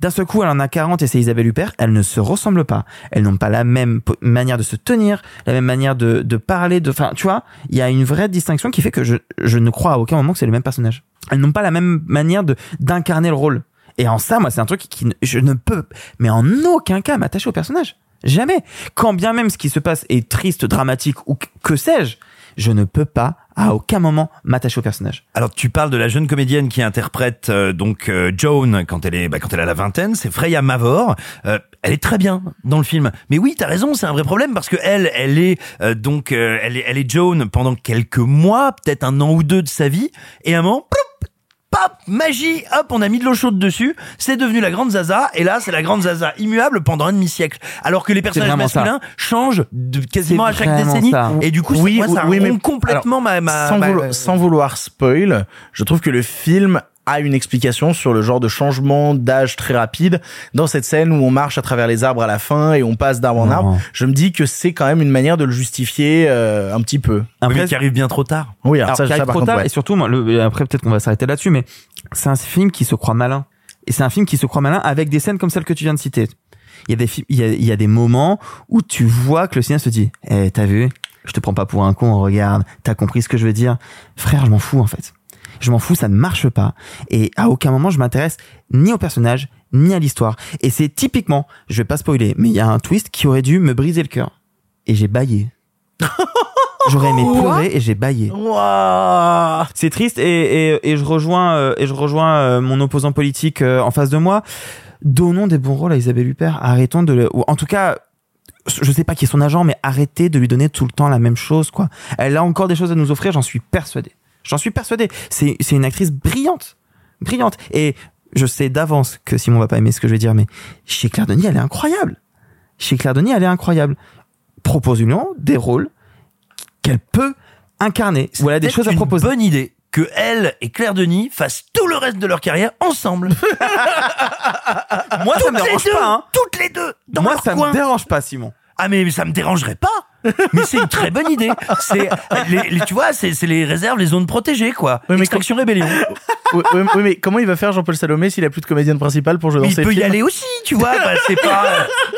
D'un seul coup, elle en a 40 et c'est Isabelle Huppert. Elles ne se ressemblent pas. Elles n'ont pas la même manière de se tenir, la même manière de, de parler, de, enfin, tu vois, il y a une vraie distinction qui fait que je, je ne crois à aucun moment que c'est le même personnage. Elles n'ont pas la même manière de, d'incarner le rôle. Et en ça, moi, c'est un truc qui, je ne peux, mais en aucun cas m'attacher au personnage. Jamais. Quand bien même ce qui se passe est triste, dramatique ou que- sais-je, je ne peux pas à aucun moment m'attacher au personnage. Alors tu parles de la jeune comédienne qui interprète euh, donc euh, Joan quand elle est bah, quand elle a la vingtaine, c'est Freya Mavor. Euh, elle est très bien dans le film. Mais oui, t'as raison, c'est un vrai problème parce que elle, elle est euh, donc euh, elle est elle est Joan pendant quelques mois, peut-être un an ou deux de sa vie, et à un moment, ploup, pop, magie, hop, on a mis de l'eau chaude dessus, c'est devenu la grande Zaza, et là c'est la grande Zaza immuable pendant un demi-siècle. Alors que les personnages ça. masculins changent de quasiment à chaque décennie, ça. et du coup, Oui, moi, ça oui, mais- complètement ma, ma, sans, ma- vouloir, sans vouloir spoil, je trouve que le film a une explication sur le genre de changement d'âge très rapide dans cette scène où on marche à travers les arbres à la fin et on passe d'arbre en arbre. Je me dis que c'est quand même une manière de le justifier euh, un petit peu. Oui, Après, mais qui arrive bien trop tard. Oui, alors, Alors, ça, qui ça, arrive par trop contre, tard, ouais. et surtout, moi, le- après peut-être qu'on va s'arrêter là-dessus, mais c'est un film qui se croit malin. Et c'est un film qui se croit malin avec des scènes comme celle que tu viens de citer. Il y a des, fi- il y a, il y a des moments où tu vois que le cinéaste se dit, eh, t'as vu? Je te prends pas pour un con, regarde. T'as compris ce que je veux dire? Frère, je m'en fous, en fait. Je m'en fous, ça ne marche pas. Et à aucun moment, je m'intéresse ni au personnage, ni à l'histoire. Et c'est typiquement, je vais pas spoiler, mais il y a un twist qui aurait dû me briser le cœur. Et j'ai baillé. J'aurais aimé pleurer et j'ai baillé. C'est triste et, et, et je rejoins euh, et je rejoins euh, mon opposant politique euh, en face de moi. Donnons des bons rôles à Isabelle Huppert. Arrêtons de le, ou en tout cas, je sais pas qui est son agent, mais arrêtez de lui donner tout le temps la même chose, quoi. Elle a encore des choses à nous offrir, j'en suis persuadé. J'en suis persuadé. C'est une actrice brillante, brillante. Et je sais d'avance que Simon va pas aimer ce que je vais dire, mais chez Claire Denis, elle est incroyable. Chez Claire Denis, elle est incroyable. Propose-lui des rôles qu'elle peut incarner. Ou elle a des choses à une proposer. bonne idée que elle et Claire Denis fassent tout le reste de leur carrière ensemble. Moi, ça Toutes me les dérange deux, pas, hein. Toutes les deux, dans Moi, leur ça coin. me dérange pas, Simon. Ah mais ça me dérangerait pas. Mais c'est une très bonne idée. C'est les, les- tu vois, c'est c'est les réserves, les zones protégées quoi. Oui, mais Extraction rébellion. oui, oui, oui, mais comment il va faire Jean-Paul Salomé s'il a plus de comédienne principale pour jouer dans Il ses peut y films aller aussi, tu vois. Bah, c'est pas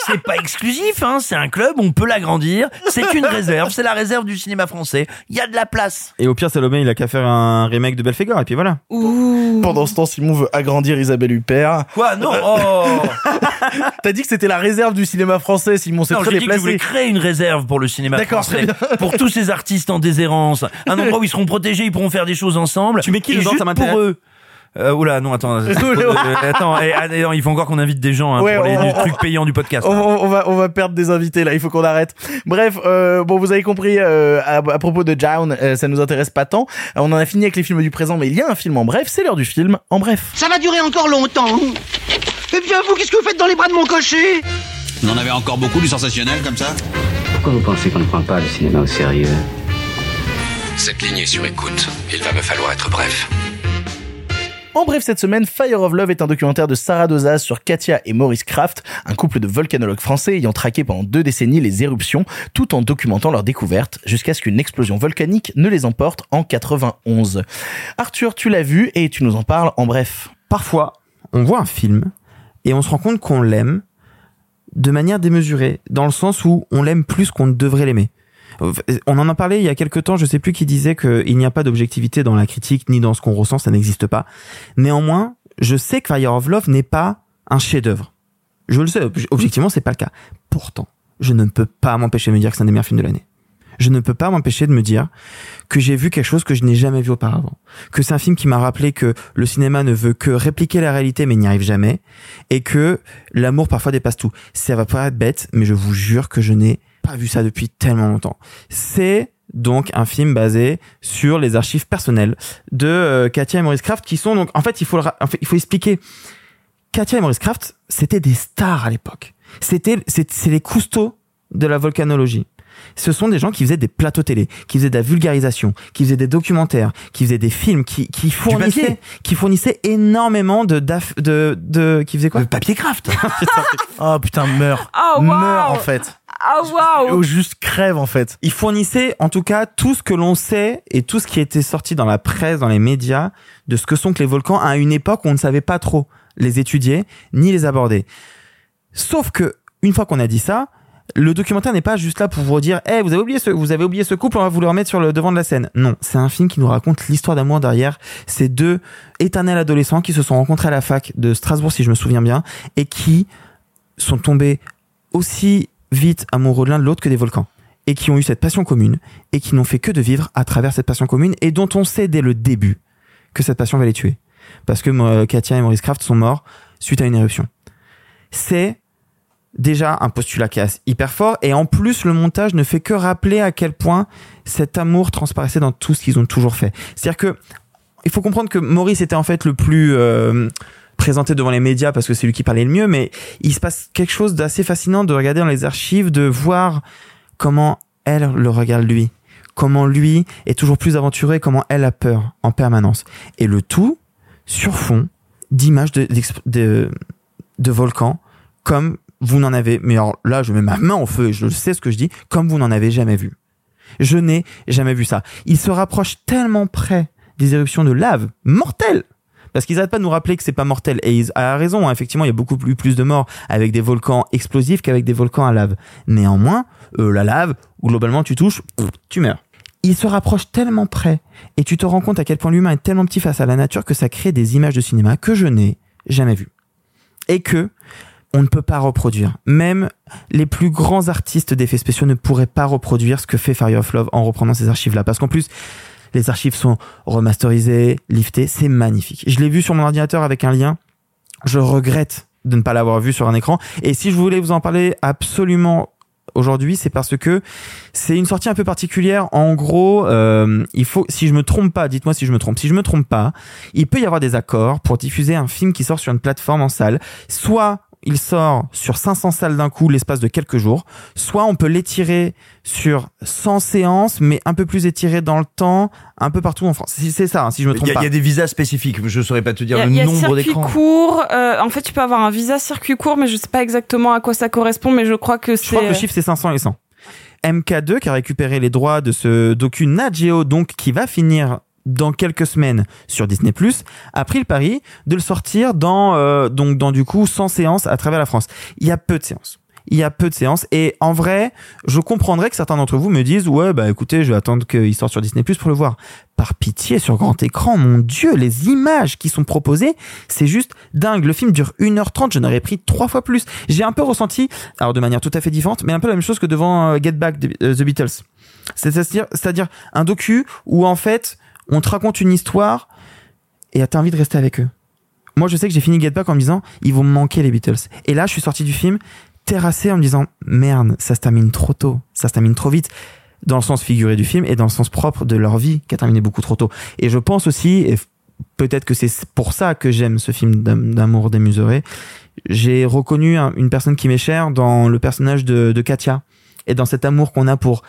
c'est pas exclusif, hein. C'est un club, on peut l'agrandir. C'est une réserve, c'est la réserve du cinéma français. Il y a de la place. Et au pire, Salomé, il a qu'à faire un remake de Belphégor, et puis voilà. Pendant ce temps, Simon veut agrandir Isabelle Huppert. Quoi? Non. Oh. T'as dit que c'était la réserve du cinéma français, Simon. C'est Non, très que je voulais déplacé. créer une réserve pour le cinéma D'accord, français, très pour tous ces artistes en déshérence, un endroit où ils seront protégés, ils pourront faire des choses ensemble. Tu mets qui dedans, ça m'intéresse pour eux. Euh, oula, non, attends, de- attends, et, ah, non, il faut encore qu'on invite des gens hein, Ouais, pour les, on- les trucs payants du podcast. On, on- va, on va perdre des invités là, il faut qu'on arrête. Bref, euh, bon, vous avez compris, euh, à, à propos de Jaun, euh, ça nous intéresse pas tant. Euh, On en a fini avec les films du présent, mais il y a un film en bref, c'est l'heure du film en bref. Ça va durer encore longtemps. Eh bien, vous, qu'est-ce que vous faites dans les bras de mon cocher? On en avait encore beaucoup du sensationnel comme ça Pourquoi vous pensez qu'on ne prend pas le cinéma au sérieux? Cette ligne est sur écoute. Il va me falloir être bref. En bref, cette semaine, Fire of Love est un documentaire de Sarah Dozaz sur Katia et Maurice Kraft, un couple de volcanologues français ayant traqué pendant deux décennies les éruptions, tout en documentant leurs découvertes, jusqu'à ce qu'une explosion volcanique ne les emporte en 91. Arthur, tu l'as vu et tu nous en parles en bref. Parfois, on voit un film et on se rend compte qu'on l'aime de manière démesurée, dans le sens où on l'aime plus qu'on ne devrait l'aimer. On en a parlé il y a quelques temps, je sais plus qui disait qu'il n'y a pas d'objectivité dans la critique ni dans ce qu'on ressent, ça n'existe pas. Néanmoins, Je sais que Fire of Love n'est pas un chef-d'œuvre. Je le sais, ob- objectivement, c'est pas le cas. Pourtant, je ne peux pas m'empêcher de me dire que c'est un des meilleurs films de l'année. Je ne peux pas m'empêcher de me dire que j'ai vu quelque chose que je n'ai jamais vu auparavant. Que c'est un film qui m'a rappelé que le cinéma ne veut que répliquer la réalité mais n'y arrive jamais. Et que l'amour parfois dépasse tout. Ça va pas être bête, mais je vous jure que je n'ai pas vu ça depuis tellement longtemps. C'est donc un film basé sur les archives personnelles de euh, Katia et Maurice Kraft qui sont donc en fait il faut il faut expliquer Katia et Maurice Kraft c'était des stars à l'époque c'était c'est les cousteaux de la volcanologie ce sont des gens qui faisaient des plateaux télé, qui faisaient de la vulgarisation, qui faisaient des documentaires, qui faisaient des films, qui, qui fournissaient, qui fournissaient énormément de, de, de, qui faisaient quoi? papier craft. Oh putain, meurs. Oh, Meurs en fait. Ah waouh Ou juste crève en fait. Ils fournissaient en tout cas tout ce que l'on sait et tout ce qui était sorti dans la presse, dans les médias, de ce que sont que les volcans à une époque où on ne savait pas trop les étudier ni les aborder. Sauf que une fois qu'on a dit ça, le documentaire n'est pas juste là pour vous dire, eh, vous avez oublié ce, vous avez oublié ce couple, on va vous le remettre sur le devant de la scène. Non, c'est un film qui nous raconte l'histoire d'amour derrière ces deux éternels adolescents qui se sont rencontrés à la fac de Strasbourg, si je me souviens bien, et qui sont tombés aussi vite amoureux l'un de l'autre que des volcans et qui ont eu cette passion commune et qui n'ont fait que de vivre à travers cette passion commune et dont on sait dès le début que cette passion va les tuer parce que euh, Katia et Maurice Kraft sont morts suite à une éruption. C'est déjà un postulat qui est hyper fort et en plus le montage ne fait que rappeler à quel point cet amour transparaissait dans tout ce qu'ils ont toujours fait. C'est-à-dire que il faut comprendre que Maurice était en fait le plus euh, présenté devant les médias parce que c'est lui qui parlait le mieux, mais il se passe quelque chose d'assez fascinant de regarder dans les archives, de voir comment elle le regarde lui, comment lui est toujours plus aventuré, comment elle a peur en permanence. Et le tout sur fond d'images de, de, de volcans comme vous n'en avez, mais alors là je mets ma main au feu et je sais ce que je dis, comme vous n'en avez jamais vu. Je n'ai jamais vu ça. Il se rapproche tellement près des éruptions de lave mortelles. Parce qu'ils arrêtent pas de nous rappeler que c'est pas mortel. Et ils a raison, hein, effectivement, il y a beaucoup plus, de morts avec des volcans explosifs qu'avec des volcans à lave. Néanmoins, euh, la lave, globalement tu touches, tu meurs. Il se rapproche tellement près, et tu te rends compte à quel point l'humain est tellement petit face à la nature que ça crée des images de cinéma que je n'ai jamais vues. Et que on ne peut pas reproduire. Même les plus grands artistes d'effets spéciaux ne pourraient pas reproduire ce que fait Fire of Love en reprenant ces archives-là. Parce qu'en plus, les archives sont remasterisées, liftées, c'est magnifique. Je l'ai vu sur mon ordinateur avec un lien. Je regrette de ne pas l'avoir vu sur un écran. Et si je voulais vous en parler absolument aujourd'hui, c'est parce que c'est une sortie un peu particulière. En gros, euh, il faut, si je me trompe pas, dites-moi si je me trompe. Si je me trompe pas, il peut y avoir des accords pour diffuser un film qui sort sur une plateforme en salle. Soit il sort sur 500 salles d'un coup l'espace de quelques jours, soit on peut l'étirer sur 100 séances, mais un peu plus étiré dans le temps, un peu partout en France. Si c'est ça, hein, si je me trompe y, a, pas. il y a des visas spécifiques. Je saurais pas te dire a, le il y a nombre circuit d'écrans. court. euh, en fait, tu peux avoir un visa circuit court, mais je sais pas exactement à quoi ça correspond, mais je crois que c'est. Je crois que le chiffre c'est 500 et 100. MK2 qui a récupéré les droits de ce docu Nat Geo, donc qui va finir dans quelques semaines sur Disney+, a pris le pari de le sortir dans donc dans du coup 100 séances à travers la France. Il y a peu de séances. Il y a peu de séances et en vrai, je comprendrais que certains d'entre vous me disent ouais bah écoutez, je vais attendre qu'il sorte sur Disney+ pour le voir. Par pitié sur grand écran, mon dieu, les images qui sont proposées, c'est juste dingue. Le film dure 1h30, je n'aurais pris trois fois plus. J'ai un peu ressenti, alors de manière tout à fait différente, mais un peu la même chose que devant Get Back de The Beatles. C'est-à-dire un docu où en fait, on te raconte une histoire et t'as envie de rester avec eux. Moi, je sais que j'ai fini Get Back en me disant, ils vont me manquer les Beatles. Et là, je suis sorti du film terrassé en me disant, merde, ça se termine trop tôt, ça se termine trop vite dans le sens figuré du film et dans le sens propre de leur vie qui a terminé beaucoup trop tôt. Et je pense aussi, et peut-être que c'est pour ça que j'aime ce film d'amour démesuré, j'ai reconnu une personne qui m'est chère dans le personnage de, de Katia et dans cet amour qu'on a pour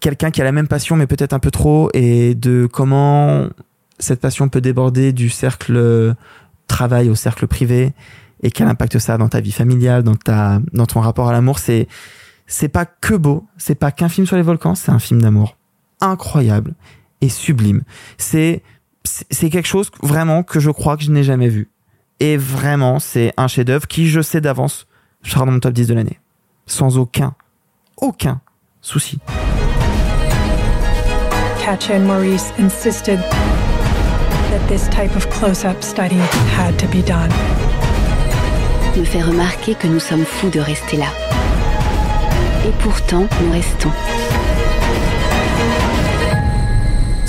quelqu'un qui a la même passion mais peut-être un peu trop et de comment cette passion peut déborder du cercle travail au cercle privé et quel impact ça a dans ta vie familiale, dans ta dans ton rapport à l'amour, c'est c'est pas que beau, c'est pas qu'un film sur les volcans, c'est un film d'amour incroyable et sublime. C'est c'est quelque chose vraiment que je crois que je n'ai jamais vu. Et vraiment, c'est un chef-d'œuvre qui, je sais d'avance, sera dans mon top 10 de l'année. Sans aucun, aucun souci. Katja and Maurice insisted that this type of close-up study had to be done. Me fait remarquer que nous sommes fous de rester là. Et pourtant, nous restons.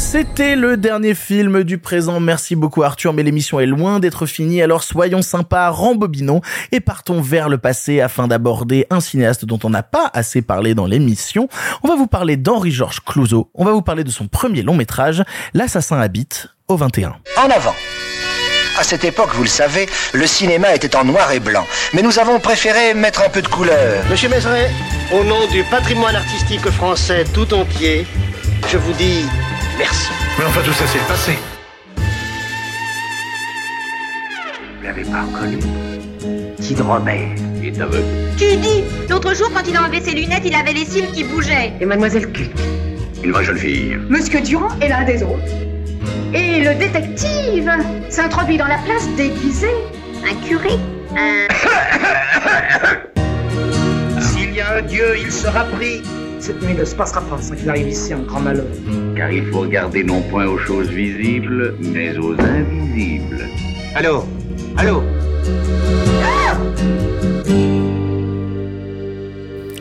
C'était le dernier film du présent. Merci beaucoup Arthur, mais l'émission est loin d'être finie, alors soyons sympas, rembobinons et partons vers le passé afin d'aborder un cinéaste dont on n'a pas assez parlé dans l'émission. On va vous parler d'Henri-Georges Clouzot, on va vous parler de son premier long métrage, L'assassin habite, au 21. En avant à cette époque, vous le savez, le cinéma était en noir et blanc. Mais nous avons préféré mettre un peu de couleur. Monsieur Mézeret, au nom du patrimoine artistique français tout entier, je vous dis merci. Mais enfin, tout ça, c'est le passé. Vous l'avez pas reconnu Sid Robert. Il est aveugle. Tu dis L'autre jour, quand il a enlevé ses lunettes, il avait les cils qui bougeaient. Et Mademoiselle Cuc. Une vraie jeune fille. Monsieur Durand est l'un des autres. Et le détective s'introduit dans la place déguisé. Un curé Un... S'il y a un Dieu, il sera pris. Cette nuit ne se passera pas sans qu'il arrive ici un grand malheur. Car il faut regarder non point aux choses visibles, mais aux invisibles. Allô? Allô?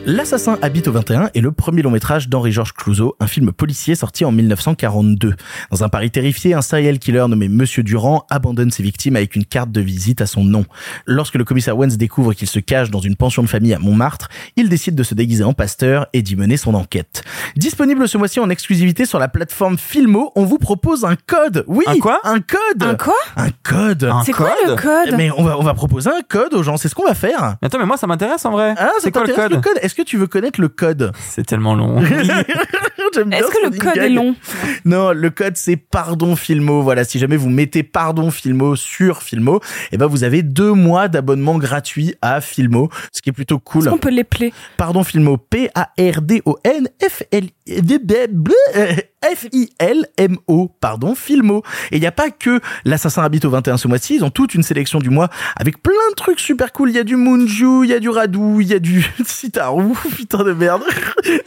L'assassin habite au 21 est le premier long métrage d'Henri-Georges Clouzot, un film policier sorti en 1942. Dans un Paris terrifié, un serial killer nommé Monsieur Durand abandonne ses victimes avec une carte de visite à son nom. Lorsque le commissaire Wens découvre qu'il se cache dans une pension de famille à Montmartre, il décide de se déguiser en pasteur et d'y mener son enquête. Disponible ce mois-ci en exclusivité sur la plateforme Filmo, on vous propose un code. Oui, Un quoi? Un code. Un quoi? Un code. Un C'est quoi le code? Mais on va on va proposer un code aux gens, c'est ce qu'on va faire. Mais Attends, mais moi ça m'intéresse en vrai. Ah, ça c'est quoi le code, Est-ce que tu veux connaître le code C'est tellement long. Est-ce ce que le code gag. est long Non, le code c'est pardon Filmo. Voilà, si jamais vous mettez pardon Filmo sur Filmo, eh ben vous avez deux mois d'abonnement gratuit à Filmo, ce qui est plutôt cool. Est-ce qu'on peut les plaire Pardon Filmo, P A R D O N F L D B B F I L M O, pardon Filmo. Et il n'y a pas que l'assassin habite au 21 ce mois-ci, ils ont toute une sélection du mois avec plein de trucs super cool. Il y a du Munju, il y a du Radu, il y a du Sitaru, putain de merde.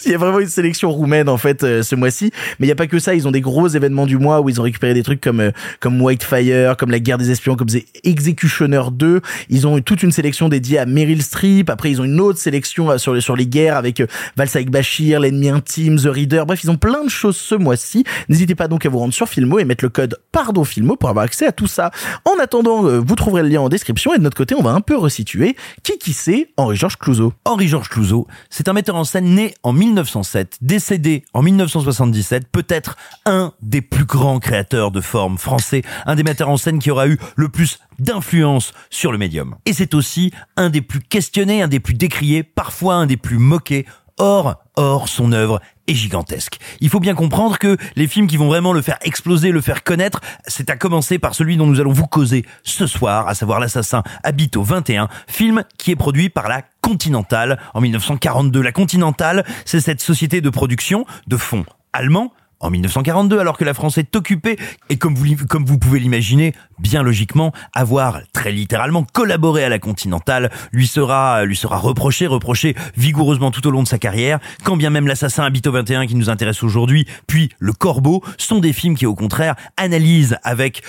Il y a vraiment une sélection roumaine en fait euh, ce mois-ci, mais il y a pas que ça, ils ont des gros événements du mois où ils ont récupéré des trucs comme euh, comme Whitefire, comme la guerre des espions, comme The Executioner 2, ils ont toute une sélection dédiée à Meryl Streep, après ils ont une autre sélection euh, sur les sur les guerres avec euh, Valsaïk Bashir, l'ennemi intime, Reader. Bref, ils ont plein de choses ce mois-ci. N'hésitez pas donc à vous rendre sur Filmo et mettre le code pardon Filmo pour avoir accès à tout ça. En attendant, euh, vous trouverez le lien en description et de notre côté, on va un peu resituer qui qui c'est Henri-Georges Clouzot. Henri-Georges Clouzot, c'est un metteur en scène né en 1907, décédé en 1977, peut-être un des plus grands créateurs de formes français, un des metteurs en scène qui aura eu le plus d'influence sur le médium. Et c'est aussi un des plus questionnés, un des plus décriés, parfois un des plus moqués. Or, or, son œuvre est gigantesque. Il faut bien comprendre que les films qui vont vraiment le faire exploser, le faire connaître, c'est à commencer par celui dont nous allons vous causer ce soir, à savoir L'assassin habite au 21, film qui est produit par la Continental en 1942. La Continental, c'est cette société de production de fonds allemands en 1942, alors que la France est occupée, et comme vous, pouvez l'imaginer, bien logiquement, avoir très littéralement collaboré à la Continentale lui sera, lui sera reproché, reproché vigoureusement tout au long de sa carrière, quand bien même l'assassin habite au 21 qui nous intéresse aujourd'hui, puis Le Corbeau, sont des films qui au contraire analysent avec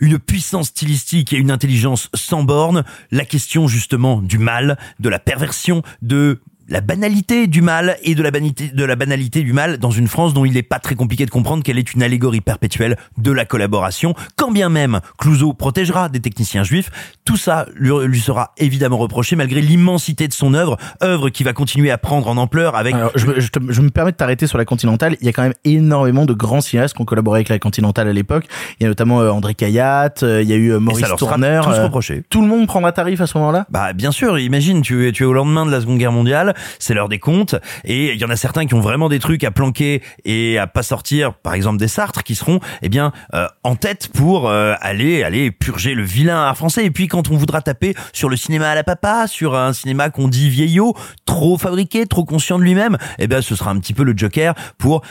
une puissance stylistique et une intelligence sans borne la question justement du mal, de la perversion, de la banalité du mal et de la banalité, de la banalité du mal dans une France dont il n'est pas très compliqué de comprendre qu'elle est une allégorie perpétuelle de la collaboration. Quand bien même Clouseau protégera des techniciens juifs, tout ça lui, sera évidemment reproché malgré l'immensité de son œuvre, œuvre qui va continuer à prendre en ampleur avec... Alors, je, me- je te- je me permets de t'arrêter sur la Continentale. Il y a quand même énormément de grands cinéastes qui ont collaboré avec la Continentale à l'époque. Il y a notamment euh, André Cayatte, euh, il y a eu euh, Maurice ça leur sera Tourner. tous euh, reproché. tout le monde prendra tarif à ce moment-là? Bah bien sûr, imagine, tu es, tu es au lendemain de la Seconde Guerre mondiale, c'est l'heure des comptes, et il y en a certains qui ont vraiment des trucs à planquer et à pas sortir, par exemple des Sartres, qui seront eh bien euh, en tête pour euh, aller aller purger le vilain art français. Et puis quand on voudra taper sur le cinéma à la papa, sur un cinéma qu'on dit vieillot, trop fabriqué, trop conscient de lui-même, eh ben ce sera un petit peu le Joker pour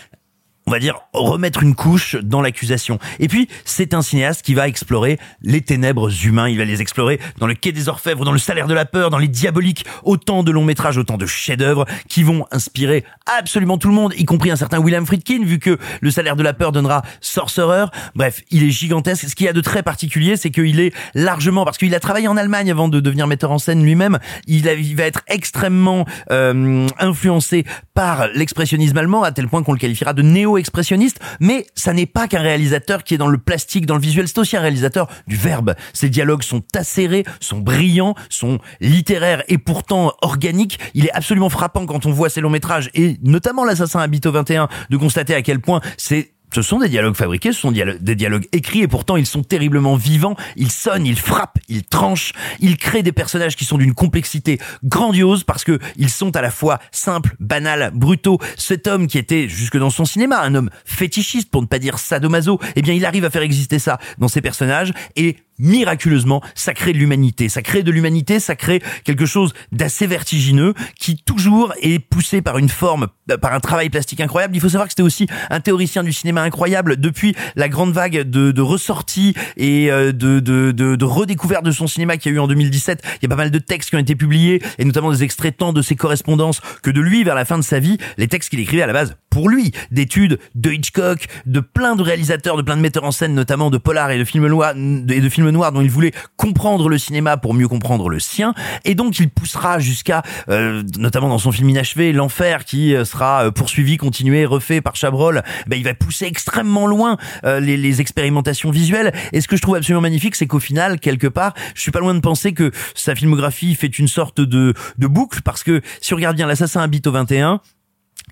on va dire, remettre une couche dans l'accusation. Et puis, c'est un cinéaste qui va explorer les ténèbres humains. Il va les explorer dans le Quai des Orfèvres, dans le Salaire de la peur, dans les Diaboliques. Autant de longs métrages, autant de chefs-d'œuvre qui vont inspirer absolument tout le monde, y compris un certain William Friedkin, vu que le Salaire de la peur donnera Sorcerer. Bref, il est gigantesque. Ce qu'il y a de très particulier, c'est qu'il est largement, parce qu'il a travaillé en Allemagne avant de devenir metteur en scène lui-même, il, va être extrêmement euh, influencé par l'expressionnisme allemand, à tel point qu'on le qualifiera de néo-expressionniste. Mais ça n'est pas qu'un réalisateur qui est dans le plastique, dans le visuel, c'est aussi un réalisateur du verbe. Ses dialogues sont acérés, sont brillants, sont littéraires et pourtant organiques. Il est absolument frappant quand on voit ses longs métrages et notamment l'assassin Habito 21 de constater à quel point c'est ce sont des dialogues fabriqués, ce sont des dialogues écrits et pourtant ils sont terriblement vivants, ils sonnent, ils frappent, ils tranchent, ils créent des personnages qui sont d'une complexité grandiose parce que ils sont à la fois simples, banals, brutaux. Cet homme qui était jusque dans son cinéma un homme fétichiste pour ne pas dire sadomaso, eh bien il arrive à faire exister ça dans ses personnages et miraculeusement, ça crée de l'humanité. Ça crée de l'humanité, ça crée quelque chose d'assez vertigineux qui toujours est poussé par une forme, par un travail plastique incroyable. Il faut savoir que c'était aussi un théoricien du cinéma incroyable depuis la grande vague de, ressorties et euh, de, de, de, de redécouverte de son cinéma qu'il y a eu en 2017. Il y a pas mal de textes qui ont été publiés et notamment des extraits tant de ses correspondances que de lui vers la fin de sa vie, les textes qu'il écrivait à la base pour lui, d'études de Hitchcock, de plein de réalisateurs, de plein de metteurs en scène, notamment de polar et de films noirs, et de films noirs dont il voulait comprendre le cinéma pour mieux comprendre le sien. Et donc il poussera jusqu'à, euh, notamment dans son film inachevé, l'enfer, qui euh, sera euh, poursuivi, continué, refait par Chabrol. Ben, il va pousser extrêmement loin euh, les, les expérimentations visuelles. Et ce que je trouve absolument magnifique, c'est qu'au final, quelque part, je suis pas loin de penser que sa filmographie fait une sorte de, de boucle, parce que si on regarde bien l'assassin habite au 21,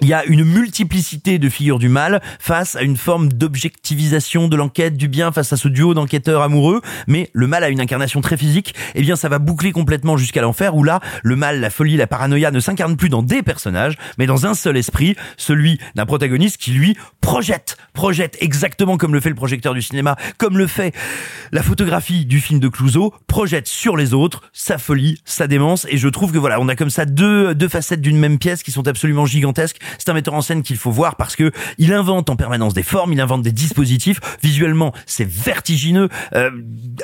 il y a une multiplicité de figures du mal face à une forme d'objectivisation de l'enquête du bien face à ce duo d'enquêteurs amoureux, mais le mal a une incarnation très physique, et bien ça va boucler complètement jusqu'à l'enfer où là, le mal, la folie, la paranoïa ne s'incarnent plus dans des personnages, mais dans un seul esprit, celui d'un protagoniste qui lui projette, projette exactement comme le fait le projecteur du cinéma, comme le fait la photographie du film de Clouseau, projette sur les autres sa folie, sa démence, et je trouve que voilà, on a comme ça deux, deux facettes d'une même pièce qui sont absolument gigantesques. C'est un metteur en scène qu'il faut voir parce que il invente en permanence des formes, il invente des dispositifs. Visuellement, c'est vertigineux. Euh,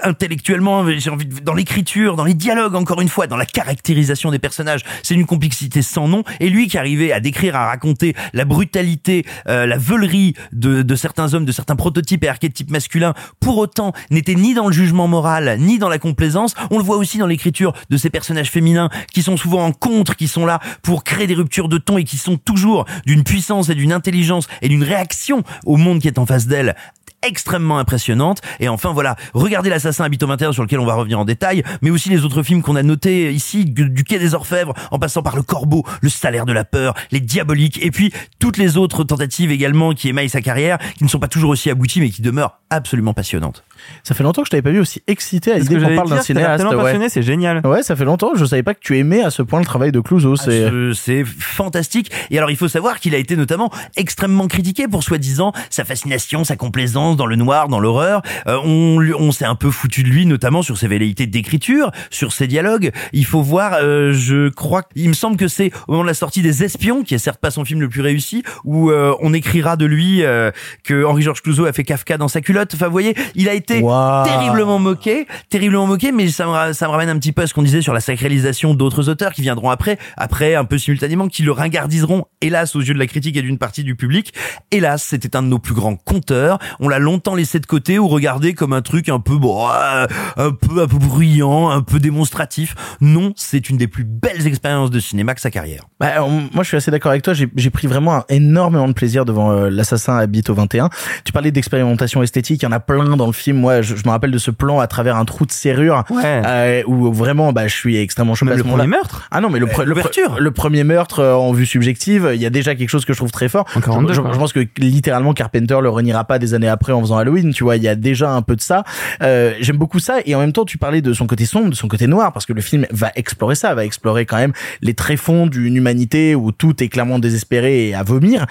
intellectuellement, j'ai envie de, dans l'écriture, dans les dialogues, encore une fois, dans la caractérisation des personnages, c'est une complexité sans nom. Et lui qui arrivait à décrire, à raconter la brutalité, euh, la veulerie de, de certains hommes, de certains prototypes et archétypes masculins, pour autant n'était ni dans le jugement moral, ni dans la complaisance. On le voit aussi dans l'écriture de ces personnages féminins qui sont souvent en contre, qui sont là pour créer des ruptures de ton et qui sont toujours d'une puissance et d'une intelligence et d'une réaction au monde qui est en face d'elle extrêmement impressionnante. Et enfin voilà regardez l'assassin habitant 21 sur lequel on va revenir en détail mais aussi les autres films qu'on a notés ici du, du quai des orfèvres en passant par le corbeau le salaire de la peur les diaboliques et puis toutes les autres tentatives également qui émaillent sa carrière qui ne sont pas toujours aussi abouties mais qui demeurent absolument passionnantes Ça fait longtemps que je t'avais pas vu aussi excité à C'est l'idée qu'on parle d'un cinéaste. tellement ouais. passionné, c'est génial. Ouais, ça fait longtemps. Je savais pas que tu aimais à ce point le travail de Clouseau. C'est Ce- C'est fantastique. Et alors, il faut savoir qu'il a été notamment extrêmement critiqué pour soi-disant sa fascination, sa complaisance dans le noir, dans l'horreur. Euh, on on s'est un peu foutu de lui, notamment sur ses velléités d'écriture, sur ses dialogues. Il faut voir, euh, je crois, il me semble que c'est au moment de la sortie des Espions, qui est certes pas son film le plus réussi, où euh, on écrira de lui euh, que Henri-Georges Clouzot a fait Kafka dans sa culotte. Enfin, vous voyez, il a été Waouh. terriblement moqué, terriblement moqué, mais ça me, ça me ramène un petit peu à ce qu'on disait sur la sacralisation d'autres auteurs qui viendront après, après un peu simultanément, qui le ringardiseront, hélas, aux yeux de la critique et d'une partie du public. Hélas, c'était un de nos plus grands conteurs. On l'a longtemps laissé de côté ou regardé comme un truc un peu, bon, euh, un peu, un peu bruyant, un peu démonstratif. Non, c'est une des plus belles expériences de cinéma que sa carrière. Bah, moi, je suis assez d'accord avec toi. J'ai j'ai pris vraiment un- énormément de plaisir devant euh, l'assassin habite au 21. Tu parlais d'expérimentation esthétique. Il y en a plein dans le film. Moi, je, je me rappelle de ce plan à travers un trou de serrure euh, où vraiment, bah, je suis extrêmement choqué. Le premier meurtre Ah non, mais le, pre- le, pre- le premier meurtre euh, en vue subjective, il y a déjà quelque chose que je trouve très fort. Je, 42, je- quoi. je pense que littéralement Carpenter le reniera pas des années après en faisant Halloween. Tu vois, il y a déjà un peu de ça. Euh, J'aime beaucoup ça. Et en même temps, tu parlais de son côté sombre, de son côté noir, parce que le film va explorer ça, va explorer quand même les tréfonds d'une humanité où tout est clairement désespéré et à vomir.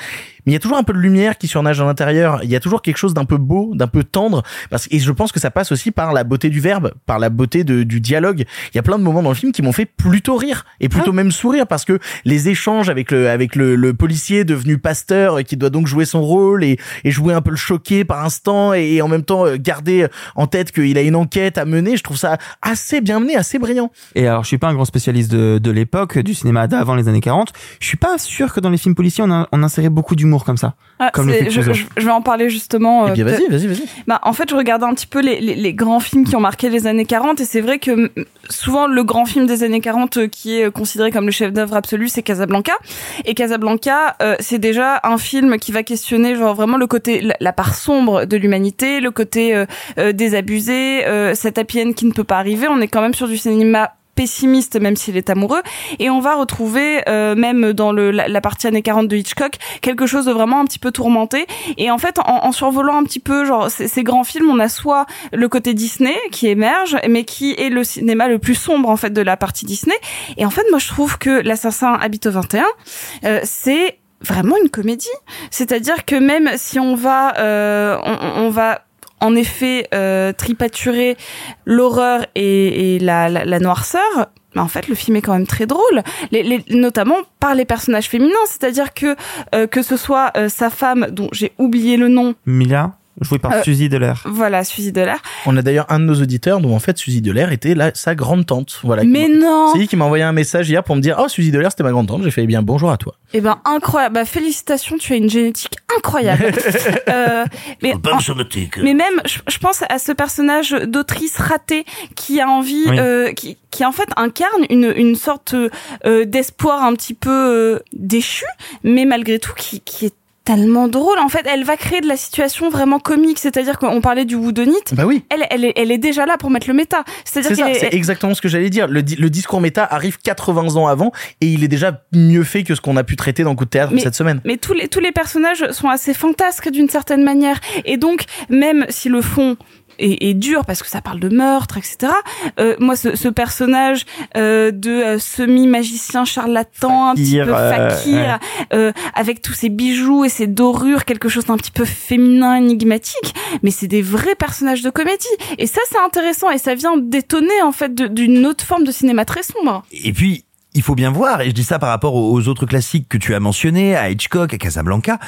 Mais il y a toujours un peu de lumière qui surnage à l'intérieur. Il y a toujours quelque chose d'un peu beau, d'un peu tendre. Parce, et je pense que ça passe aussi par la beauté du verbe, par la beauté de, du dialogue. Il y a plein de moments dans le film qui m'ont fait plutôt rire et plutôt même sourire parce que les échanges avec le avec le, le policier devenu pasteur euh, qui doit donc jouer son rôle et, et jouer un peu le choqué par instant et, en même temps euh, garder en tête qu'il a une enquête à mener, je trouve ça assez bien mené, assez brillant. Et alors, je suis pas un grand spécialiste de, de l'époque, du cinéma d'avant les années 40. Je suis pas sûr que dans les films policiers, on, a, on insérait beaucoup d'humour comme ça. Ah, comme le c'est- fait je, Clouseau. je- je vais en parler justement. Eh bien, euh, vas-y, peut- vas-y, vas-y. Bah, en fait, je regardais un petit peu les, les, les grands films qui ont marqué les années 40 et c'est vrai que mm, souvent le grand film des années 40 euh, qui est considéré comme le chef-d'œuvre absolu, c'est Casablanca. Et Casablanca, euh, c'est déjà un film qui va questionner genre vraiment le côté la, la part sombre de l'humanité, le côté euh, euh, désabusé, euh, cet happy end qui ne peut pas arriver. On est quand même sur du cinéma pessimiste même s'il est amoureux. Et on va retrouver euh, même dans le, la, la partie années 40 de Hitchcock quelque chose de vraiment un petit peu tourmenté. Et en fait en, en survolant un petit peu genre ces, ces grands films on a soit le côté Disney qui émerge mais qui est le cinéma le plus sombre en fait de la partie Disney. Et en fait moi je trouve que l'assassin habite au 21 euh, c'est vraiment une comédie. C'est-à-dire que même si on va euh, on, on va en effet euh, tripaturer l'horreur et, la, noirceur. Mais en fait, le film est quand même très drôle, notamment par les personnages féminins. C'est-à-dire que euh, que ce soit euh, sa femme, dont j'ai oublié le nom, Mila, joué par Euh, Suzy Deler. voilà, Suzy Delair. On a d'ailleurs un de nos auditeurs dont en fait Suzy Delair était là, sa grande tante. Voilà. Mais non C'est lui qui m'a envoyé un message hier pour me dire Oh, Suzy Delair, c'était ma grande tante. J'ai fait eh bien bonjour à toi. Eh ben incroyable. Bah, félicitations, tu as une génétique incroyable. euh, mais Bonne en- génétique. Mais même, je, je pense à ce personnage d'autrice ratée qui a envie, Oui. euh, qui, qui en fait incarne une, une sorte euh, d'espoir un petit peu euh, déchu, mais malgré tout qui, qui est tellement drôle. En fait, elle va créer de la situation vraiment comique. C'est-à-dire qu'on parlait du woodonite. Bah oui. Elle, elle, est, elle est déjà là pour mettre le méta. C'est-à-dire C'est ça, c'est est- exactement ce que j'allais dire. Le, di- le discours méta arrive 80 ans avant et il est déjà mieux fait que ce qu'on a pu traiter dans Coup de théâtre mais, cette semaine. Mais tous les tous les personnages sont assez fantasques d'une certaine manière. Et donc même si le fond est, est dur parce que ça parle de meurtre, etc. Euh, moi, ce, ce personnage euh, de euh, semi-magicien charlatan, un petit peu euh, fakir, euh, avec tous ses bijoux et ses dorures, quelque chose d'un petit peu féminin, énigmatique. Mais c'est des vrais personnages de comédie. Et ça, c'est intéressant et ça vient détonner en fait d'une autre forme de cinéma très sombre. Et puis, il faut bien voir, et je dis ça par rapport aux autres classiques que tu as mentionnés, à Hitchcock, à Casablanca,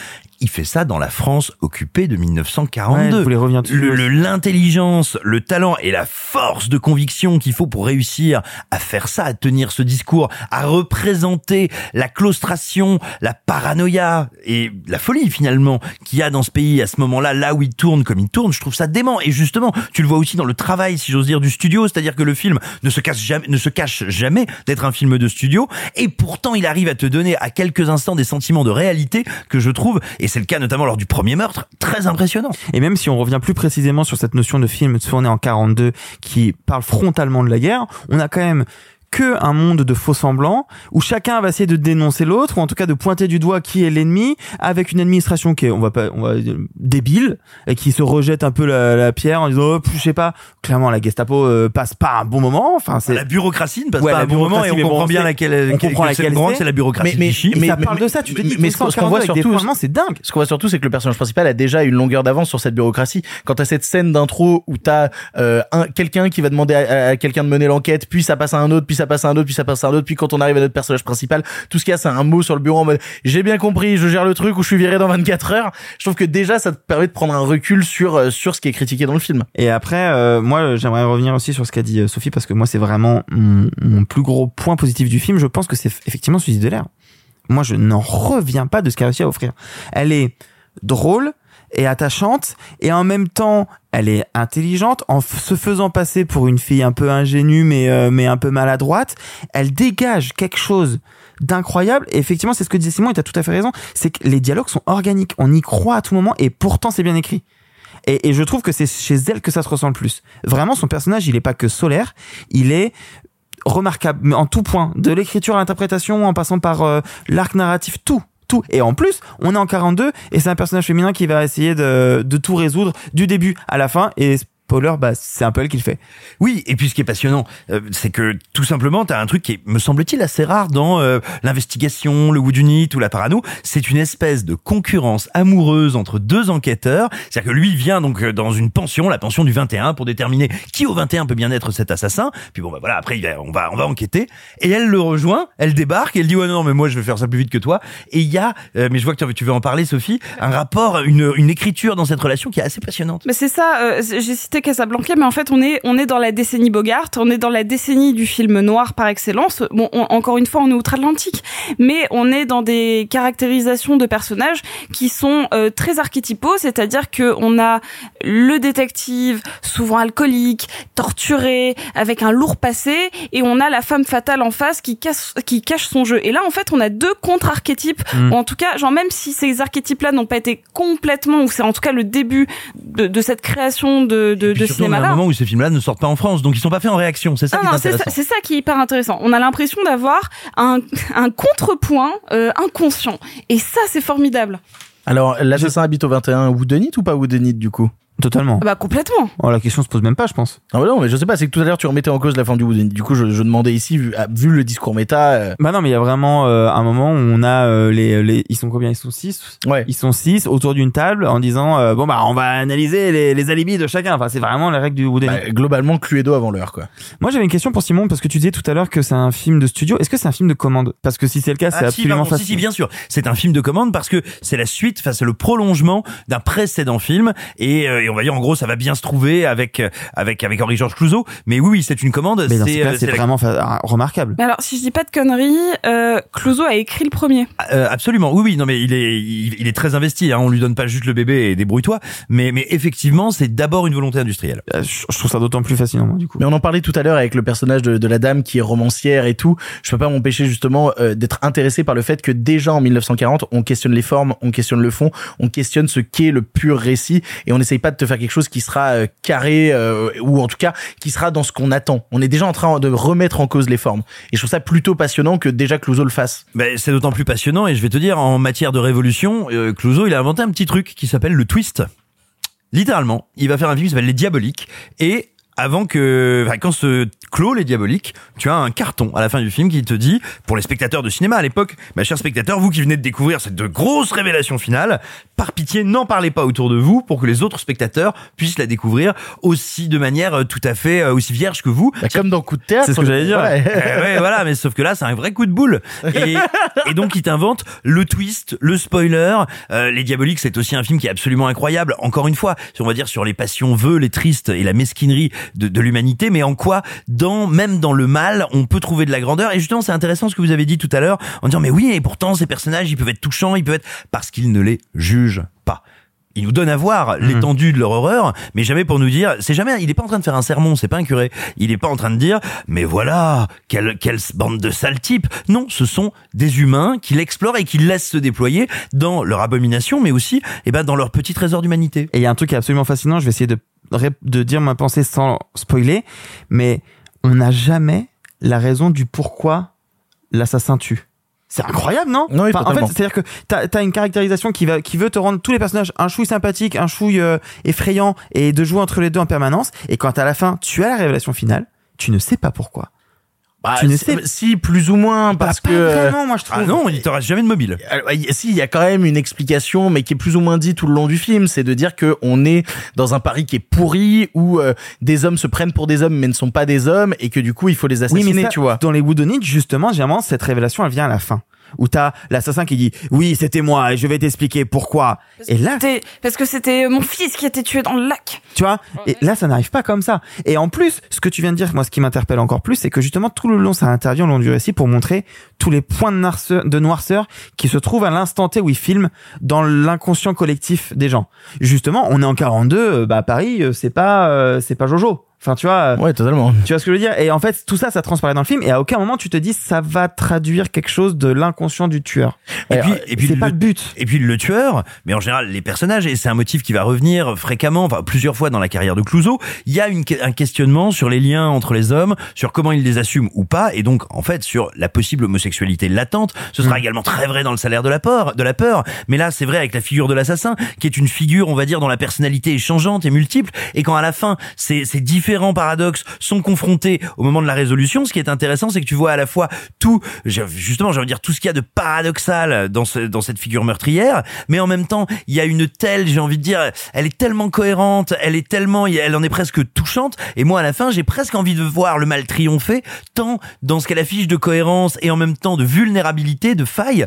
il fait ça dans la France occupée de 1942. Ouais, dessus Le- le- L'intelligence, le, talent et la force de conviction qu'il faut pour réussir à faire ça, à tenir ce discours, à représenter la claustration, la paranoïa et la folie finalement qu'il y a dans ce pays à ce moment-là, là où il tourne comme il tourne, je trouve ça dément. Et justement, tu le vois aussi dans le travail, si j'ose dire, du studio, c'est-à-dire que le film ne se cache jamais, ne se cache jamais d'être un film de studio, et pourtant il arrive à te donner à quelques instants des sentiments de réalité que je trouve, et c'est le cas notamment lors du premier meurtre, très impressionnant. Et même si on revient plus précisément sur cette notion de film tourné en 42 qui parle frontalement de la guerre, on a quand même que un monde de faux semblants où chacun va essayer de dénoncer l'autre ou en tout cas de pointer du doigt qui est l'ennemi avec une administration qui est on va pas on va dire, débile et qui se rejette un peu la, la pierre en disant oh, je sais pas clairement la Gestapo euh, passe pas un bon moment enfin c'est La bureaucratie ne passe Ouais, pas un bon moment et on mais comprend bien laquelle on comprend que laquelle c'est. c'est la bureaucratie Mais- mais- et ça mais- parle de ça tu te dis mais ce qu'on- voit 42 avec des surtout- c'est dingue Ce qu'on voit surtout, c'est que le personnage principal a déjà une longueur d'avance sur cette bureaucratie. Quand t'as cette scène d'intro où t'as euh, un quelqu'un qui va demander à, à quelqu'un de mener l'enquête, puis ça passe à un autre, puis ça passe à un autre, puis ça passe à un autre, puis quand on arrive à notre personnage principal, tout ce qu'il y a, c'est un mot sur le bureau en mode j'ai bien compris, je gère le truc ou je suis viré dans 24 heures. Je trouve que déjà ça te permet de prendre un recul sur euh, sur ce qui est critiqué dans le film. Et après, euh, moi, j'aimerais revenir aussi sur ce qu'a dit euh, Sophie parce que moi, c'est vraiment mon, plus gros point positif du film. Je pense que c'est effectivement Suzy de l'air. Moi, je n'en reviens pas de ce qu'elle a réussi à offrir. Elle est drôle et attachante et en même temps, elle est intelligente en se faisant passer pour une fille un peu ingénue mais euh, mais un peu maladroite. Elle dégage quelque chose d'incroyable et effectivement, c'est ce que disait Simon et t'as tout à fait raison. C'est que les dialogues sont organiques. On y croit à tout moment et pourtant c'est bien écrit. Et, je trouve que c'est chez elle que ça se ressent le plus. Vraiment, son personnage, il est pas que solaire, il est remarquable en tout point, de l'écriture à l'interprétation, en passant par euh, l'arc narratif, tout. Et en plus, on est en 42 et c'est un personnage féminin qui va essayer de, de tout résoudre du début à la fin. Et spoiler, bah c'est un peu elle qui le fait. Oui, et puis ce qui est passionnant, euh, c'est que tout simplement, tu as un truc qui est, me semble-t-il, assez rare dans euh, l'investigation, le Whodunit ou la parano. C'est une espèce de concurrence amoureuse entre deux enquêteurs. C'est-à-dire que lui vient donc euh, dans une pension, la pension du 21, pour déterminer qui au 21 peut bien être cet assassin. Puis bon, bah voilà, après on va on va enquêter. Et elle le rejoint, elle débarque, elle dit ouais non mais moi je vais faire ça plus vite que toi. Et il y a, mais je vois que tu veux- en parler Sophie, un rapport, une, une écriture dans cette relation qui est assez passionnante. Mais c'est ça, j'ai cité Casablanca, mais en fait on est on est dans la décennie Bogart, on est dans la décennie du film noir par excellence. Bon, on- encore une fois, on est outre-Atlantique, mais on est dans des caractérisations de personnages qui sont euh, très archétypaux, c'est-à-dire que on a le détective, souvent alcoolique, torturé, avec un lourd passé, et on a la femme fatale en face qui cache qui cache son jeu. Et là, en fait, on a deux contre-archétypes. Mm. ou En tout cas, genre même si ces archétypes-là n'ont pas été complètement, ou c'est en tout cas le début de, de cette création de, de, de surtout, on a un moment où ces films-là ne sortent pas en France, donc ils sont pas faits en réaction. C'est ça c'est c'est ça qui est hyper intéressant. On a l'impression d'avoir un, un contrepoint euh, inconscient. Et ça, c'est formidable. Alors, l'assassin habite au 21 Woodenit ou pas Woodenit du coup? Totalement. Bah, complètement. Oh, la question se pose même pas, je pense. Non, mais non, mais je sais pas, c'est que tout à l'heure tu remettais en cause la forme du Woodenit. Du coup, je, je demandais ici, vu, ah, vu le discours méta. euh, Bah non, mais il y a vraiment euh, un moment où on a euh, les, les ils sont combien? Ils sont six? Ouais. Ils sont six autour d'une table en disant euh, bon bah on va analyser les, les alibis de chacun. Enfin c'est vraiment les règles du Wooden. bah, globalement, Cluedo avant l'heure, quoi. Moi j'avais une question pour Simon parce que tu disais tout à l'heure que c'est un film de studio. Est-ce que c'est un film de commande? Parce que si c'est le cas, c'est Ah, si, absolument pardon, si, facile. si, bien sûr. C'est un film de commande parce que c'est la suite, enfin c'est le prolongement d'un précédent film et, euh, et on va dire en gros ça va bien se trouver avec avec avec Henri-Georges Clouzot. Mais oui, oui, c'est une commande. Mais ce C'est cas, euh, la- vraiment fa- remarquable. Mais alors, si je dis pas de conneries, euh, Clouseau a écrit le premier. Euh, absolument, oui, oui, non, mais il est, il, il est très investi. Hein, on lui donne pas juste le bébé et débrouille-toi, mais, mais effectivement, c'est d'abord une volonté industrielle. Euh, Je je trouve ça d'autant plus fascinant moi, du coup. Mais on en parlait tout à l'heure avec le personnage de, de la dame qui est romancière et tout. Je peux pas m'empêcher justement euh, d'être intéressé par le fait que déjà en 1940, on questionne les formes, on questionne le fond, on questionne ce qu'est le pur récit et on n'essaye pas de te faire quelque chose qui sera euh, carré euh, ou en tout cas qui sera dans ce qu'on attend. On est déjà en train de remettre en cause les formes. Et je trouve ça plutôt passionnant que déjà Clouseau le fasse. Ben, c'est d'autant plus passionnant et je vais te dire, en matière de révolution, euh, Clouseau, il a inventé un petit truc qui s'appelle le twist. Littéralement, il va faire un film qui s'appelle Les Diaboliques et avant que, enfin, quand se clôt les diaboliques, tu as un carton à la fin du film qui te dit, pour les spectateurs de cinéma à l'époque, ma chers spectateurs, vous qui venez de découvrir cette grosse révélation finale, par pitié, n'en parlez pas autour de vous pour que les autres spectateurs puissent la découvrir aussi de manière euh, tout à fait euh, aussi vierge que vous. Bah, comme dans Coup de théâtre. C'est ce que j'allais dire. Ouais. Ouais, voilà, mais sauf que là, c'est un vrai coup de boule. Et, et donc, il t'invente le twist, le spoiler. Euh, les Diaboliques, c'est aussi un film qui est absolument incroyable. Encore une fois, si on va dire sur les passions veules, les tristes et la mesquinerie de, de l'humanité, mais en quoi, dans même dans le mal, on peut trouver de la grandeur. Et justement, c'est intéressant ce que vous avez dit tout à l'heure, en disant mais oui, et pourtant ces personnages, ils peuvent être touchants, ils peuvent être parce qu'ils ne les jugent pas. Ils nous donnent à voir l'étendue de leur horreur, mais jamais pour nous dire, c'est jamais, il est pas en train de faire un sermon, c'est pas un curé. Il est pas en train de dire, mais voilà, quelle, quelle bande de sales types. Non, ce sont des humains qui l'explorent et qui laissent se déployer dans leur abomination, mais aussi, eh ben, dans leur petit trésor d'humanité. Et il y a un truc qui est absolument fascinant, je vais essayer de, de dire ma pensée sans spoiler, mais on n'a jamais la raison du pourquoi l'assassin tue. C'est incroyable, non? Oui, Enfin, En fait, c'est-à-dire que t'as as une caractérisation qui va qui veut te rendre tous les personnages un chouille sympathique, un chouille euh, effrayant, et de jouer entre les deux en permanence. Et quand à la fin, tu as la révélation finale, tu ne sais pas pourquoi. Bah, Tu si- plus ou moins parce Pas que euh, vraiment, moi je trouve. Ah non, il te reste jamais de mobile. Alors, y- si, il y a quand même une explication, mais qui est plus ou moins dit tout le long du film, c'est de dire que on est dans un Paris qui est pourri, où euh, des hommes se prennent pour des hommes, mais ne sont pas des hommes, et que du coup, il faut les Oui, assassiner, mais ça, tu vois. dans les Woodonites, justement, généralement, cette révélation, elle vient à la fin. Où t'as l'assassin qui dit, oui, c'était moi, et je vais t'expliquer pourquoi. Et là, C'était- Parce que c'était mon fils qui a été tué dans le lac. tu vois, et là, ça n'arrive pas comme ça. Et en plus, ce que tu viens de dire, moi, ce qui m'interpelle encore plus, c'est que justement, tout le long, ça intervient au long du récit pour montrer tous les points de noirceur, de noirceur qui se trouvent à l'instant T où il filme dans l'inconscient collectif des gens. Justement, on est en 42, euh, bah, Paris, euh, c'est pas, euh, c'est pas Jojo. Enfin, tu vois. Ouais, totalement. Tu vois ce que je veux dire? Et en fait, tout ça, ça transparaît dans le film, et à aucun moment tu te dis ça va traduire quelque chose de l'inconscient du tueur. Et puis, et puis c'est le, pas le but. Et puis le tueur, mais en général les personnages, et c'est un motif qui va revenir fréquemment, enfin plusieurs fois dans la carrière de Clouseau. Il y a une, un questionnement sur les liens entre les hommes, sur comment ils les assument ou pas, et donc en fait sur la possible homosexualité latente. Ce sera également très vrai dans le salaire de la peur, de la peur. Mais là, c'est vrai avec la figure de l'assassin, qui est une figure, on va dire, dont la personnalité est changeante et multiple, et quand à la fin ces, ces paradoxes sont confrontés au moment de la résolution, ce qui est intéressant, c'est que tu vois à la fois tout, justement, de dire tout ce qu'il y a de paradoxal dans ce, dans cette figure meurtrière, mais en même temps, il y a une telle, j'ai envie de dire, elle est tellement cohérente, elle est tellement, elle en est presque touchante, et moi à la fin, j'ai presque envie de voir le mal triompher, tant dans ce qu'elle affiche de cohérence et en même temps de vulnérabilité, de faille,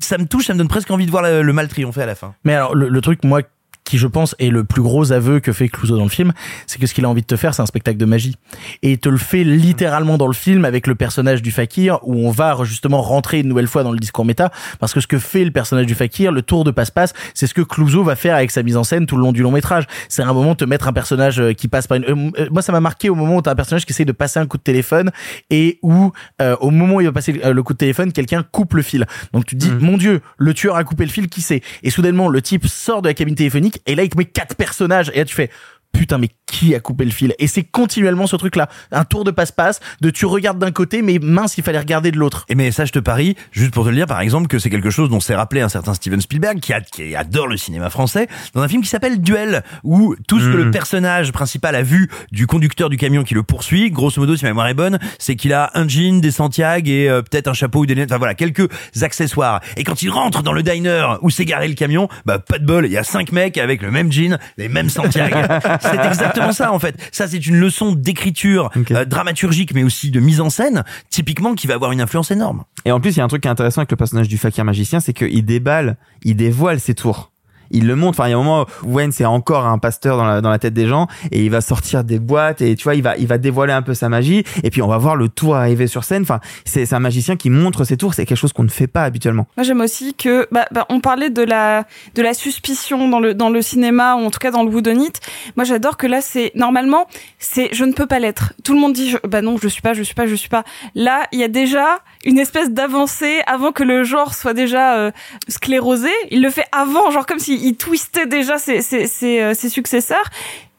ça me touche, ça me donne presque envie de voir le, mal triompher à la fin. Mais alors, le truc, moi, qui je pense est le plus gros aveu que fait Clouseau dans le film, c'est que ce qu'il a envie de te faire, c'est un spectacle de magie. Et il te le fait littéralement dans le film avec le personnage du fakir, où on va justement rentrer une nouvelle fois dans le discours méta, parce que ce que fait le personnage du fakir, le tour de passe-passe, c'est ce que Clouseau va faire avec sa mise en scène tout le long du long métrage. C'est un moment de te mettre un personnage euh, qui passe par une... euh, euh, moi, ça m'a marqué au moment où t'as un personnage qui essaye de passer un coup de téléphone, et où, euh, au moment où il va passer le coup de téléphone, quelqu'un coupe le fil. Donc tu te dis, mon dieu, le tueur a coupé le fil, qui c'est Et soudainement, le type sort de la cabine téléphonique, et là, il te met quatre personnages et là tu fais putain mais qui a coupé le fil. Et c'est continuellement ce truc là un tour de passe-passe de tu regardes d'un côté mais mince il fallait regarder de l'autre. Et mais ça je te parie juste pour te le dire par exemple que c'est quelque chose dont s'est rappelé un certain Steven Spielberg qui, a, qui adore le cinéma français dans un film qui s'appelle Duel où tout ce que le personnage principal a vu du conducteur du camion qui le poursuit grosso modo si ma mémoire est bonne c'est qu'il a un jean des Santiago et euh, peut-être un chapeau ou des lunettes enfin voilà quelques accessoires. Et quand il rentre dans le diner où s'est garé le camion bah pas de bol il y a cinq mecs avec le même jean les mêmes Santiago. C'est exactement ça en fait. Ça c'est une leçon d'écriture euh, dramaturgique mais aussi de mise en scène typiquement qui va avoir une influence énorme. Et en plus, il y a un truc qui est intéressant avec le personnage du fakir magicien, c'est qu'il déballe, il dévoile ses tours. Il le montre. Enfin, il y a un moment Wayne c'est encore un pasteur dans la, tête des gens et il va sortir des boîtes et tu vois, il va, il va dévoiler un peu sa magie et puis on va voir le tour arriver sur scène. Enfin, c'est un magicien qui montre ses tours. C'est quelque chose qu'on ne fait pas habituellement. Moi, j'aime aussi que, bah, bah, on parlait de la, de la suspicion dans le, dans le cinéma, ou en tout cas dans le whodunit. Moi, j'adore que là, c'est, normalement, c'est, je ne peux pas l'être. Tout le monde dit, je- bah non, je suis pas, je suis pas, je suis pas. Là, il y a déjà une espèce d'avancée avant que le genre soit déjà euh, sclérosé. Il le fait avant, genre comme s'il il twistait déjà ses, ses, ses, euh, ses successeurs.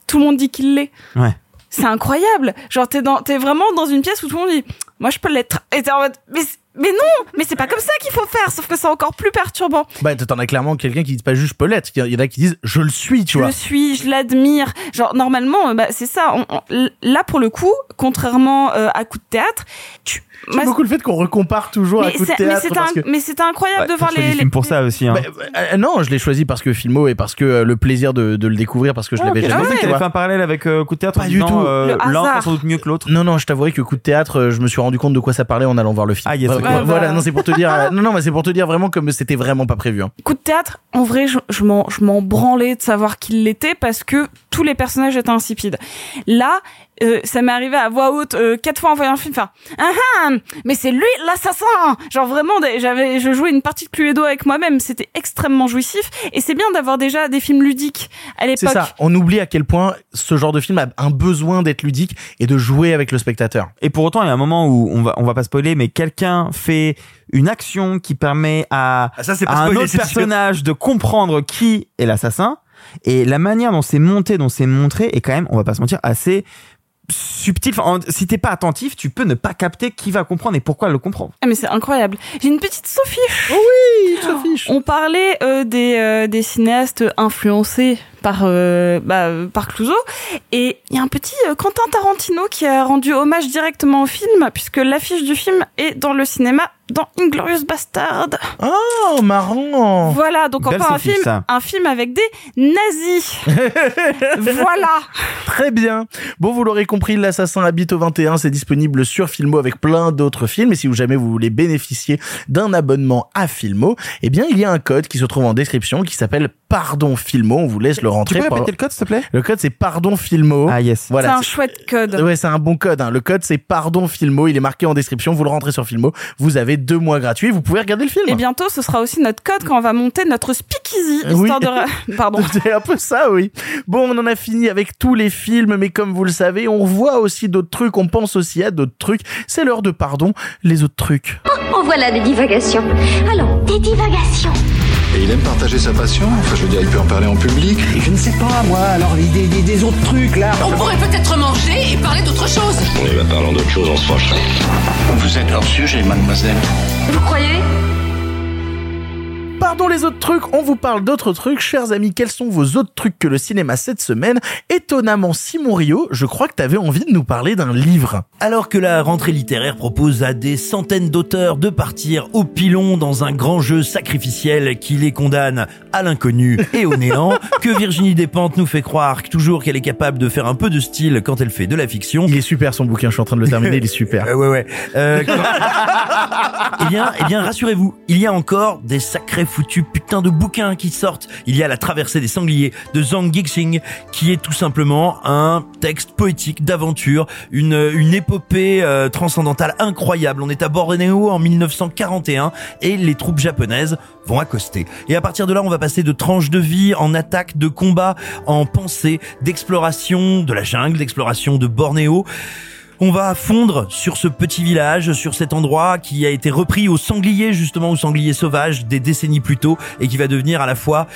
Tout le monde dit qu'il l'est. Ouais. C'est incroyable. Genre, t'es dans, t'es vraiment dans une pièce où tout le monde dit, moi, je peux l'être. Et t'es en mode, mais, mais non, mais c'est pas comme ça qu'il faut faire, sauf que c'est encore plus perturbant. bah t'en as clairement quelqu'un qui dit pas juste je peux l'être il y en a qui disent je le suis tu Je vois le suis, je l'admire. Genre, normalement, euh, bah, c'est ça. On- on- là, pour le coup, contrairement euh, à coup de théâtre, tu, J'aime beaucoup le fait qu'on recompare toujours à mais coup de théâtre mais c'était incroyable de voir les, les- ça aussi. Hein. Euh, non, je l'ai choisi parce que Filmo et parce que euh, le plaisir de, de le découvrir parce que je Ah, l'avais ok. Je jamais tu t'avais vois. fait un parallèle avec euh, coup de théâtre. Pas du tout. euh, L'un sans doute mieux que l'autre. Non, non, je t'avouerai que coup de théâtre, je me suis rendu compte de quoi ça parlait en allant voir le film. Ah, yes, Voilà, ok. voilà, Ouais, voilà. non, c'est pour te dire. non, non, mais c'est pour te dire vraiment comme c'était vraiment pas prévu. Hein. coup de théâtre. En vrai, je, je m'en, je m'en branlais de savoir qu'il l'était parce que tous les personnages étaient insipides. Là, euh, ça m'est arrivé à voix haute euh, quatre fois en voyant un film. Enfin, ah ah, mais c'est lui l'assassin. Genre vraiment, j'avais, je jouais une partie de Cluedo avec moi-même. C'était extrêmement jouissif et c'est bien d'avoir déjà des films ludiques à l'époque. C'est ça. On oublie à quel point ce genre de film a un besoin d'être ludique et de jouer avec le spectateur. Et pour autant, il y a un moment où on va, on va pas spoiler, mais quelqu'un fait une action qui permet à, Ah, ça, c'est pas à un spoiler, autre c'est personnage de comprendre qui est l'assassin. Et la manière dont c'est monté, dont c'est montré, est quand même, on va pas se mentir, assez subtil. Enfin, en- si t'es pas attentif, tu peux ne pas capter qui va comprendre et pourquoi le comprendre. Ah mais c'est incroyable. J'ai une petite Sophie. Oui, Sophie. On parlait euh, des, euh, des cinéastes influencés par euh, bah, par Clouseau et il y a un petit euh, Quentin Tarantino qui a rendu hommage directement au film puisque l'affiche du film est dans le cinéma dans Inglorious Bastard. Oh, marrant. Voilà, donc Belle encore un film, ça. un film avec des nazis. voilà. Très bien. Bon, vous l'aurez compris, l'assassin habite au 21, c'est disponible sur Filmo avec plein d'autres films. Et si vous jamais vous voulez bénéficier d'un abonnement à Filmo, eh bien, il y a un code qui se trouve en description qui s'appelle Pardon Filmo. On vous laisse le rentrer. Tu peux répéter le code, s'il te plaît? Le code, c'est Pardon Filmo. Ah, yes. c'est Voilà. un chouette code. Ouais, c'est un bon code. hein. Le code, c'est Pardon Filmo. Il est marqué en description. Vous le rentrez sur Filmo. Vous avez deux mois gratuits. Vous pouvez regarder le film. Et bientôt, ce sera aussi notre code quand on va monter notre speakeasy, Oui. histoire de... ra- Pardon. C'est un peu ça, oui. Bon, on en a fini avec tous les films, mais comme vous le savez, on voit aussi d'autres trucs, on pense aussi à d'autres trucs. C'est l'heure de pardon, les autres trucs. En voilà des divagations. Allons, des divagations. Et il aime partager sa passion Enfin, je veux dire, il peut en parler en public. Je ne sais pas, moi, alors des, des, des autres trucs là. On pourrait peut-être manger et parler d'autre chose. On y va parlant d'autre chose, on se fâcherait. Vous êtes hors sujet, mademoiselle. Vous croyez? Pardon les autres trucs, on vous parle d'autres trucs. Chers amis, quels sont vos autres trucs que le cinéma cette semaine? Étonnamment, Simon Rio, je crois que t'avais envie de nous parler d'un livre. Alors que la rentrée littéraire propose à des centaines d'auteurs de partir au pilon dans un grand jeu sacrificiel qui les condamne à l'inconnu et au néant, que Virginie Despentes nous fait croire toujours qu'elle est capable de faire un peu de style quand elle fait de la fiction. Il est super son bouquin, je suis en train de le terminer, il est super. Euh, ouais ouais. Euh, eh bien, eh bien, rassurez-vous, il y a encore des sacrés foutus putains de bouquins qui sortent. Il y a la traversée des sangliers de Zhang Gixing, qui est tout simplement un texte poétique d'aventure, une une épopée euh, transcendantale incroyable. On est à Bornéo en 1941 et les troupes japonaises vont accoster. Et à partir de là, on va passer de tranches de vie en attaque, de combat, en pensée, d'exploration de la jungle, d'exploration de Bornéo. On va fondre sur ce petit village, sur cet endroit qui a été repris au sanglier, justement, au sanglier sauvage des décennies plus tôt, et qui va devenir à la fois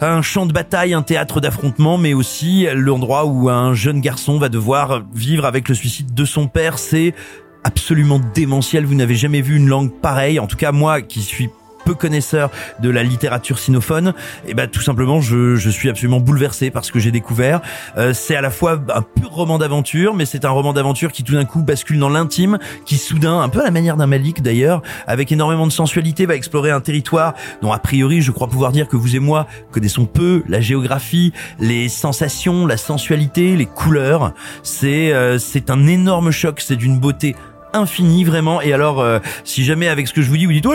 un champ de bataille, un théâtre d'affrontement, mais aussi l'endroit où un jeune garçon va devoir vivre avec le suicide de son père. C'est absolument démentiel. Vous n'avez jamais vu une langue pareille. En tout cas, moi qui suis peu connaisseur de la littérature sinophone, et ben tout simplement je, je suis absolument bouleversé par ce que j'ai découvert. Euh, c'est à la fois un pur roman d'aventure, mais c'est un roman d'aventure qui tout d'un coup bascule dans l'intime, qui soudain, un peu à la manière d'un Malik d'ailleurs, avec énormément de sensualité, va explorer un territoire dont a priori je crois pouvoir dire que vous et moi connaissons peu la géographie, les sensations, la sensualité, les couleurs. C'est euh, c'est un énorme choc, c'est d'une beauté infini vraiment. Et alors euh, si jamais avec ce que je vous dis vous dites oh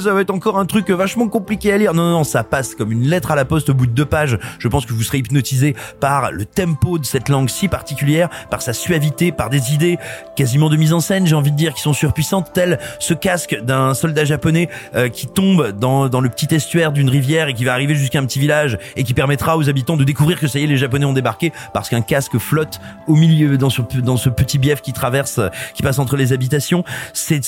ça va être encore un truc vachement compliqué à lire. Non non non ça passe comme une lettre à la poste au bout de deux pages. Je pense que vous serez hypnotisé par le tempo de cette langue si particulière par sa suavité par des idées quasiment de mise en scène j'ai envie de dire qui sont surpuissantes tel ce casque d'un soldat japonais euh, qui tombe dans, dans le petit estuaire d'une rivière et qui va arriver jusqu'à un petit village et qui permettra aux habitants de découvrir que ça y est les japonais ont débarqué parce qu'un casque flotte au milieu dans ce, dans ce petit bief qui traverse qui passe entre les habitations. C'est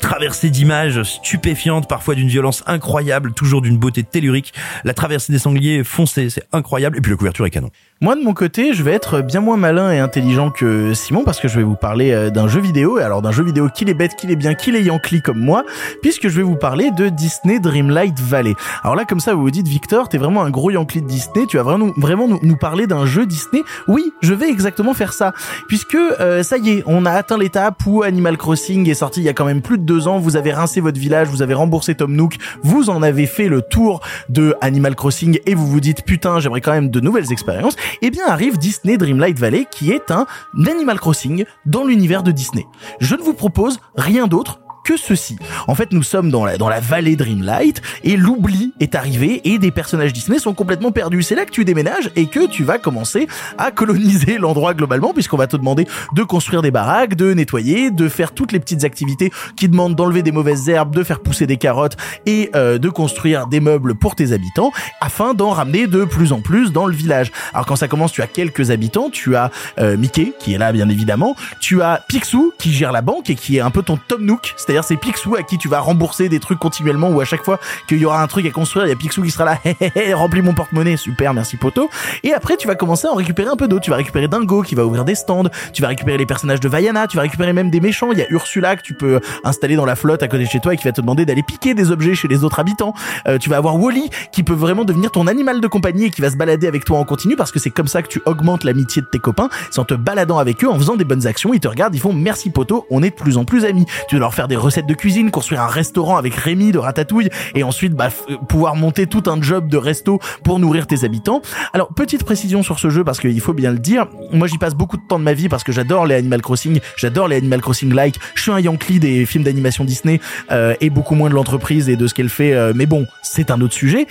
traversée d'images stupéfiantes, parfois d'une violence incroyable, toujours d'une beauté tellurique. La traversée des sangliers foncée, c'est incroyable. Et puis la couverture est canon. Moi, de mon côté, je vais être bien moins malin et intelligent que Simon parce que je vais vous parler euh, d'un jeu vidéo. Et alors, d'un jeu vidéo qu'il est bête, qu'il est bien, qu'il est yankee comme moi, puisque je vais vous parler de Disney Dreamlight Valley. Alors là, comme ça, vous vous dites, Victor, t'es vraiment un gros yankee de Disney. Tu vas vraiment, vraiment nous, nous parler d'un jeu Disney. Oui, je vais exactement faire ça. Puisque, euh, ça y est, on a atteint l'étape où Animal Crossing est sorti il y a quand même plus de deux ans. Vous avez rincé votre village, vous avez remboursé Tom Nook, vous en avez fait le tour de Animal Crossing et vous vous dites, putain, j'aimerais quand même de nouvelles expériences eh bien arrive Disney Dreamlight Valley qui est un Animal Crossing dans l'univers de Disney. Je ne vous propose rien d'autre que ceci. En fait, nous sommes dans la, dans la vallée Dreamlight et l'oubli est arrivé et des personnages Disney sont complètement perdus. C'est là que tu déménages et que tu vas commencer à coloniser l'endroit globalement puisqu'on va te demander de construire des baraques, de nettoyer, de faire toutes les petites activités qui demandent d'enlever des mauvaises herbes, de faire pousser des carottes et euh, de construire des meubles pour tes habitants afin d'en ramener de plus en plus dans le village. Alors quand ça commence, tu as quelques habitants, tu as euh, Mickey qui est là bien évidemment, tu as Picsou qui gère la banque et qui est un peu ton Tom Nook, c'est Picsou à qui tu vas rembourser des trucs continuellement ou à chaque fois qu'il y aura un truc à construire, il y a Picsou qui sera là, hé hé hé, remplis mon porte-monnaie, super, merci poto. Et après tu vas commencer à en récupérer un peu d'autres, tu vas récupérer Dingo qui va ouvrir des stands, tu vas récupérer les personnages de Vaiana, tu vas récupérer même des méchants, il y a Ursula que tu peux installer dans la flotte à côté de chez toi et qui va te demander d'aller piquer des objets chez les autres habitants. Euh, tu vas avoir Wally qui peut vraiment devenir ton animal de compagnie et qui va se balader avec toi en continu parce que c'est comme ça que tu augmentes l'amitié de tes copains, c'est en te baladant avec eux, en faisant des bonnes actions, ils te regardent, ils font merci poto, on est de plus en plus amis. Tu vas leur faire des recettes de cuisine, construire un restaurant avec Rémi de Ratatouille et ensuite bah, f- pouvoir monter tout un job de resto pour nourrir tes habitants. Alors petite précision sur ce jeu parce qu'il faut bien le dire, moi j'y passe beaucoup de temps de ma vie parce que j'adore les Animal Crossing, j'adore les Animal Crossing like, je suis un Yankee des films d'animation Disney euh, et beaucoup moins de l'entreprise et de ce qu'elle fait, euh, mais bon c'est un autre sujet.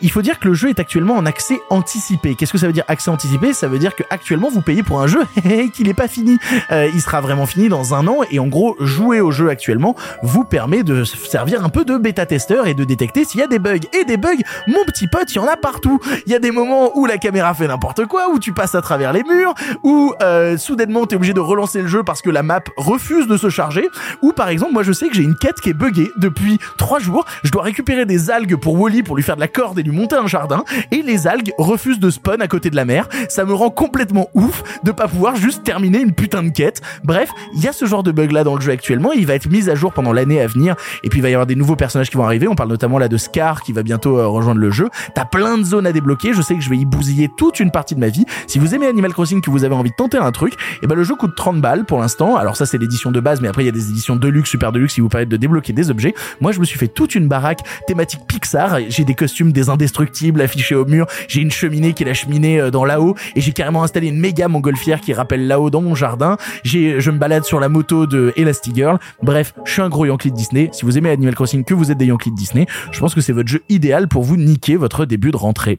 Il faut dire que le jeu est actuellement en accès anticipé. Qu'est-ce que ça veut dire accès anticipé? Ça veut dire que actuellement vous payez pour un jeu qui n'est pas fini. Euh, il sera vraiment fini dans un an et en gros jouer au jeu actuellement vous permet de servir un peu de bêta testeur et de détecter s'il y a des bugs. Et des bugs, mon petit pote, il y en a partout. Il y a des moments où la caméra fait n'importe quoi, où tu passes à travers les murs, où euh, soudainement t'es obligé de relancer le jeu parce que la map refuse de se charger. Ou par exemple, moi je sais que j'ai une quête qui est buggée depuis trois jours. Je dois récupérer des algues pour Wally pour lui faire de la corde et monter un jardin. Et les algues refusent de spawn à côté de la mer. Ça me rend complètement ouf de pas pouvoir juste terminer une putain de quête. Bref, il y a ce genre de bug là dans le jeu actuellement. Il va être mis à jour pendant l'année à venir. Et puis il va y avoir des nouveaux personnages qui vont arriver. On parle notamment là de Scar qui va bientôt euh, rejoindre le jeu. T'as plein de zones à débloquer. Je sais que je vais y bousiller toute une partie de ma vie. Si vous aimez Animal Crossing, que vous avez envie de tenter un truc, et ben le jeu coûte 30 balles pour l'instant. Alors ça c'est l'édition de base, mais après il y a des éditions deluxe, super deluxe qui vous permettent de débloquer des objets. Moi je me suis fait toute une baraque thématique Pixar. J'ai des costumes des indestructibles affichés au mur. J'ai une cheminée qui est la cheminée euh, dans là-haut et j'ai carrément installé une méga montgolfière qui rappelle là-haut dans mon jardin. J'ai, je me balade sur la moto de Elastigirl. Bref, je suis un gros Yankee de Disney. Si vous aimez Animal Crossing, que vous êtes des Yankees Disney, je pense que c'est votre jeu idéal pour vous niquer votre début de rentrée.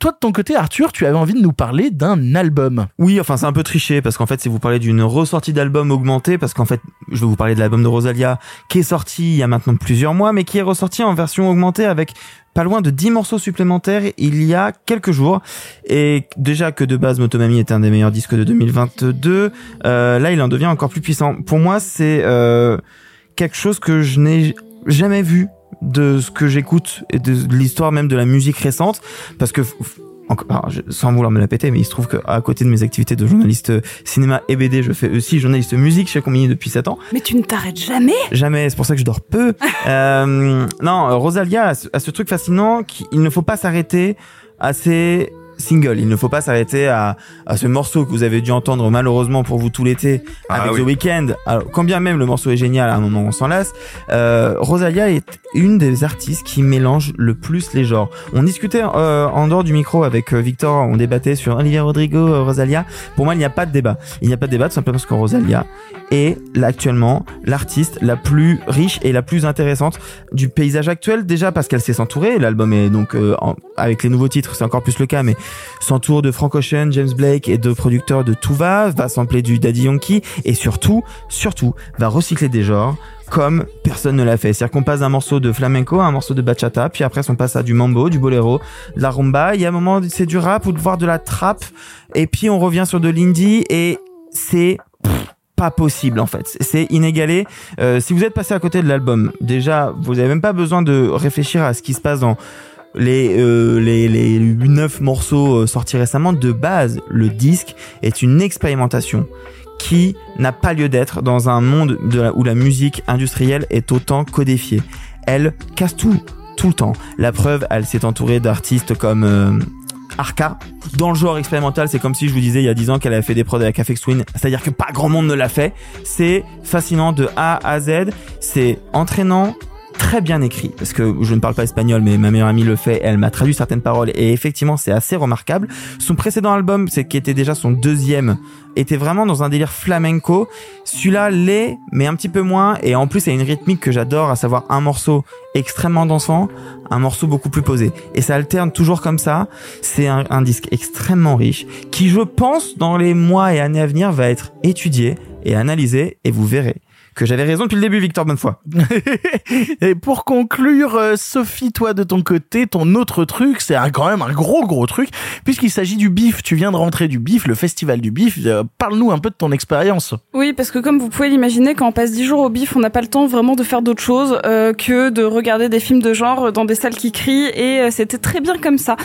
Toi, de ton côté, Arthur, tu avais envie de nous parler d'un album. Oui, enfin, c'est un peu triché parce qu'en fait, si vous parlez d'une ressortie d'album augmenté, parce qu'en fait, je vais vous parler de l'album de Rosalia qui est sorti il y a maintenant plusieurs mois, mais qui est ressorti en version augmentée avec pas loin de 10 morceaux supplémentaires il y a quelques jours. Et déjà que de base Motomami est un des meilleurs disques de 2022, euh, là il en devient encore plus puissant. Pour moi c'est euh, quelque chose que je n'ai jamais vu de ce que j'écoute et de l'histoire même de la musique récente parce que je, sans vouloir me la péter, mais il se trouve qu'à côté de mes activités de journaliste cinéma et BD, je fais aussi journaliste musique chez Combini depuis 7 ans. Mais tu ne t'arrêtes jamais Jamais, c'est pour ça que je dors peu. euh, non, Rosalia a ce, a ce truc fascinant qu'il ne faut pas s'arrêter à ses singles. Il ne faut pas s'arrêter à, à ce morceau que vous avez dû entendre malheureusement pour vous tout l'été Ah avec oui. The Weeknd. Alors, quand bien même le morceau est génial, à un moment on s'en lasse. Euh, Rosalia est une des artistes qui mélange le plus les genres. On discutait euh, en dehors du micro avec euh, Victor, on débattait sur Olivia Rodrigo, euh, Rosalia. Pour moi, il n'y a pas de débat. Il n'y a pas de débat tout simplement parce que Rosalia est actuellement l'artiste la plus riche et la plus intéressante du paysage actuel. Déjà parce qu'elle sait s'entourer. L'album est donc euh, avec les nouveaux titres, c'est encore plus le cas, mais s'entoure de Frank Ocean, James Blake et de producteurs de tout va, sampler du Daddy Yankee et surtout, surtout, va recycler des genres comme personne ne l'a fait. C'est-à-dire qu'on passe d'un morceau de flamenco à un morceau de bachata, puis après on passe à du mambo, du bolero, de la rumba. Il y a un moment c'est du rap ou de voir de la trap, et puis on revient sur de l'indie et c'est pas possible en fait. C'est inégalé. Euh, si vous êtes passé à côté de l'album, déjà vous avez même pas besoin de réfléchir à ce qui se passe dans les euh, les les neuf morceaux euh, sortis récemment de base le disque est une expérimentation qui n'a pas lieu d'être dans un monde où la musique industrielle est autant codifiée elle casse tout tout le temps la preuve elle s'est entourée d'artistes comme euh, Arca. Dans le genre expérimental, c'est comme si je vous disais il y a 10 ans qu'elle avait fait des prods avec Afex Twin. C'est-à-dire que pas grand monde ne l'a fait. C'est fascinant de A à Z. C'est entraînant, très bien écrit. Parce que je ne parle pas espagnol, mais ma meilleure amie le fait. Elle m'a traduit certaines paroles et effectivement, c'est assez remarquable. Son précédent album, c'est qui était déjà son deuxième, était vraiment dans un délire flamenco. Celui-là l'est, mais un petit peu moins. Et en plus, il y a une rythmique que j'adore, à savoir un morceau extrêmement dansant, un morceau beaucoup plus posé. Et ça alterne toujours comme ça. C'est un, un disque extrêmement riche qui, je pense, dans les mois et années à venir, va être étudié et analysé. Et vous verrez que j'avais raison depuis le début, Victor Bonnefoy. Et pour conclure, euh, Sophie, toi de ton côté, ton autre truc, c'est quand même un gros gros truc, puisqu'il s'agit du bif. Tu viens de rentrer du bif, le festival du bif. Euh, Parle-nous un peu de ton expérience. Oui, parce que comme vous pouvez l'imaginer, quand on passe 10 jours au bif, on n'a pas le temps vraiment de faire d'autre chose euh, que de regarder des films de genre dans des salles qui crient, et euh, c'était très bien comme ça.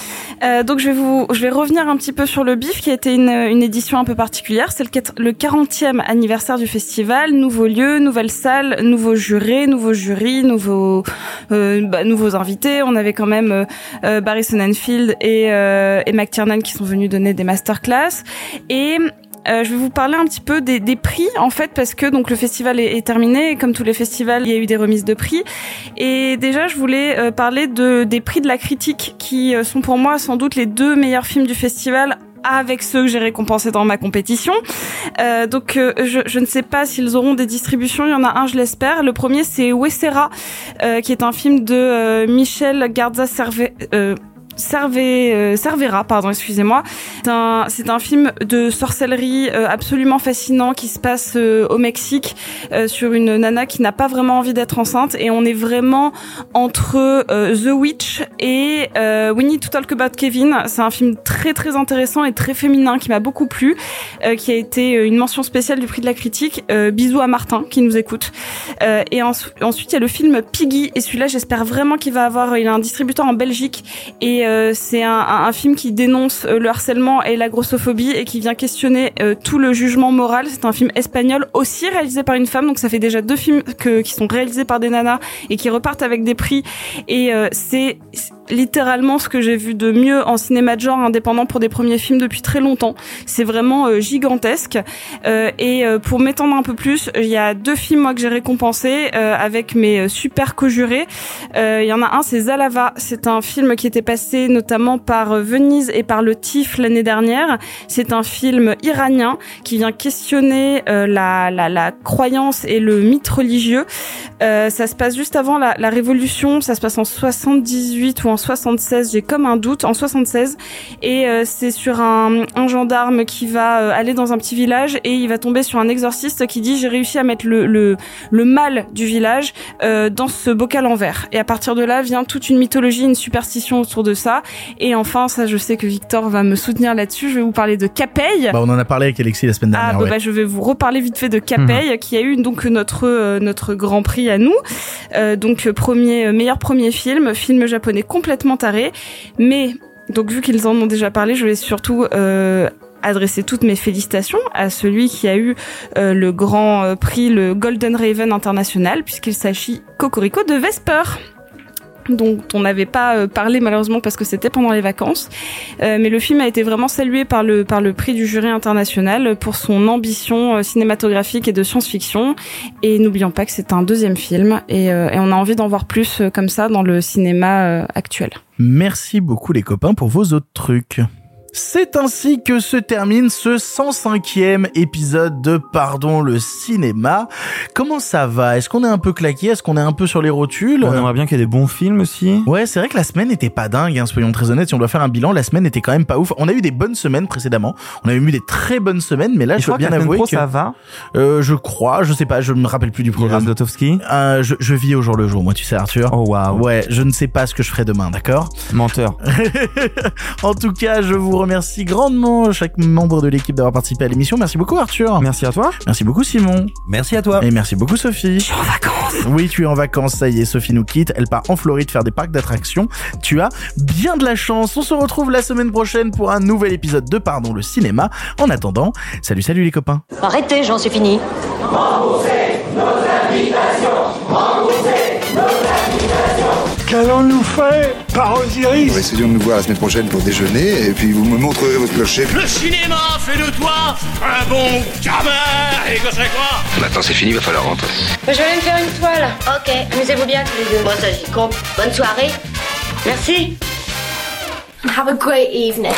Euh, donc je vais vous, je vais revenir un petit peu sur le bif, qui a été une, une édition un peu particulière. C'est le, le 40e anniversaire du festival, nouveau lieu, nouvelle salle, nouveaux jurés, nouveaux jurys, nouveaux, euh, bah, nouveaux invités. On avait quand même euh, euh, Barry Sonnenfeld et, euh, et qui sont venus donner des masterclass. Et je vais vous parler un petit peu des, prix en fait parce que donc le festival est, terminé comme tous les festivals il y a eu des remises de prix et déjà je voulais parler de des prix de la critique qui sont pour moi sans doute les deux meilleurs films du festival avec ceux que j'ai récompensés dans ma compétition. Euh, donc euh, je, je ne sais pas s'ils auront des distributions, il y en a un je l'espère. Le premier c'est Wessera, euh, qui est un film de euh, Michel Garza Servet. Cervé, euh, Cervera, pardon, excusez-moi. C'est un, un film de sorcellerie euh, absolument fascinant qui se passe euh, au Mexique euh, sur une nana qui n'a pas vraiment envie d'être enceinte et on est vraiment entre The Witch et We Need to Talk About Kevin. C'est un film très très intéressant et très féminin qui m'a beaucoup plu, qui a été une mention spéciale du prix de la critique. Bisous à Martin qui nous écoute. Et en- ensuite il y a le film Piggy et celui-là j'espère vraiment qu'il va avoir. Il a un distributeur en Belgique et euh, c'est un, film qui dénonce euh, le harcèlement et la grossophobie et qui vient questionner euh, tout le jugement moral. C'est un film espagnol aussi réalisé par une femme, donc ça fait déjà deux films qui sont réalisés par des nanas et qui repartent avec des prix. Et c'est littéralement ce que j'ai vu de mieux en cinéma de genre indépendant pour des premiers films depuis très longtemps. C'est vraiment euh, gigantesque. Euh, et euh, pour m'étendre un peu plus, il y a deux films moi que j'ai récompensés euh, avec mes euh, super co-jurés. Euh, Il y en a un, c'est Zalava. C'est un film qui était passé notamment par Venise et par le TIFF l'année dernière. C'est un film iranien qui vient questionner la, la, la croyance et le mythe religieux. Ça se passe juste avant la, la Révolution. Ça se passe en 78 ou en 76. J'ai comme un doute. En 76. Et euh, c'est sur un, un gendarme qui va euh, aller dans un petit village et il va tomber sur un exorciste qui dit j'ai réussi à mettre le, le, le mal du village euh, dans ce bocal en verre. Et à partir de là vient toute une mythologie, une superstition autour de ça. Et enfin, ça je sais que Victor va me soutenir là-dessus. Je vais vous parler de Capeille. Bah, on en a parlé avec Alexis la semaine Ah dernière. bah, ouais. bah, je vais vous reparler vite fait de Capeille qui a eu donc notre notre grand prix à nous. Donc premier meilleur premier film, film japonais complètement taré, mais donc vu qu'ils en ont déjà parlé, je vais surtout euh, adresser toutes mes félicitations à celui qui a eu euh, le grand euh, prix, le Golden Raven International, puisqu'il s'agit Cocorico de Vesper dont on n'avait pas euh, parlé malheureusement parce que c'était pendant les vacances. Euh, mais le film a été vraiment salué par le par le prix du jury international pour son ambition euh, cinématographique et de science-fiction. Et n'oublions pas que c'est un deuxième film et, euh, et on a envie d'en voir plus euh, comme ça dans le cinéma actuel. Merci beaucoup les copains pour vos autres trucs. C'est ainsi que se termine ce 105e épisode de Pardon le cinéma. Comment ça va? Est-ce qu'on est un peu claqué? Est-ce qu'on est un peu sur les rotules? On aimerait bien qu'il y ait des bons films aussi. Ouais, c'est vrai que la semaine était pas dingue, hein, soyons très honnêtes. Si on doit faire un bilan, la semaine était quand même pas ouf. On a eu des bonnes semaines précédemment. On avait eu des très bonnes semaines, mais là, Et je dois bien avouer pro, que ça va? Euh, je crois, je sais pas, je me rappelle plus du programme. Zlotowski? Euh, je, je vis au jour le jour, moi, tu sais, Arthur. Oh waouh. Ouais, je ne sais pas ce que je ferai demain, d'accord? Menteur. En tout cas, je vous remercie grandement chaque membre de l'équipe d'avoir participé à l'émission. Merci beaucoup, Arthur. Merci à toi. Merci beaucoup, Simon. Merci à toi. Et merci beaucoup, Sophie. Je suis en vacances. Oui, tu es en vacances, ça y est, Sophie nous quitte. Elle part en Floride faire des parcs d'attractions. Tu as bien de la chance. On se retrouve la semaine prochaine pour un nouvel épisode de Pardon le cinéma. En attendant, salut, salut les copains. Arrêtez, j'en suis fini. Qu'allons-nous faire? Par Osiris Essayons de nous voir la semaine prochaine pour déjeuner, et puis vous me montrerez votre clocher. Le cinéma fait de toi un bon gamin Et que c'est quoi Maintenant c'est fini, va falloir rentrer. Je vais aller me faire une toile. Ok, amusez-vous bien tous les deux. Moi, ça j'y compte. Bonne soirée. Merci. Have a great evening.